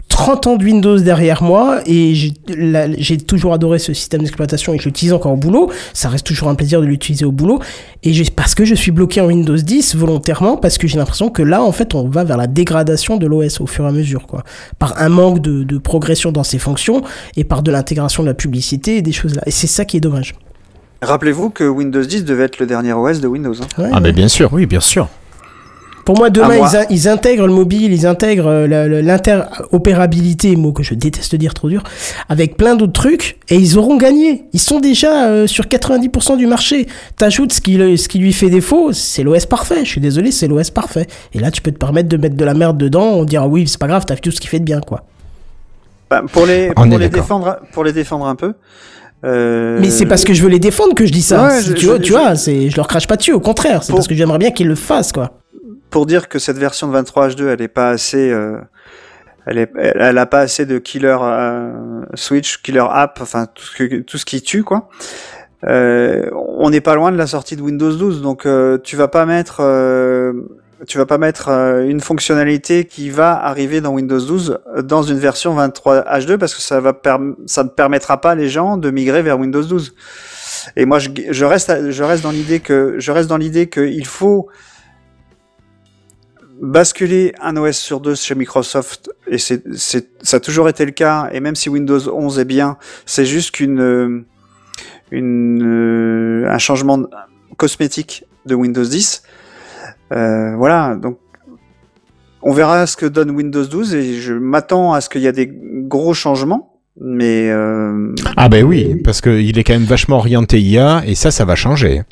30 ans de Windows derrière moi et j'ai toujours adoré ce système d'exploitation et je l'utilise encore au boulot. Ça reste toujours un plaisir de l'utiliser au boulot. Et j'ai- parce que je suis bloqué en Windows 10 volontairement parce que j'ai l'impression que là, en fait, on va vers la dégradation de l'OS au fur et à mesure, quoi. Par un manque de, de progression dans ses fonctions et par de l'intégration de la publicité et des choses là. Et c'est ça qui est dommage.
Rappelez-vous que Windows 10 devait être le dernier OS de Windows. hein.
Ouais,
Ah,
ouais.
mais bien sûr.
Oui, bien sûr.
Pour moi, demain,
moi.
ils, in- ils intègrent le mobile, ils intègrent euh, l'interopérabilité, mot que je déteste dire trop dur, avec plein d'autres trucs, et ils auront gagné. Ils sont déjà euh, sur 90% du marché. T'ajoutes ce qui, le- ce qui lui fait défaut, c'est l'OS parfait. Je suis désolé, c'est l'OS parfait. Et là, tu peux te permettre de mettre de la merde dedans, on dira oui, c'est pas grave, t'as vu tout ce qui fait de bien, quoi.
Bah, pour les, pour les défendre, pour les défendre un peu. Euh,
Mais c'est parce que je veux les défendre que je dis ça.
Ouais,
Si
je-
tu vois,
je-
tu
je-
vois, c'est, je leur crache pas dessus, au contraire. C'est
Pour-
parce que j'aimerais bien qu'ils le fassent, quoi.
pour dire que cette version de 23 H2, elle est pas assez, euh, elle est, elle, a pas assez de killer euh, switch, killer app, enfin tout ce que, tout ce qui tue quoi. Euh, on n'est pas loin de la sortie de Windows 12, donc euh, tu vas pas mettre, euh, tu vas pas mettre euh, une fonctionnalité qui va arriver dans Windows 12 dans une version 23 H2 parce que ça va ça ne permettra pas les gens de migrer vers Windows 12. Et moi je, je reste je reste dans l'idée que je reste dans l'idée qu'il faut basculer un OS sur deux chez Microsoft, et c'est, ça a toujours été le cas, et même si Windows 11 est bien, c'est juste qu'une, euh, une, euh, un changement cosmétique de Windows 10. Euh, voilà, donc on verra ce que donne Windows 12, et je m'attends à ce qu'il y ait des gros changements, mais euh,
Ah ben oui, parce qu'il est quand même vachement orienté IA, et ça, ça va changer.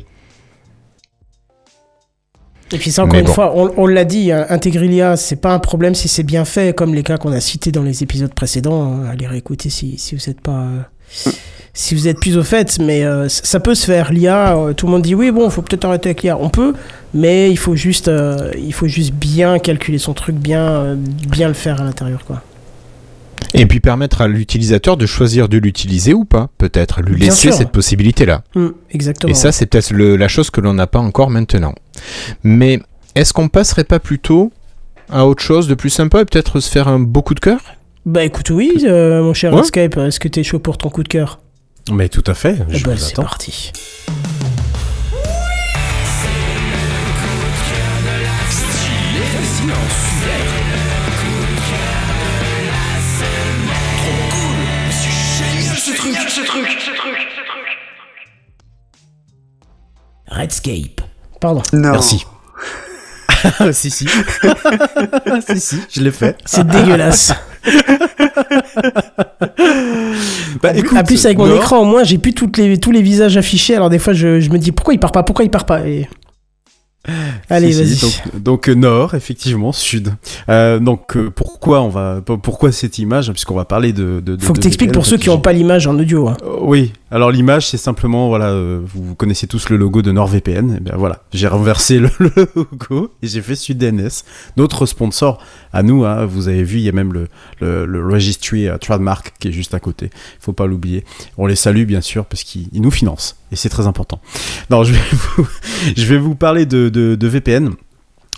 Et puis ça, encore
Mais
une
bon.
fois, on, on l'a dit, hein, intégrer l'IA, c'est pas un problème si c'est bien fait, comme les cas qu'on a cités dans les épisodes précédents. hein. Allez réécouter si, si vous êtes pas... euh, si vous êtes plus au fait, mais euh, ça peut se faire. L'IA, euh, tout le monde dit oui, bon, faut peut-être arrêter avec l'IA. On peut, mais il faut juste, euh, il faut juste bien calculer son truc, bien, bien le faire à l'intérieur, quoi.
Et puis permettre à l'utilisateur de choisir de l'utiliser ou pas, peut-être, lui laisser cette possibilité-là.
Hum, exactement.
Et ça, c'est peut-être la chose que l'on n'a pas encore maintenant. Mais est-ce qu'on passerait pas plutôt à autre chose de plus sympa et peut-être se faire un beau coup de cœur?
Bah écoute, oui, euh, mon cher
Ouais.
Escape, est-ce que t'es chaud pour ton coup de cœur?
Mais tout à fait,
Eh
je
ben,
vous
c'est parti.
Redscape.
Pardon.
non.
Merci. si, si. si, si, je l'ai fait.
C'est dégueulasse.
Bah, écoute,
en plus, avec mon écran, au moins, j'ai plus toutes les, tous les visages affichés. Alors, des fois, je, je me dis pourquoi il part pas? Pourquoi il part pas? Et... Allez,
Si,
vas-y.
si, donc, donc, euh, nord, effectivement, sud. Euh, donc euh, pourquoi on va, pourquoi cette image? Puisqu'on va parler de. de de-
Faut que
de
t'expliques
VPN,
pour ceux qui n'ont pas l'image en audio. hein.
Oui. Alors l'image, c'est simplement voilà, euh, vous, connaissez tous le logo de NordVPN. Et bien voilà, j'ai renversé le, logo et j'ai fait SudNS, notre sponsor à nous. hein. vous avez vu, il y a même le le, le registry euh, trademark qui est juste à côté. Faut pas l'oublier. On les salue bien sûr parce qu'ils ils nous financent et c'est très important. Non, je vais vous, je vais vous parler de, de, de VPN.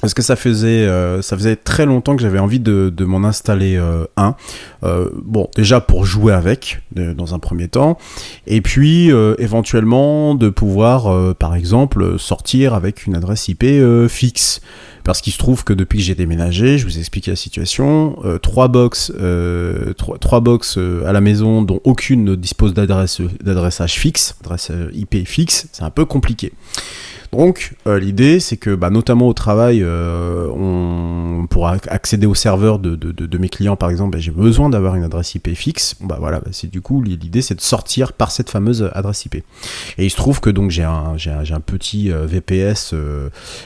Parce que ça faisait, euh, ça faisait très longtemps que j'avais envie de, de m'en installer euh, un. Euh, bon, déjà pour jouer avec, euh, dans un premier temps. Et puis, euh, éventuellement, de pouvoir, euh, par exemple, sortir avec une adresse IP fixe. Parce qu'il se trouve que depuis que j'ai déménagé, je vous ai expliqué la situation, trois box, trois, trois box à la maison dont aucune ne dispose d'adresse d'adressage fixe, adresse IP fixe, c'est un peu compliqué. Donc euh, l'idée c'est que bah, notamment au travail, euh, on pour ac- accéder au serveur de, mes clients par exemple, bah, j'ai besoin d'avoir une adresse IP fixe. Bah voilà, c'est du coup l'idée c'est de sortir par cette fameuse adresse IP. Et il se trouve que donc j'ai un, petit euh, VPS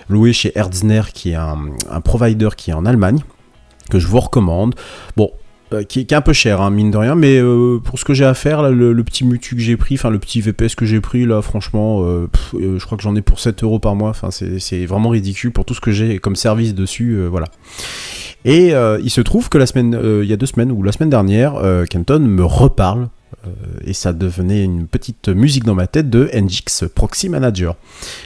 loué chez Erzner qui est un, un provider qui est en Allemagne que je vous recommande. Bon, euh, qui, est- un peu cher, hein, mine de rien, mais euh, pour ce que j'ai à faire, le, petit mutu que j'ai pris, enfin le petit VPS que j'ai pris, là, franchement, euh, je crois que j'en ai pour 7 euros par mois, c'est vraiment ridicule pour tout ce que j'ai comme service dessus, voilà. Et il se trouve que la semaine, il y a deux semaines, ou la semaine dernière, Kenton me reparle, et ça devenait une petite musique dans ma tête de NGX Proxy Manager.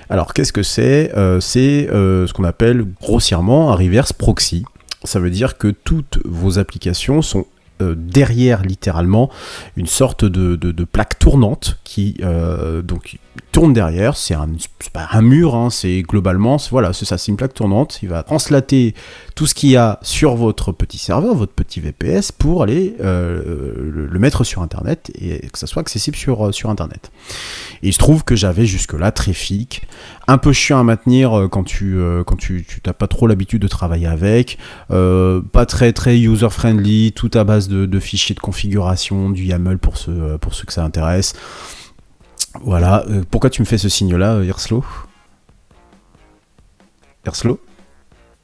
Alors qu'est-ce que c'est? C'est ce qu'on appelle grossièrement un reverse proxy. Ça veut dire que toutes vos applications sont euh, derrière littéralement une sorte de, plaque tournante qui euh, donc tourne derrière, c'est un, pas un mur, hein, c'est globalement, voilà, c'est ça, c'est une plaque tournante, il va translater tout ce qu'il y a sur votre petit serveur, votre petit VPS, pour aller euh, le, mettre sur Internet et que ça soit accessible sur, euh, sur Internet. Et il se trouve que j'avais jusque-là Trafic, un peu chiant à maintenir euh, quand tu euh, quand tu pas trop l'habitude de travailler avec, pas très très user friendly, tout à base de, de fichiers de configuration, du YAML pour ceux pour ceux que ça intéresse. Voilà. Euh, pourquoi tu me fais ce signe-là, euh, Irslo Irslo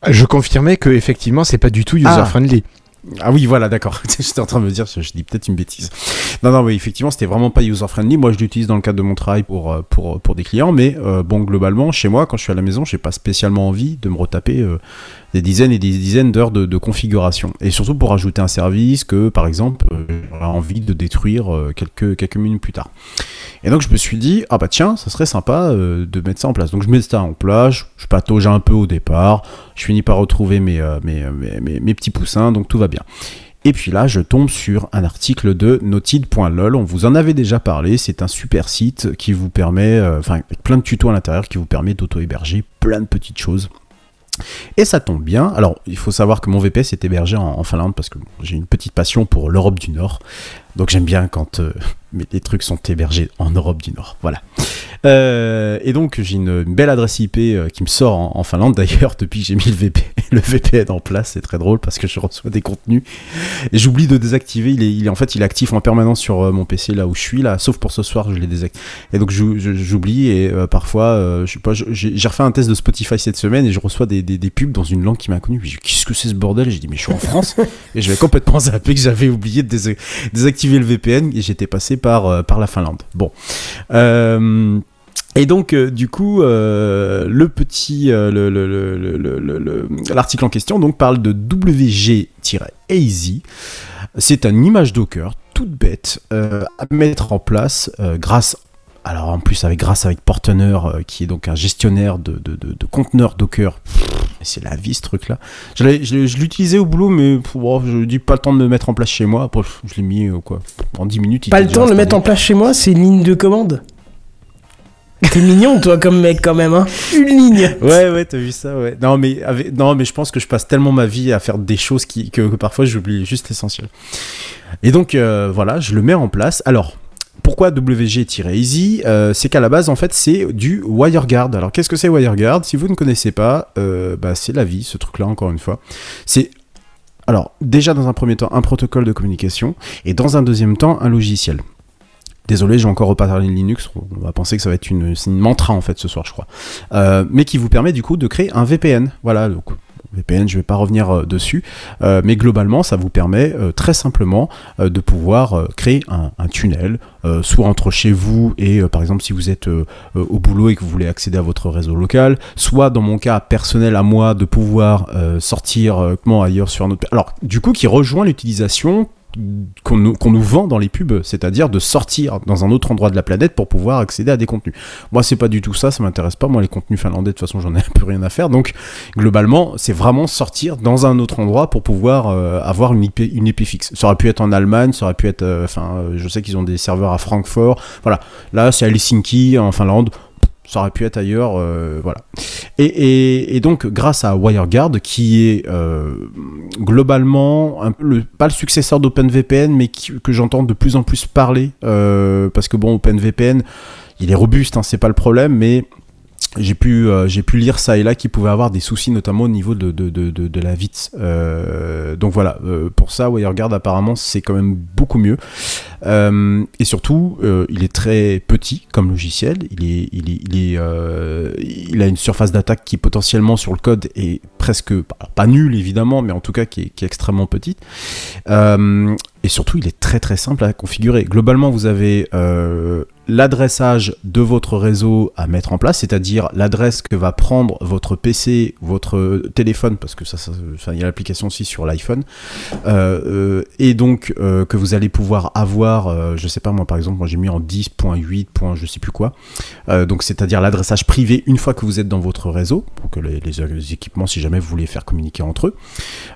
Je confirmais que effectivement, c'est pas du tout user
Ah.
friendly.
Ah oui, voilà, d'accord. J'étais en train de me dire, je, je dis peut-être une bêtise. Non, non, mais effectivement, c'était vraiment pas user-friendly. Moi, je l'utilise dans le cadre de mon travail pour, euh, pour, pour des clients, mais euh, bon, globalement, chez moi, quand je suis à la maison, j'ai pas spécialement envie de me retaper euh, des dizaines et des dizaines d'heures de, de configuration. Et surtout pour ajouter un service que, par exemple, euh, j'aurais envie de détruire euh, quelques, quelques minutes plus tard. Et donc, je me suis dit, ah bah tiens, ça serait sympa euh, de mettre ça en place. Donc, je mets ça en place, je, patauge un peu au départ, je finis par retrouver mes, euh, mes, mes, mes, mes petits poussins, donc tout va bien. Et puis là, je tombe sur un article de notid.lol. On vous en avait déjà parlé. C'est un super site qui vous permet, euh, enfin, avec plein de tutos à l'intérieur, qui vous permet d'auto-héberger plein de petites choses. Et ça tombe bien. Alors, il faut savoir que mon VPS est hébergé en Finlande parce que j'ai une petite passion pour l'Europe du Nord. Donc, j'aime bien quand euh, les trucs sont hébergés en Europe du Nord. Voilà. Euh, et donc, j'ai une, une belle adresse IP euh, qui me sort en, en Finlande. D'ailleurs, depuis que j'ai mis le VPN, le VPN en place, c'est très drôle parce que je reçois des contenus et j'oublie de désactiver. Il est, il est- en fait, il est actif en permanence sur euh, mon PC là où je suis là, sauf pour ce soir, je l'ai désactivé. Et donc j'oublie et euh, parfois, je sais pas, j'ai refait un test de Spotify cette semaine et je reçois des, des, des pubs dans une langue qui m'a dis qu'est-ce que c'est ce bordel? J'ai dit mais je suis en France et je vais complètement zappé que j'avais oublié de dés- le VPN et j'étais passé par euh, par la Finlande. Bon. Euh, et donc, euh, du coup, le petit, euh, le- le- le- le- le- le- le- l'article en question donc parle de WG-Easy. C'est une image Docker toute bête à mettre en place grâce. Alors en plus avec grâce avec Portener euh, qui est donc un gestionnaire de, de, de- de conteneurs Docker. C'est la vie ce truc là. Je, l'utilisais au boulot mais bon, je dis pas le temps de le mettre en place chez moi. Après, je l'ai mis euh, quoi en 10 minutes. il
Pas le temps de le mettre en place chez moi, c'est une ligne de commande. T'es mignon, toi, comme mec, quand même, hein. Une ligne.
Ouais, ouais, t'as vu ça, ouais. Non, mais, avec- non, mais je pense que je passe tellement ma vie à faire des choses qui, que, que parfois j'oublie juste l'essentiel. Et donc, euh, voilà, je le mets en place. Alors, pourquoi WG-Easy Euh, C'est qu'à la base, en fait, c'est du WireGuard. Alors, qu'est-ce que c'est WireGuard Si vous ne connaissez pas, euh, bah, c'est la vie, ce truc-là, encore une fois. C'est. Alors, déjà, dans un premier temps, un protocole de communication, et dans un deuxième temps, un logiciel. Désolé, j'ai encore reparlé de Linux. On va penser que ça va être une, une mantra en fait ce soir, je crois. Euh, mais qui vous permet du coup de créer un VPN. Voilà, donc VPN, je vais pas revenir euh, dessus, Euh, mais globalement, ça vous permet euh, très simplement de pouvoir créer un, un tunnel, soit entre chez vous et par exemple si vous êtes au boulot et que vous voulez accéder à votre réseau local, soit dans mon cas personnel à moi de pouvoir sortir comment ailleurs sur un autre. Alors du coup, qui rejoint l'utilisation qu'on nous, vend dans les pubs, c'est-à-dire de sortir dans un autre endroit de la planète pour pouvoir accéder à des contenus. Moi, c'est pas du tout ça, ça m'intéresse pas. Moi, les contenus finlandais, de toute façon, j'en ai un peu rien à faire. Donc, globalement, c'est vraiment sortir dans un autre endroit pour pouvoir euh, avoir une IP, fixe. Ça aurait pu être en Allemagne, ça aurait pu être, euh, enfin, euh, je sais qu'ils ont des serveurs à Francfort. Voilà. Là, c'est Helsinki, en Finlande. Ça aurait pu être ailleurs, euh, voilà. Et, donc, grâce à WireGuard, qui est euh, globalement pas le successeur d'OpenVPN, mais que j'entends de plus en plus parler, euh, parce que bon, OpenVPN, il est robuste, hein, c'est pas le problème, mais j'ai pu, euh, pu lire ça et là qui pouvait avoir des soucis, notamment au niveau de, de, de, de, la VIT. Euh, donc voilà, euh, pour ça, WireGuard apparemment c'est quand même beaucoup mieux. Et surtout, il est très petit comme logiciel. Il est, il est, il a une surface d'attaque qui potentiellement sur le code est presque pas nulle évidemment, mais en tout cas qui est, extrêmement petite. Et surtout, il est très très simple à configurer. Globalement, vous avez l'adressage de votre réseau à mettre en place, c'est-à-dire l'adresse que va prendre votre PC, votre téléphone, parce que ça, il y a l'application aussi sur l'iPhone, euh, euh, et donc euh, que vous allez pouvoir avoir, euh, je sais pas moi par exemple, j'ai mis en 10.8. je sais plus quoi, Euh, donc c'est-à-dire l'adressage privé une fois que vous êtes dans votre réseau, pour que les, équipements, si jamais vous voulez faire communiquer entre eux.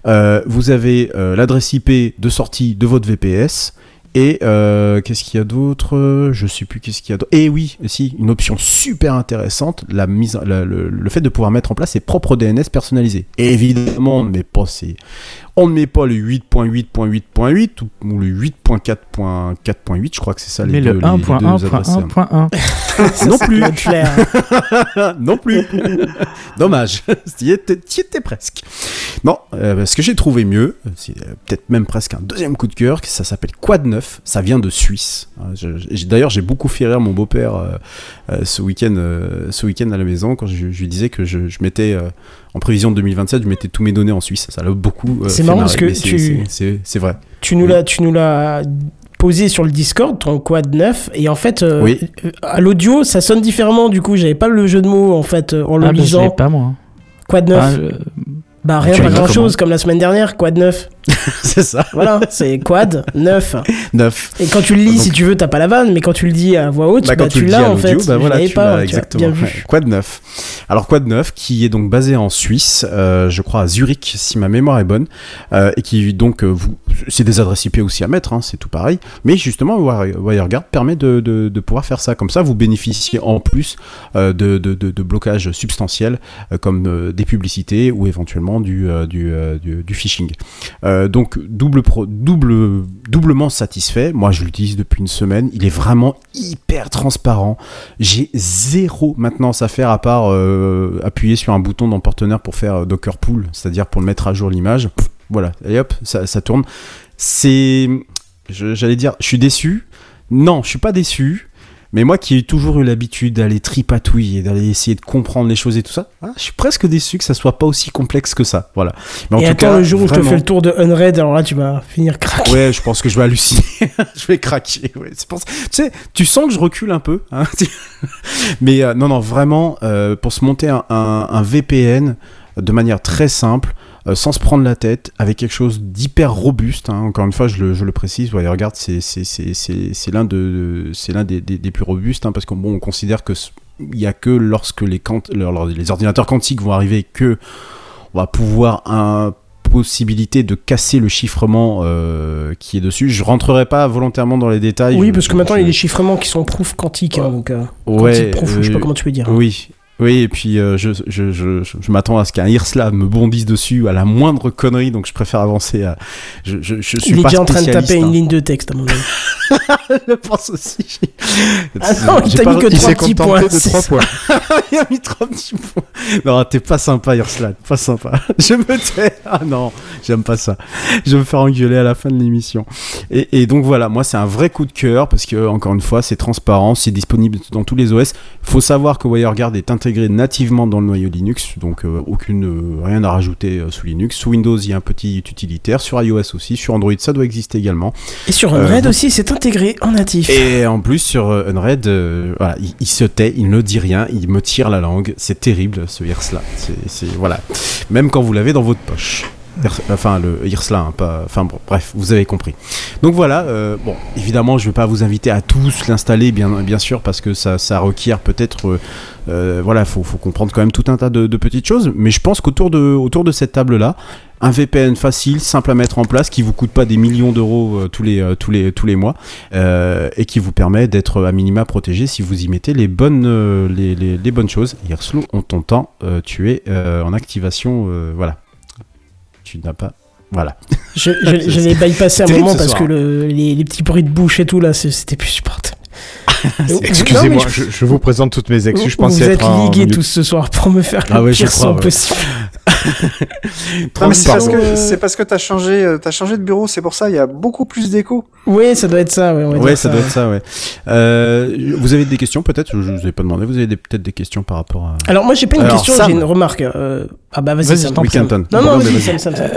Euh, vous avez euh, l'adresse IP de sortie de votre VPS Et euh, qu'est-ce qu'il y a d'autre? Je sais plus qu'est-ce qu'il y a d'autre. Et oui, si, une option super intéressante, la mise, la- le, le fait de pouvoir mettre en place ses propres DNS personnalisés. Et évidemment, on ne met pas ces- on ne met pas le 8.8.8.8 ou, ou le 8.4.4.8, je crois que c'est ça les
Mais
deux,
le
les- les deux adresses.
1.1.1.1.
non plus. Non plus. Dommage. T'y étais, étais presque. Non, euh, ce que j'ai trouvé mieux, c'est euh, peut-être même presque un deuxième coup de cœur, que ça s'appelle Quad 9. Ça vient de Suisse. J'ai- D'ailleurs, j'ai beaucoup fait rire mon beau-père euh, euh, ce week-end, euh, ce week-end à la maison quand je, je lui disais que je, je mettais euh, en prévision de 2027, je mettais tous mes données en Suisse. Ça l'a beaucoup. euh,
C'est marrant parce que tu-
c'est- vrai.
Tu nous l'as, tu nous l'as posé sur le Discord, ton quad 9, et en fait, euh,
Oui.
à l'audio, ça sonne différemment. Du coup, j'avais pas le jeu de mots en fait en le
Ah, bah, je
lisant.
l'ai pas moi.
Quad 9.
Ah, je-
Bah rien,
Tu
pas grand chose, comme la semaine dernière, quad 9.
c'est ça.
Voilà, c'est quad 9.
9.
Et quand tu le lis,
Donc-
si tu veux, t'as pas la vanne, mais quand tu le dis à voix haute,
Bah,
bah,
quand tu,
l'as en fait.
bah voilà, tu
pas, tu
exactement.
bien vu.
Ouais, Quad 9. Alors Quad 9, qui est donc basé en Suisse, euh, je crois à Zurich, si ma mémoire est bonne, euh, et qui donc, euh, vous, c'est des adresses IP aussi à mettre, hein, c'est tout pareil. Mais justement, Wire- WireGuard permet de, de, de pouvoir faire ça. Comme ça, vous bénéficiez en plus de, de, blocages substantiels, comme des publicités ou éventuellement du, euh, euh, du, du phishing. Euh, donc double, pro- double, doublement satisfait. Moi, je l'utilise depuis une semaine. Il est vraiment hyper transparent. J'ai zéro maintenance à faire à part appuyer sur un bouton dans Partenaire pour faire Docker Pull, c'est-à-dire pour mettre à jour l'image. Voilà, et hop, ça, ça tourne. C'est, j'allais dire, je suis déçu. Non, je suis pas déçu. Mais moi qui ai toujours eu l'habitude d'aller tripatouiller, d'aller essayer de comprendre les choses et tout ça, ah, je suis presque déçu que ça soit pas aussi complexe que ça. Voilà. Mais en
Et
tout
attends
cas,
le jour où je te fais le tour de Unread, alors là, tu vas finir crack.
Ouais, je pense que je vais halluciner. je vais craquer. Ouais. C'est pour ça- Tu sais, tu sens que je recule un peu. hein. Mais euh, non, non, vraiment, euh, pour se monter un, un- un VPN de manière très simple, euh, sans se prendre la tête, avec quelque chose d'hyper robuste. hein. Encore une fois, je le, je le précise. Ouais, regarde, c'est l'un de, des, des- des plus robustes, hein, parce qu'on bon, on considère que il y a que lorsque les, quant- lors- les ordinateurs quantiques vont arriver que on va pouvoir un possibilité de casser le chiffrement euh, qui est dessus. Je rentrerai pas volontairement dans les détails.
Oui, parce que maintenant, il y a des chiffrements qui sont proof quantiques. hein, donc, euh,
Ouais,
quantique proof, je sais pas
euh,
comment tu peux dire.
Oui. Oui, et puis euh, je, je, je, je, je m'attends à ce qu'un Irsla me bondisse dessus à la moindre connerie, donc je préfère avancer à. Je, je, je suis
Il est
pas
déjà en train de taper une
hein.
ligne de texte, à mon avis.
je pense aussi.
Ah non, il
J'ai
t'a
pas-
mis que
il
trois
s'est
petits points.
de
c'est
trois
ça.
points. il a mis trois petits points. Non, t'es pas sympa, Irslan. Pas sympa. Je me tais. Ah non, j'aime pas ça. Je vais me faire engueuler à la fin de l'émission. Et, et donc voilà, moi c'est un vrai coup de cœur parce que encore une fois, c'est transparent, c'est disponible dans tous les OS. Faut savoir que WireGuard est intégré nativement dans le noyau Linux, donc euh, aucune euh, rien à rajouter euh, sous Linux. Sous Windows, il y a un petit utilitaire. Sur iOS aussi, sur Android, ça doit exister également.
Et sur
vous-
aussi, c'est intégré en natif.
Et en plus sur euh, voilà, il, il se tait, il ne dit rien, il me tire la langue. C'est terrible ce. C'est, c'est- voilà, même quand vous l'avez dans votre poche. Enfin le Hirsla, hein. Enfin bon, bref, vous avez compris. Donc voilà, euh, bon, évidemment, je vais pas vous inviter à tous l'installer, bien, sûr, parce que ça, requiert peut-être, euh, euh, voilà, faut, faut comprendre quand même tout un tas de, petites choses. Mais je pense qu'autour de, cette table-là, un VPN facile, simple à mettre en place, qui vous coûte pas des millions d'euros tous les mois, et qui vous permet d'être à minima protégé si vous y mettez les bonnes choses. Yerslo, on t'entend, euh, tu es en activation, voilà. Tu n'as pas, voilà.
Je, je, je l'ai bypassé un
Terrible
moment
ce
parce
soir.
que le- les, les petits bruits de bouche et tout, là, c'était plus supportable.
Excusez-moi,
je-
vous présente toutes mes excuses. Je
vous
pensais
êtes
être
ligués tous ce soir pour me faire
Ah
le
ouais,
pire
crois,
son
ouais.
possible.
C'est parce que c'est parce que t'as changé, euh, t'as changé de bureau, c'est pour ça. Il y a beaucoup plus d'écho.
Oui, ça doit être ça. Ouais, on va
Ouais,
dire
ça doit être ça, ouais. Euh, vous avez des questions peut-être? Je vous ai pas demandé. Vous avez peut-être des questions par rapport à.
Alors moi j'ai pas une
Alors,
question,
Sam.
j'ai une remarque. euh, Ah bah vas-y, Sam.
Canton.
Non, non,
Non, mais
vas-y,
vas-y.
Sam, Sam, Sam.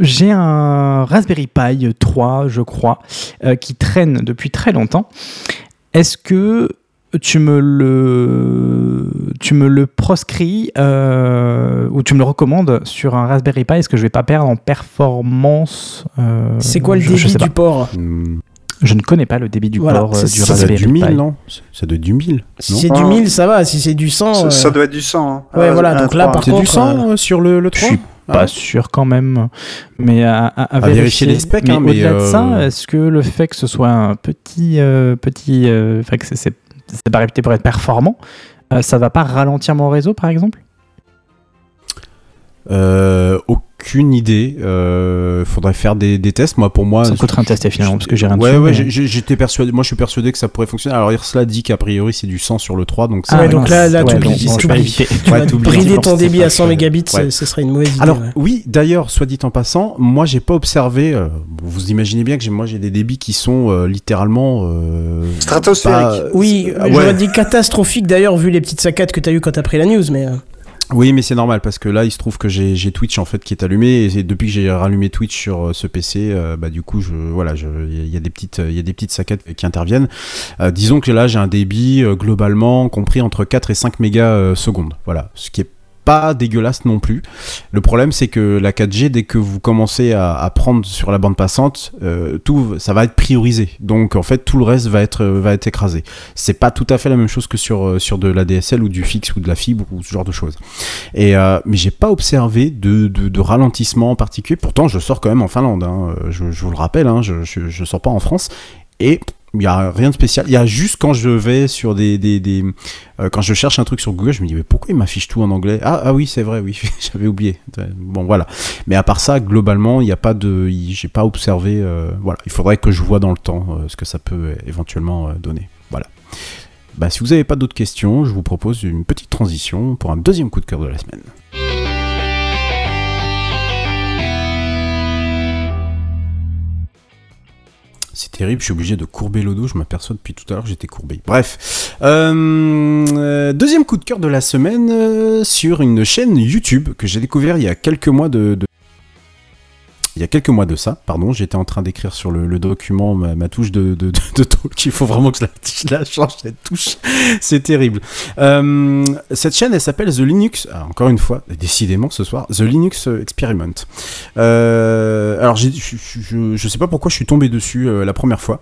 J'ai un Raspberry Pi 3, je crois, euh, qui traîne depuis très longtemps. Est-ce que tu me le, tu me le proscris euh, ou tu me le recommandes sur un Raspberry Pi Est-ce que je vais pas perdre en performance euh,
C'est quoi le
je- je
débit
pas.
du port
Hmm,
Je ne connais pas le débit du
Voilà,
port euh, du
ça
ça doit être
Raspberry
du 1000,
Pi.
non Ça doit être du 1000.
Si
non
c'est du
Ah.
1000, ça va. Si c'est du 100.
Ça,
euh,
ça doit être du sang. hein.
Ouais,
Ah,
voilà, donc là, par
C'est du
contre,
100 euh, sur le, le
Je
3
suis Pas sûr quand même. Mais à, à- à
À vérifier les specs,
Mais
hein, mais,
au-delà de ça,
euh,
est-ce que le fait que ce soit un petit, euh, petit, euh, enfin que c'est- c'est pas réputé pour être performant, euh, ça va pas ralentir mon réseau, par exemple?
Euh, aucune idée. Euh, faudrait faire des, des tests. Moi, pour moi,
Ça me coûterait un test finalement parce que j'ai rien
Ouais,
dessus.
ouais,
mais-
j'étais persuadé. Moi, je suis persuadé que ça pourrait fonctionner. Alors, Irsla dit qu'a priori, c'est du 100 sur le 3, donc
Ah,
ouais, donc là, là,
Ouais, je.
Tu vas brider
Je
ton débit à 100
ça.
mégabits, ce- serait une mauvaise idée.
Alors oui, d'ailleurs, soit dit en passant, moi j'ai pas observé. euh, vous imaginez bien que j'ai- moi j'ai des débits qui sont euh, littéralement
Stratosphériques.
pas-
Oui,
euh,
j'aurais dit catastrophique d'ailleurs vu les petites saccades que t'as eu quand t'as pris la news, mais
Oui, mais c'est normal parce que là, il se trouve que j'ai Twitch en fait qui est allumé et depuis que j'ai rallumé Twitch sur euh, ce PC, euh, bah du coup, je voilà, il y a des petites, il y a des petites saccades qui interviennent. Euh, disons que là, j'ai un débit euh, globalement compris entre 4 et 5 mégas euh, secondes. Voilà, ce qui est pas dégueulasse non plus. Le problème, c'est que la 4G, dès que vous commencez à, prendre sur la bande passante, euh, tout, ça va être priorisé. Donc, en fait, tout le reste va être, euh, va être écrasé. C'est pas tout à fait la même chose que sur, euh, sur de la DSL ou du fixe ou de la fibre ou ce genre de choses. Et, euh, mais j'ai pas observé de, de, ralentissement en particulier. Pourtant, je sors quand même en Finlande. hein. Je, je vous le rappelle, hein, je, je, je sors pas en France. Et il y a rien de spécial. Il y a juste quand je vais sur des, euh, quand je cherche un truc sur Google, je me dis mais pourquoi il m'affiche tout en anglais? Ah, ah oui, c'est vrai, oui, j'avais oublié. Bon voilà. Mais à part ça, globalement, il n'y a pas de, j'ai pas observé. euh, voilà, il faudrait que je vois dans le temps euh, ce que ça peut éventuellement donner. Voilà. Bah, si vous n'avez pas d'autres questions, je vous propose une petite transition pour un deuxième coup de cœur de la semaine. Je suis obligé de courber le dos, je m'aperçois depuis tout à l'heure que j'étais courbé. Bref, Euh, deuxième coup de cœur de la semaine euh, sur une chaîne YouTube que j'ai découvert il y a quelques mois de- il y a quelques mois de ça, pardon, j'étais en train d'écrire sur le, document ma, touche de, de, talk. Il faut vraiment que je la, change cette touche. C'est terrible. Euh, cette chaîne, elle s'appelle The Linux. ah, encore une fois, décidément ce soir, The Linux Experiment. Euh, alors, je, je sais pas pourquoi je suis tombé dessus euh, la première fois.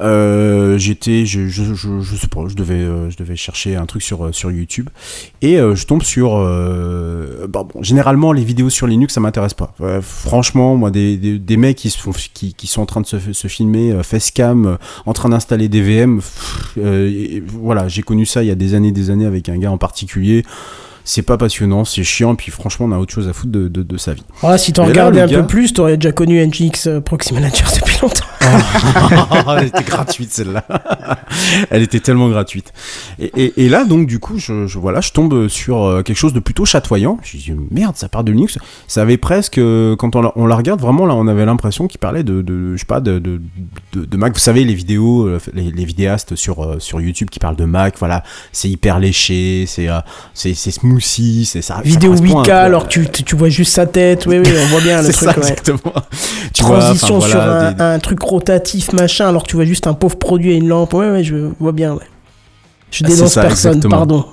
J'étais, je, je, sais pas, je devais, je devais chercher un truc sur, sur YouTube et je tombe sur. euh, bon, généralement, les vidéos sur Linux, ça m'intéresse pas. Franchement, moi, des, des, mecs qui, se qui, sont en train de se, filmer, euh, facecam, euh, en train d'installer des VM, euh, voilà, j'ai connu ça il y a des années, des années avec un gars en particulier. C'est pas passionnant, c'est chiant, puis franchement, on a autre chose à foutre de, de, de sa vie.
voilà, si t'en regardais un
gars-
peu plus, t'aurais déjà connu NGX euh, Proxy Manager depuis longtemps.
Elle était gratuite celle-là. Elle était tellement gratuite. Et, et- et là, donc, du coup, je, je- voilà, je tombe sur euh, quelque chose de plutôt chatoyant. Je me dis, merde, ça part de Linux. Ça avait presque, euh, quand on la, on la regarde, vraiment, là, on avait l'impression qu'il parlait de, de, je sais pas, de, de, de- Mac. Vous savez, les vidéos, les, les vidéastes sur, sur YouTube qui parlent de Mac, voilà, c'est hyper léché, c'est c'est c'est ça. ça
Vidéo
correspond un
8K,
peu à-
alors tu, tu, vois juste sa tête. Oui, oui, on voit bien le truc.
ça,
ouais.
exactement. Tu vois,
Transition sur un,
des-
un truc rotatif, machin, alors que tu vois juste un pauvre produit et une lampe. Ouais, ouais, je vois bien, ouais. Je
Ah,
dénonce
ça,
personne,
exactement.
pardon.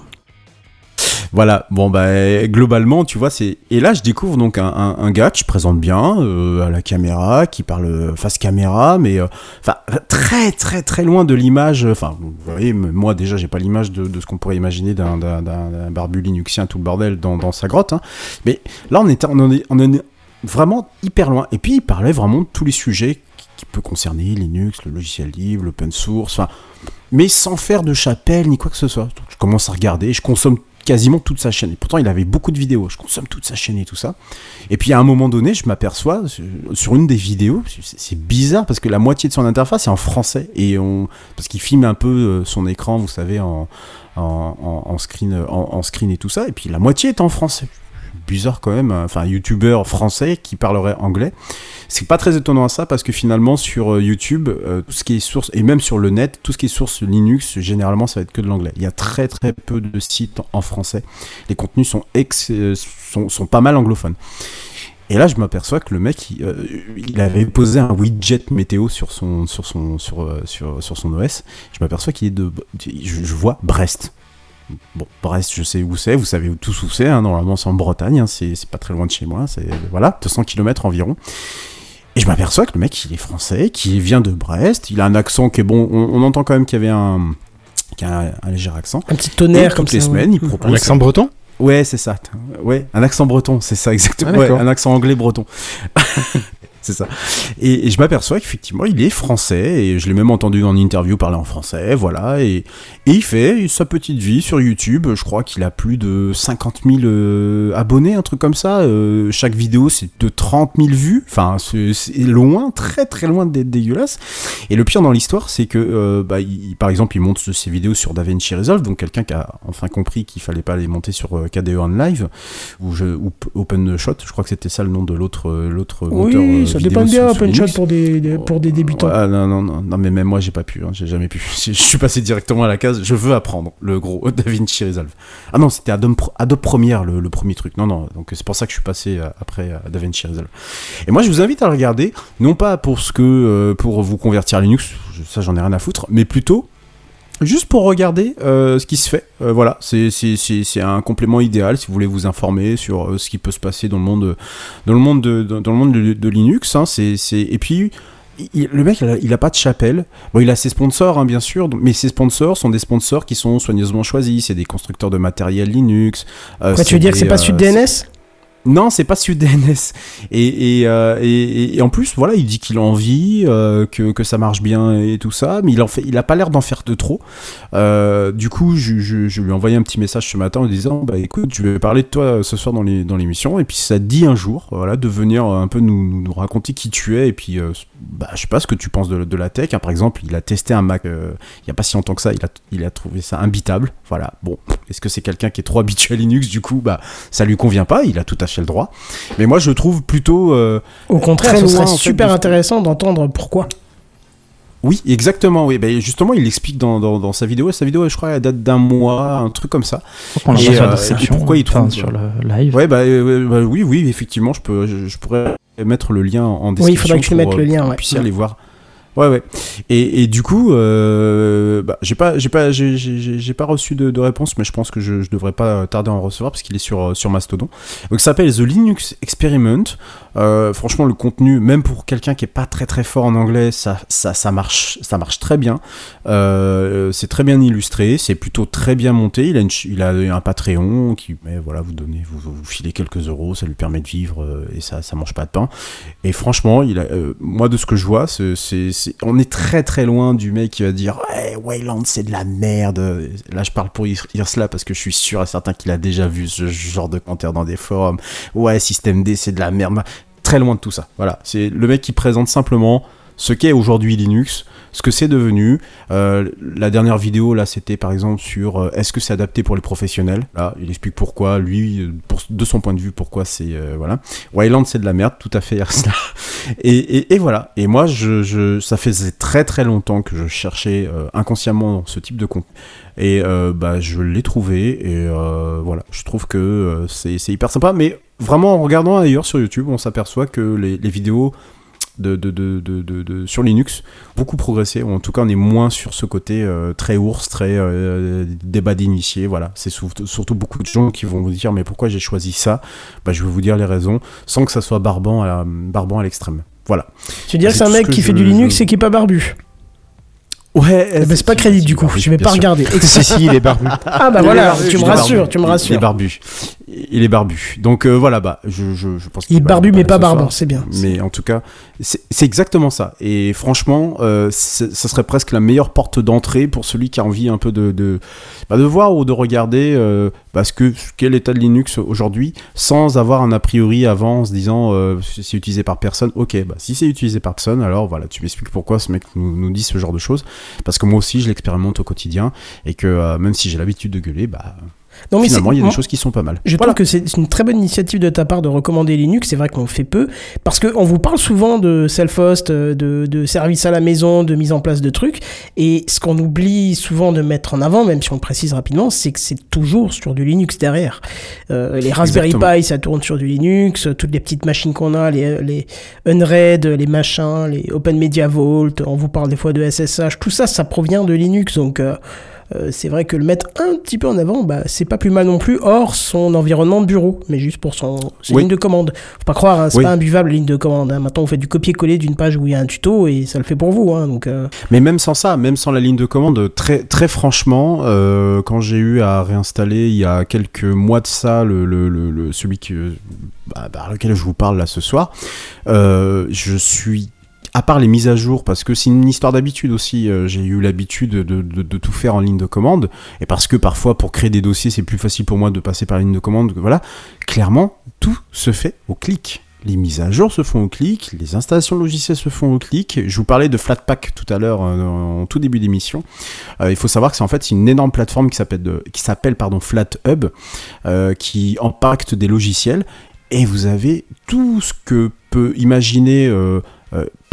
Voilà, bon bah globalement, tu vois, c'est et là je découvre donc un, gars qui se présente bien euh, à la caméra, qui parle face caméra, mais euh, enfin très très très loin de l'image. Enfin, vous voyez, moi déjà j'ai pas l'image de, ce qu'on pourrait imaginer d'un barbu linuxien tout le bordel dans, sa grotte, hein. mais là on on est, est vraiment hyper loin. Et puis il parlait vraiment de tous les sujets qui, peut concerner Linux, le logiciel libre, l'open source, mais sans faire de chapelle ni quoi que ce soit. Je commence à regarder, je consomme quasiment toute sa chaîne. Pourtant, il avait beaucoup de vidéos. Je consomme toute sa chaîne et tout ça. Et puis, à un moment donné, je m'aperçois sur- une des vidéos, c'est bizarre parce que la moitié de son interface est en français. Et on, parce qu'il filme un peu euh, son écran, vous savez, en, en, en- en screen, en, en screen et tout ça. Et puis, la moitié est en français. Bizarre quand même. Enfin, youtubeur français qui parlerait anglais. C'est pas très étonnant à ça parce que finalement sur euh, YouTube, euh, tout ce qui est source et même sur le net, tout ce qui est source Linux, généralement ça va être que de l'anglais. Il y a très très peu de sites en français. Les contenus sont euh, sont, pas mal anglophones. Et là, je m'aperçois que le mec, il, avait posé un widget météo sur son sur son sur sur, sur son OS. Je m'aperçois qu'il est de, je vois Brest. Bon, Brest, je sais où c'est, vous savez où tous où c'est, hein, normalement c'est en Bretagne, hein, c'est pas très loin de chez moi, c'est voilà, 200 km environ. Et je m'aperçois que le mec, il est français, qu'il vient de Brest, il a un accent qui est bon, on, on entend quand même qu'il y avait un, qu'il y a un, un léger accent.
Un petit
Et
tonnerre comme
toutes les
ça.
semaines,
ouais.
il propose
Un accent breton?
Ouais, c'est ça. Ouais, un accent breton, c'est ça exactement.
Ah,
Ouais, un accent anglais breton. c'est ça. Et, et je m'aperçois qu'effectivement, il est français et je l'ai même entendu en interview parler en français, voilà. Et, et il fait sa petite vie sur YouTube. Je crois qu'il a plus de 50 000 euh, abonnés, un truc comme ça. Euh, chaque vidéo, c'est de 30 000 vues. Enfin, c'est loin, très très loin d'être dégueulasse. Et le pire dans l'histoire, c'est que, euh, bah, il- par exemple, il monte ses vidéos sur DaVinci Resolve, donc quelqu'un qui a enfin compris qu'il fallait pas les monter sur KDE on Live ou, je, ou P- OpenShot. Je crois que c'était ça le nom de l'autre l'autre moteur.
Oui, ça dépend bien pour des, des- pour des débutants.
Ouais, non, non, non, non, mais même moi, j'ai pas pu, hein, j'ai jamais pu. Je suis passé directement à la case, je veux apprendre le gros DaVinci Resolve. Ah non, c'était Adobe, Adobe Premiere le, le premier truc. Non, non, donc c'est pour ça que je suis passé euh, après à DaVinci Resolve. Et moi, je vous invite à le regarder, non pas pour ce que, euh, pour vous convertir à Linux, ça j'en ai rien à foutre, mais plutôt Juste pour regarder euh, ce qui se fait, Euh, voilà, c'est c'est- c'est- c'est un complément idéal si vous voulez vous informer sur euh, ce qui peut se passer dans le monde, dans le monde de, dans, dans le monde de, de Linux. Hein, c'est c'est- et puis il- le mec, il a, il a pas de chapelle. Bon, il a ses sponsors, hein, bien sûr, mais ses sponsors sont des sponsors qui sont soigneusement choisis. C'est des constructeurs de matériel Linux. euh,
Quoi, tu veux dire que c'est pas
euh,
Sud DNS
non, c'est pas Sud DNS. Et, et, euh, et, et en plus, voilà, il dit qu'il a envie, euh, que, que ça marche bien et tout ça, mais il en fait, il a pas l'air d'en faire de trop. Euh, du coup, je, je, lui ai envoyé un petit message ce matin en disant, bah écoute, je vais parler de toi ce soir dans les dans l'émission, et puis ça te dit un jour, voilà, de venir un peu nous, nous, raconter qui tu es, et puis, bah, je sais pas ce que tu penses de, de la tech. hein. Par exemple, il a testé un Mac il y a pas si longtemps que ça, il a, il a trouvé ça imbitable. Voilà. Bon, est-ce que c'est quelqu'un qui est trop habitué à Linux? Du coup, bah, ça lui convient pas. Il a tout à fait le droit. Mais moi, je trouve plutôt. euh,
Au contraire, ce serait
fait,
super intéressant d'entendre pourquoi.
Oui, exactement. Oui, ben justement, il explique dans, dans, dans sa vidéo. Sa vidéo, je crois, elle date d'un mois, un truc comme ça.
On
Et, euh, et pourquoi il trouve-
sur le live.
Ouais, bah, euh, bah, oui, oui, effectivement, je peux, je, je pourrais mettre le lien en description.
Oui, il faudrait que tu
pour,
mettes le
euh,
lien, ouais.
aller voir. Ouais, ouais. Et, et du coup, euh, bah, j'ai pas, j'ai pas, j'ai, pas reçu de, réponse, mais je pense que je, je devrais pas tarder à en recevoir parce qu'il est sur, euh, sur Mastodon. Donc, ça s'appelle The Linux Experiment. Euh, franchement, le contenu, même pour quelqu'un qui est pas très très fort en anglais, ça, ça, ça marche, ça marche très bien. Euh, c'est très bien illustré, c'est plutôt très bien monté. Il a, une, il a un Patreon qui, mais voilà, vous donnez, vous, vous filez quelques euros, ça lui permet de vivre euh, et ça, ça mange pas de pain. Et franchement, il a, euh, moi de ce que je vois, c'est, on est très très loin du mec qui va dire ouais, Wayland c'est de la merde. Là, je parle pour dire cela parce que je suis sûr et certain qu'il a déjà vu ce genre de commentaires dans des forums. Ouais, système D c'est de la merde. Très loin de tout ça. Voilà, c'est le mec qui présente simplement ce qu'est aujourd'hui Linux, ce que c'est devenu. Euh, la dernière vidéo, là, c'était par exemple sur euh, est-ce que c'est adapté pour les professionnels? Là, il explique pourquoi, lui, euh, de son point de vue, pourquoi c'est. voilà. Wayland, c'est de la merde, tout à fait. Et, et, et voilà. Et moi, je, ça faisait très très longtemps que je cherchais inconsciemment ce type de contenu. Et bah, je l'ai trouvé. Et voilà, je trouve que c'est hyper sympa. Mais vraiment, en regardant ailleurs sur YouTube, on s'aperçoit que les vidéos de, de, de, de, de- de- sur Linux beaucoup progressé. Ou en tout cas, on est moins sur ce côté euh, très ours, très euh, débat d'initié. Voilà, c'est surtout, surtout beaucoup de gens qui vont vous dire mais pourquoi j'ai choisi ça? Bah, Je vais vous dire les raisons, sans que ça soit barbant à, barbant à l'extrême. Voilà.
Tu veux dire que
C'est
un mec qui fait
je-
du Linux
je-
et qui est pas barbu
Ouais,
Eh ben, c'est pas crédit du coup, je vais pas regarder.
si, si, il est barbu.
Ah bah
Il
voilà,
barbu,
tu me rassures,
barbu.
tu me
Il est
rassures.
barbu. Il est barbu. Donc euh, voilà, bah, je, je, je pense
Il est barbu mais pas
ce
barbant, c'est bien.
Mais en tout cas, c'est exactement ça. Et franchement, euh, ça serait presque la meilleure porte d'entrée pour celui qui a envie un peu de, de, bah, de voir ou de regarder euh, parce que quel est l'état de Linux aujourd'hui sans avoir un a priori avant en se disant euh, c'est utilisé par personne. Ok, bah, si c'est utilisé par personne, alors voilà, tu m'expliques pourquoi ce mec nous, nous dit ce genre de choses. Parce que moi aussi, je l'expérimente au quotidien et que euh, même si j'ai l'habitude de gueuler, bah,
Non, mais
finalement, il y a des choses qui sont pas mal.
Je
Voilà.
trouve que c'est une très bonne initiative de ta part de recommander Linux. C'est vrai qu'on fait peu parce qu'on vous parle souvent de self-host, euh, de, de services à la maison, de mise en place de trucs. Et ce qu'on oublie souvent de mettre en avant, même si on le précise rapidement, c'est que c'est toujours sur du Linux derrière. Euh, les Raspberry
Exactement.
Pi, ça tourne sur du Linux. Toutes les petites machines qu'on a, les, les Unread, les machins, les Open Media Vault. On vous parle des fois de SSH. Tout ça, ça provient de Linux. Donc euh, euh, c'est vrai que le mettre un petit peu en avant, bah, c'est pas plus mal non plus, hors son environnement de bureau, mais juste pour son ses
Oui.
lignes de commande. Faut pas croire, hein, c'est
Oui.
pas imbuvable ligne de commande. hein. Maintenant, vous faites du copier-coller d'une page où il y a un tuto et ça le fait pour vous. Hein, donc, euh,
Mais même sans ça, même sans la ligne de commande, très, très franchement, euh, quand j'ai eu à réinstaller il y a quelques mois de ça, le, le, le- le- celui que, bah, par lequel je vous parle là ce soir, je suis à part les mises à jour, parce que c'est une histoire d'habitude aussi, euh, j'ai eu l'habitude de, tout faire en ligne de commande, et parce que parfois pour créer des dossiers c'est plus facile pour moi de passer par la ligne de commande, voilà, clairement tout se fait au clic. Les mises à jour se font au clic, les installations logicielles se font au clic. Je vous parlais de Flatpak tout à l'heure euh, en tout début d'émission. Euh, il faut savoir que c'est en fait une énorme plateforme qui s'appelle FlatHub, qui impacte des logiciels et vous avez tout ce que peut imaginer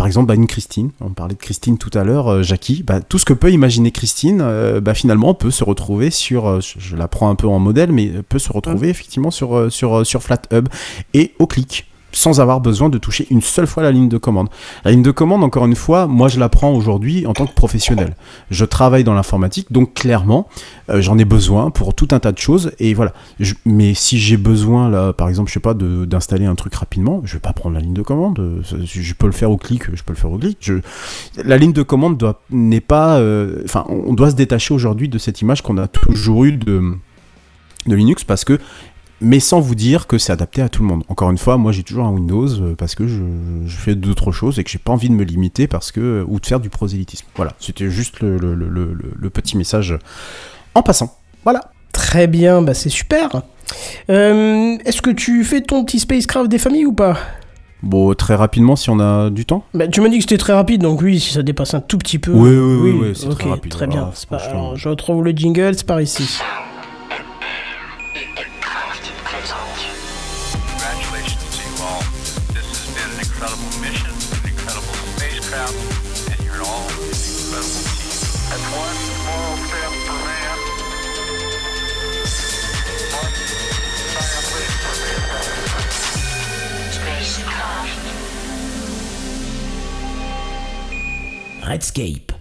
par exemple bah, une Christine, on parlait de Christine tout à l'heure, euh, Jackie, bah, tout ce que peut imaginer Christine, euh, bah, finalement peut se retrouver sur, euh, je, la prends un peu en modèle, mais peut se retrouver effectivement sur, sur, sur FlatHub et au clic sans avoir besoin de toucher une seule fois la ligne de commande. La ligne de commande, encore une fois, moi je la prends aujourd'hui en tant que professionnel. Je travaille dans l'informatique, donc clairement, euh, j'en ai besoin pour tout un tas de choses. Et voilà. Mais si j'ai besoin, là, par exemple, je sais pas, d'installer un truc rapidement, je vais pas prendre la ligne de commande. Euh, Je peux le faire au clic, je peux le faire au clic. La ligne de commande n'est pas, euh, enfin, on doit se détacher aujourd'hui de cette image qu'on a toujours eue de Linux parce que mais sans vous dire que c'est adapté à tout le monde. Encore une fois, moi j'ai toujours un Windows euh, parce que je, je fais d'autres choses et que j'ai pas envie de me limiter parce que ou de faire du prosélytisme. Voilà, c'était juste le, le- le- le- le petit message en passant. Voilà.
très bien, bah, c'est super. Euh, Est-ce que tu fais ton petit spacecraft des familles ou pas?
Bon, très rapidement si on a du temps.
bah, Tu m'as dit que c'était très rapide, donc oui, si ça dépasse un tout petit peu.
Oui, oui, oui, oui, c'est
ok,
très rapide,
Très bien. C'est pas- alors, je retrouve le jingle, c'est par ici.
Redscape.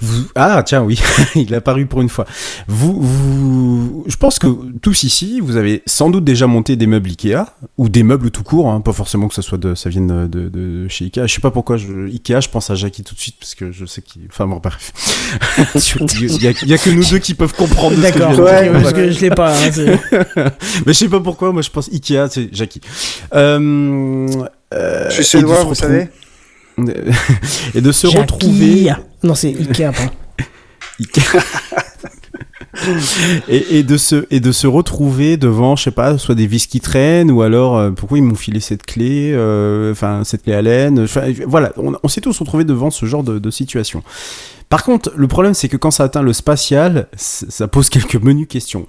Vous- Ah tiens oui, il est apparu pour une fois. Vous, vous, je pense que tous ici, vous avez sans doute déjà monté des meubles Ikea ou des meubles tout court, hein, pas forcément que ça soit de, ça vienne de, de chez Ikea. Je sais pas pourquoi je, Ikea, je pense à Jackie tout de suite parce que je sais qu'il, enfin bon bref. il, y a, il y a que nous deux qui peuvent comprendre.
D'accord,
dire.
parce que je l'ai pas. hein,
Mais je sais pas pourquoi, moi je pense Ikea, c'est Jackie. Euh, euh,
Je suis
se
vous savez.
et de se
Jackie.
retrouver
Non, c'est Ikea, pardon.
et, et de se et de se retrouver devant je sais pas soit des vis qui traînent ou alors euh, pourquoi ils m'ont filé cette clé euh, enfin cette clé à laine enfin, voilà on, on s'est tous retrouvés devant ce genre de, de situation par contre le problème c'est que quand ça atteint le spatial ça pose quelques menues questions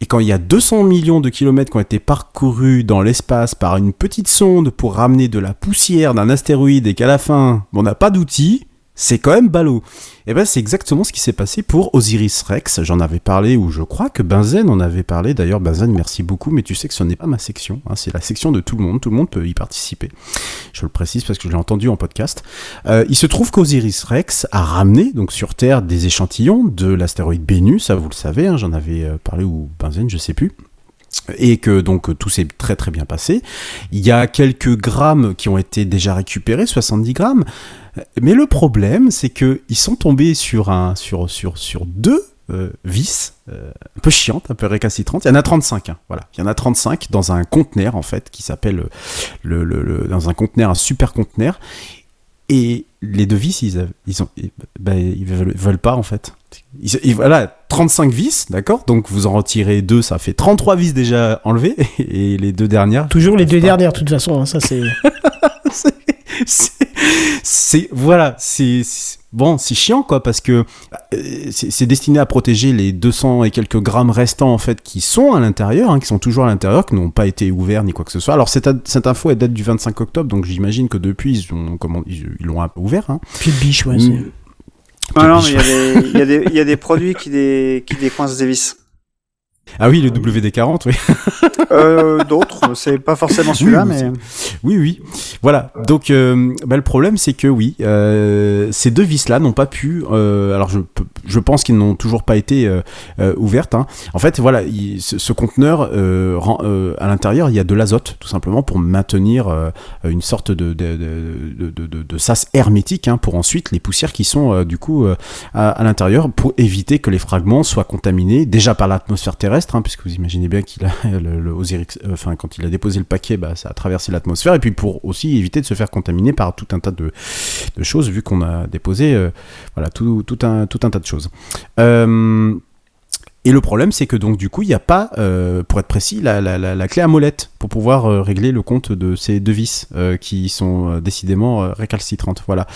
et quand il y a 200 millions de kilomètres qui ont été parcourus dans l'espace par une petite sonde pour ramener de la poussière d'un astéroïde et qu'à la fin on n'a pas d'outils, c'est quand même ballot. Et ben c'est exactement ce qui s'est passé pour Osiris Rex. J'en avais parlé ou je crois que Benzen en avait parlé. D'ailleurs Benzen merci beaucoup, mais tu sais que ce n'est pas ma section. hein, c'est la section de tout le monde. Tout le monde peut y participer. Je le précise parce que je l'ai entendu en podcast. Euh, il se trouve qu'Osiris Rex a ramené donc sur Terre des échantillons de l'astéroïde Bennu. Ça vous le savez. hein, J'en avais euh, parlé ou Benzen, je sais plus et que donc tout s'est très très bien passé. Il y a quelques grammes qui ont été déjà récupérés, 70 grammes. Mais le problème, c'est que ils sont tombés sur un sur sur sur deux euh, vis euh, un peu chiantes, un peu récalcitrantes. Il y en a 35, hein, voilà. Il y en a 35 dans un conteneur en fait qui s'appelle le, le, le- dans un conteneur, un super conteneur. Et les deux vis, ils, ils ont, ils, ils veulent, veulent pas en fait. Ils- ils- voilà, 35 vis, d'accord? Donc vous en retirez deux, ça fait 33 vis déjà enlevées. Et les deux dernières.
Toujours les deux dernières, de toute façon. hein, ça, c'est.
c'est voilà c'est- bon c'est chiant quoi parce que euh, c'est c'est destiné à protéger les 200 et quelques grammes restants en fait qui sont à l'intérieur hein, qui sont toujours à l'intérieur qui n'ont pas été ouverts ni quoi que ce soit alors cette, cette info elle date du 25 octobre donc j'imagine que depuis ils ont comment ils ils l'ont ouvert hein.
Puis le biche, ouais.
Mm.
c'est-
Ah non, mais il y, a des- il y, a des- il y a des produits qui, dé, qui décoincent des vis.
Ah oui le WD40 oui
Euh, D'autres, c'est pas forcément celui-là,
Oui,
mais.
Oui, oui. Voilà. Donc, euh, bah, le problème, c'est que oui, euh, ces deux vis-là n'ont pas pu. euh, alors, je peux, je pense qu'ils n'ont toujours pas été euh, euh, ouvertes. hein. En fait, voilà, il- ce, conteneur, euh, à l'intérieur, il y a de l'azote, tout simplement, pour maintenir une sorte de, sas hermétique, hein, pour ensuite les poussières qui sont du coup à, l'intérieur, pour éviter que les fragments soient contaminés déjà par l'atmosphère terrestre, hein, puisque vous imaginez bien qu'il a le, enfin quand il a déposé le paquet, bah, ça a traversé l'atmosphère, et puis pour aussi éviter de se faire contaminer par tout un tas de, choses, vu qu'on a déposé voilà tout un tout un tas de choses. Euh, et le problème, c'est que donc du coup, il n'y a pas, euh, pour être précis, la, clé à molette pour pouvoir euh, régler le compte de ces deux vis euh, qui sont euh, décidément récalcitrantes. Voilà.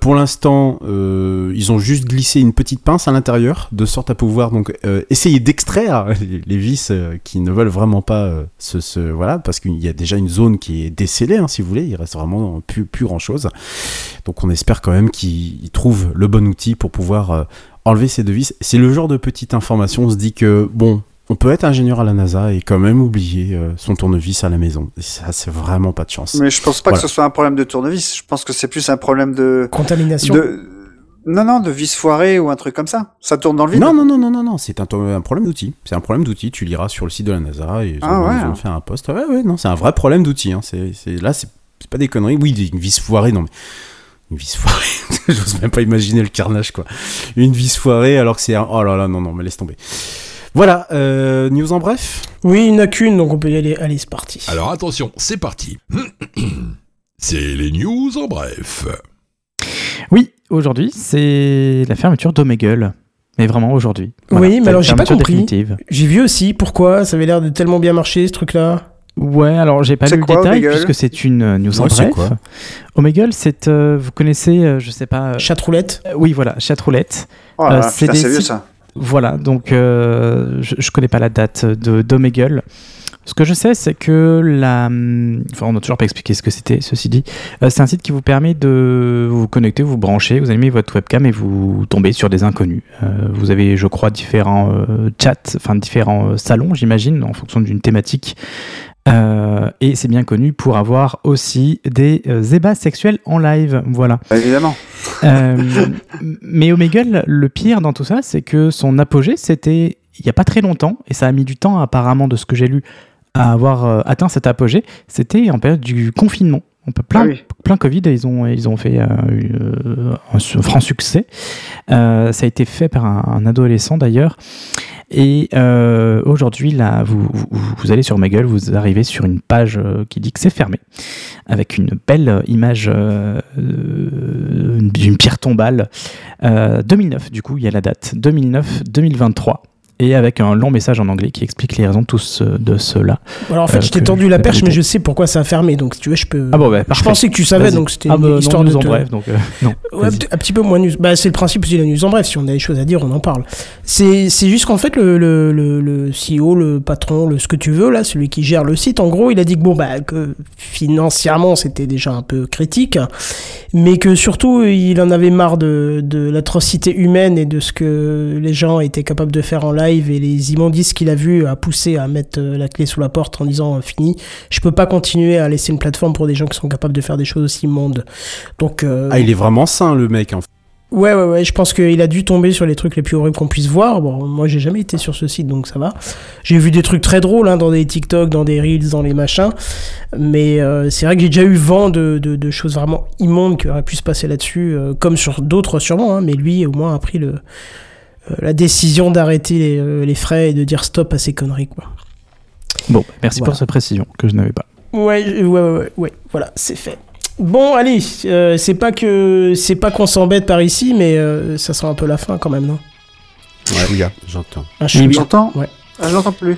Pour l'instant, ils ont juste glissé une petite pince à l'intérieur, de sorte à pouvoir donc essayer d'extraire les, vis qui ne veulent vraiment pas se- voilà, parce qu'il y a déjà une zone qui est décellée, hein, si vous voulez. Il reste vraiment plus, plus grand chose. Donc on espère quand même qu'ils ils trouvent le bon outil pour pouvoir enlever ces deux vis. C'est le genre de petite information, on se dit que, bon, on peut être ingénieur à la NASA et quand même oublier euh, son tournevis à la maison. Et ça, c'est vraiment pas de chance.
Mais je pense pas
Voilà.
que ce soit un problème de tournevis. Je pense que c'est plus un problème de
Contamination.
de non non de vis foirée ou un truc comme ça. Ça tourne dans le vide.
Non, non, non, non, non, non, c'est un, un problème d'outil. C'est un problème d'outil. Tu liras sur le site de la NASA et ils ont,
Ah ouais.
ils ont fait un post. Ouais, ouais, non, c'est un vrai problème d'outil. Hein. C'est, là, c'est, c'est pas des conneries. Oui, une vis foirée, non, mais une vis foirée. J'ose même pas imaginer le carnage, quoi. Une vis foirée alors que c'est un. Oh là là, non, non, mais laisse tomber. Voilà, euh, news en bref?
Oui, il n'y en a qu'une, donc on peut y aller. Allez, c'est parti.
Alors attention, c'est parti. C'est les news en bref.
Oui, aujourd'hui, c'est la fermeture d'Omegle. Mais vraiment aujourd'hui.
Oui, mais alors j'ai pas compris. J'ai vu aussi pourquoi ça avait l'air de tellement bien marcher ce truc-là.
Ouais, alors j'ai pas lu
quoi,
le détail
Omegle
puisque c'est une euh, news en bref.
quoi
Omegle, c'est, euh, vous connaissez, euh, je sais pas. euh,
Chatroulette.
euh, oui, voilà, chatroulette.
Oh
Euh, c'est des
vieux ça.
Voilà, donc euh, je, je connais pas la date de d'Omegle. Ce que je sais, c'est que la. hum, Enfin, on n'a toujours pas expliqué ce que c'était, ceci dit. Euh, c'est un site qui vous permet de vous connecter, vous brancher, vous allumez votre webcam et vous tombez sur des inconnus. Euh, vous avez, je crois, différents euh, chats, enfin différents euh, salons, j'imagine, en fonction d'une thématique. Euh, et c'est bien connu pour avoir aussi des euh, ébats sexuels en live. Voilà.
Bah, évidemment.
Euh, mais Omegle, le pire dans tout ça, c'est que son apogée, c'était il n'y a pas très longtemps, et ça a mis du temps apparemment de ce que j'ai lu à avoir euh, atteint cet apogée, c'était en période du confinement. On peut plein,
Ah oui.
plein Covid, et ils ont, ils ont fait euh, un franc succès. Ça a été fait par un, un adolescent d'ailleurs. Et euh, aujourd'hui, là, vous, vous, allez sur Omegle, vous arrivez sur une page euh, qui dit que c'est fermé, avec une belle image euh, euh, d'une pierre tombale. Euh, 2009, du coup, il y a la date. 2009-2023. Et avec un long message en anglais qui explique les raisons de, tout ce- de cela.
Alors en fait,
Euh,
je t'ai tendu la perche, mais je sais pourquoi ça a fermé. Donc si tu veux, je peux.
Ah bon, bah,
je pensais que tu savais, donc c'était
Ah
une
bah, non,
histoire de
news en
te-
bref, donc euh, non.
Ouais, un petit peu moins news. Bah, c'est le principe aussi de la news en bref. Si on a des choses à dire, on en parle. C'est, c'est juste qu'en fait, le, le, le, le CEO, le patron, le, ce que tu veux, là, celui qui gère le site, en gros, il a dit que bon, bah, que financièrement, c'était déjà un peu critique, mais que surtout, il en avait marre de, de l'atrocité humaine et de ce que les gens étaient capables de faire en live et les immondices qu'il a vu à pousser à mettre euh, la clé sous la porte en disant euh, fini. Je peux pas continuer à laisser une plateforme pour des gens qui sont capables de faire des choses aussi immondes. Donc, euh,
Ah, il est vraiment sain, le mec. En fait.
Ouais, ouais, ouais, je pense qu'il a dû tomber sur les trucs les plus horribles qu'on puisse voir. Bon, moi, j'ai jamais été sur ce site, donc ça va. J'ai vu des trucs très drôles hein, dans des TikTok, dans des Reels, dans les machins. Mais euh, c'est vrai que j'ai déjà eu vent de, de, de choses vraiment immondes qui auraient pu se passer là-dessus, euh, comme sur d'autres sûrement. Hein, mais lui, au moins, a pris le, la décision d'arrêter les, euh, les frais et de dire stop à ces conneries, quoi.
Bon, merci
Voilà.
pour cette précision que je n'avais pas.
Ouais, ouais, ouais, ouais, voilà, c'est fait. Bon, allez, euh, c'est pas que c'est pas qu'on s'embête par ici, mais euh, ça sent un peu la fin quand même, non?
Ouais, j'entends.
Un.
J'entends
Ouais.
Ah, J'entends plus.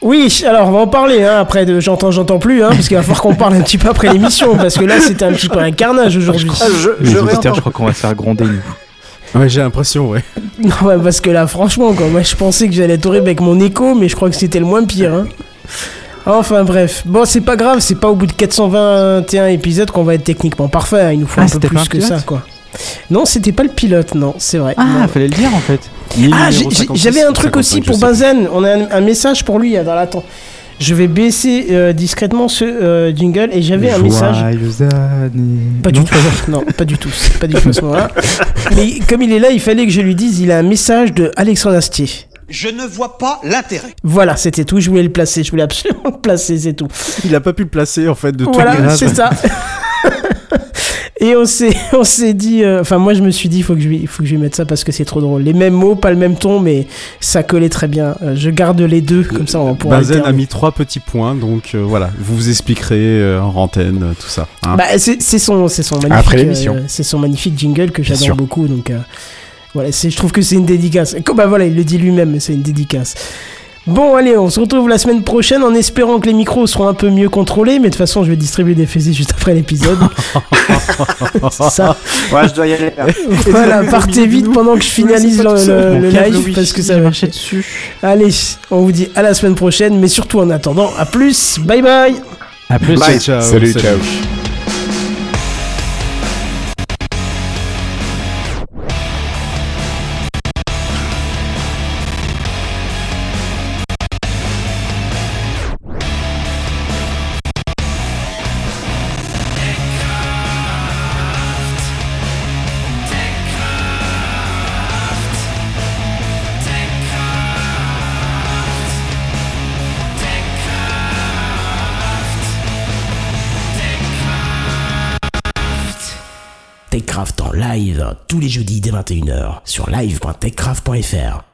Oui, alors on va en parler hein, après de j'entends, j'entends plus, hein, parce qu'il va falloir qu'on parle un petit peu après l'émission, parce que là c'était un petit peu un carnage aujourd'hui.
Ah, je, je
crois qu'on va se faire gronder, nous.
Ouais, j'ai l'impression, ouais.
Non, ouais, parce que là franchement, quoi, moi je pensais que j'allais être horrible avec mon écho, mais je crois que c'était le moins pire. Hein. Enfin bref, bon c'est pas grave, c'est pas au bout de 421 épisodes qu'on va être techniquement parfait, hein, il nous faut
Ah,
un peu plus que ça, quoi. Non, c'était pas le pilote, non, c'est vrai.
Ah,
Non.
fallait le dire en fait.
Ah, j'avais un truc aussi pour Benzen. On a un, un message pour lui. Alors attends, Je vais baisser euh, discrètement ce euh, jingle et j'avais un message. Pas du
Non
tout. Non, pas du tout. Pas du tout à ce moment-là. Mais comme il est là, il fallait que je lui dise, il a un message de Alexandre Astier.
Je ne vois pas l'intérêt.
Voilà, c'était tout. Je voulais le placer. Je voulais absolument le placer, c'est tout.
Il a pas pu le placer en fait de tout
Voilà, c'est ça. Et on s'est, on s'est dit, euh, enfin moi je me suis dit, il faut que je lui, faut que je lui mette ça parce que c'est trop drôle. Les mêmes mots, pas le même ton, mais ça collait très bien. Euh, je garde les deux, comme ça on pourra.
Bazen a mis trois petits points, donc euh, voilà, vous vous expliquerez euh, en antenne tout ça. hein.
Bah, c'est, c'est son, c'est son magnifique,
Après l'émission.
euh, c'est son magnifique jingle que j'adore beaucoup. Donc euh, voilà, c'est, je trouve que c'est une dédicace. Comme bah voilà, il le dit lui-même, c'est une dédicace. Bon, allez, on se retrouve la semaine prochaine en espérant que les micros seront un peu mieux contrôlés. Mais de toute façon, je vais distribuer des fusées juste après l'épisode. ça.
Ouais, je dois y aller. là.
Voilà, partez vite pendant que je finalise le, live parce que ça va
marchait dessus.
Allez, on vous dit à la semaine prochaine, mais surtout en attendant, à plus, bye bye
À plus.
Bye, ciao,
Salut, ciao.
Tous les jeudis dès 21h sur live.techcraft.fr.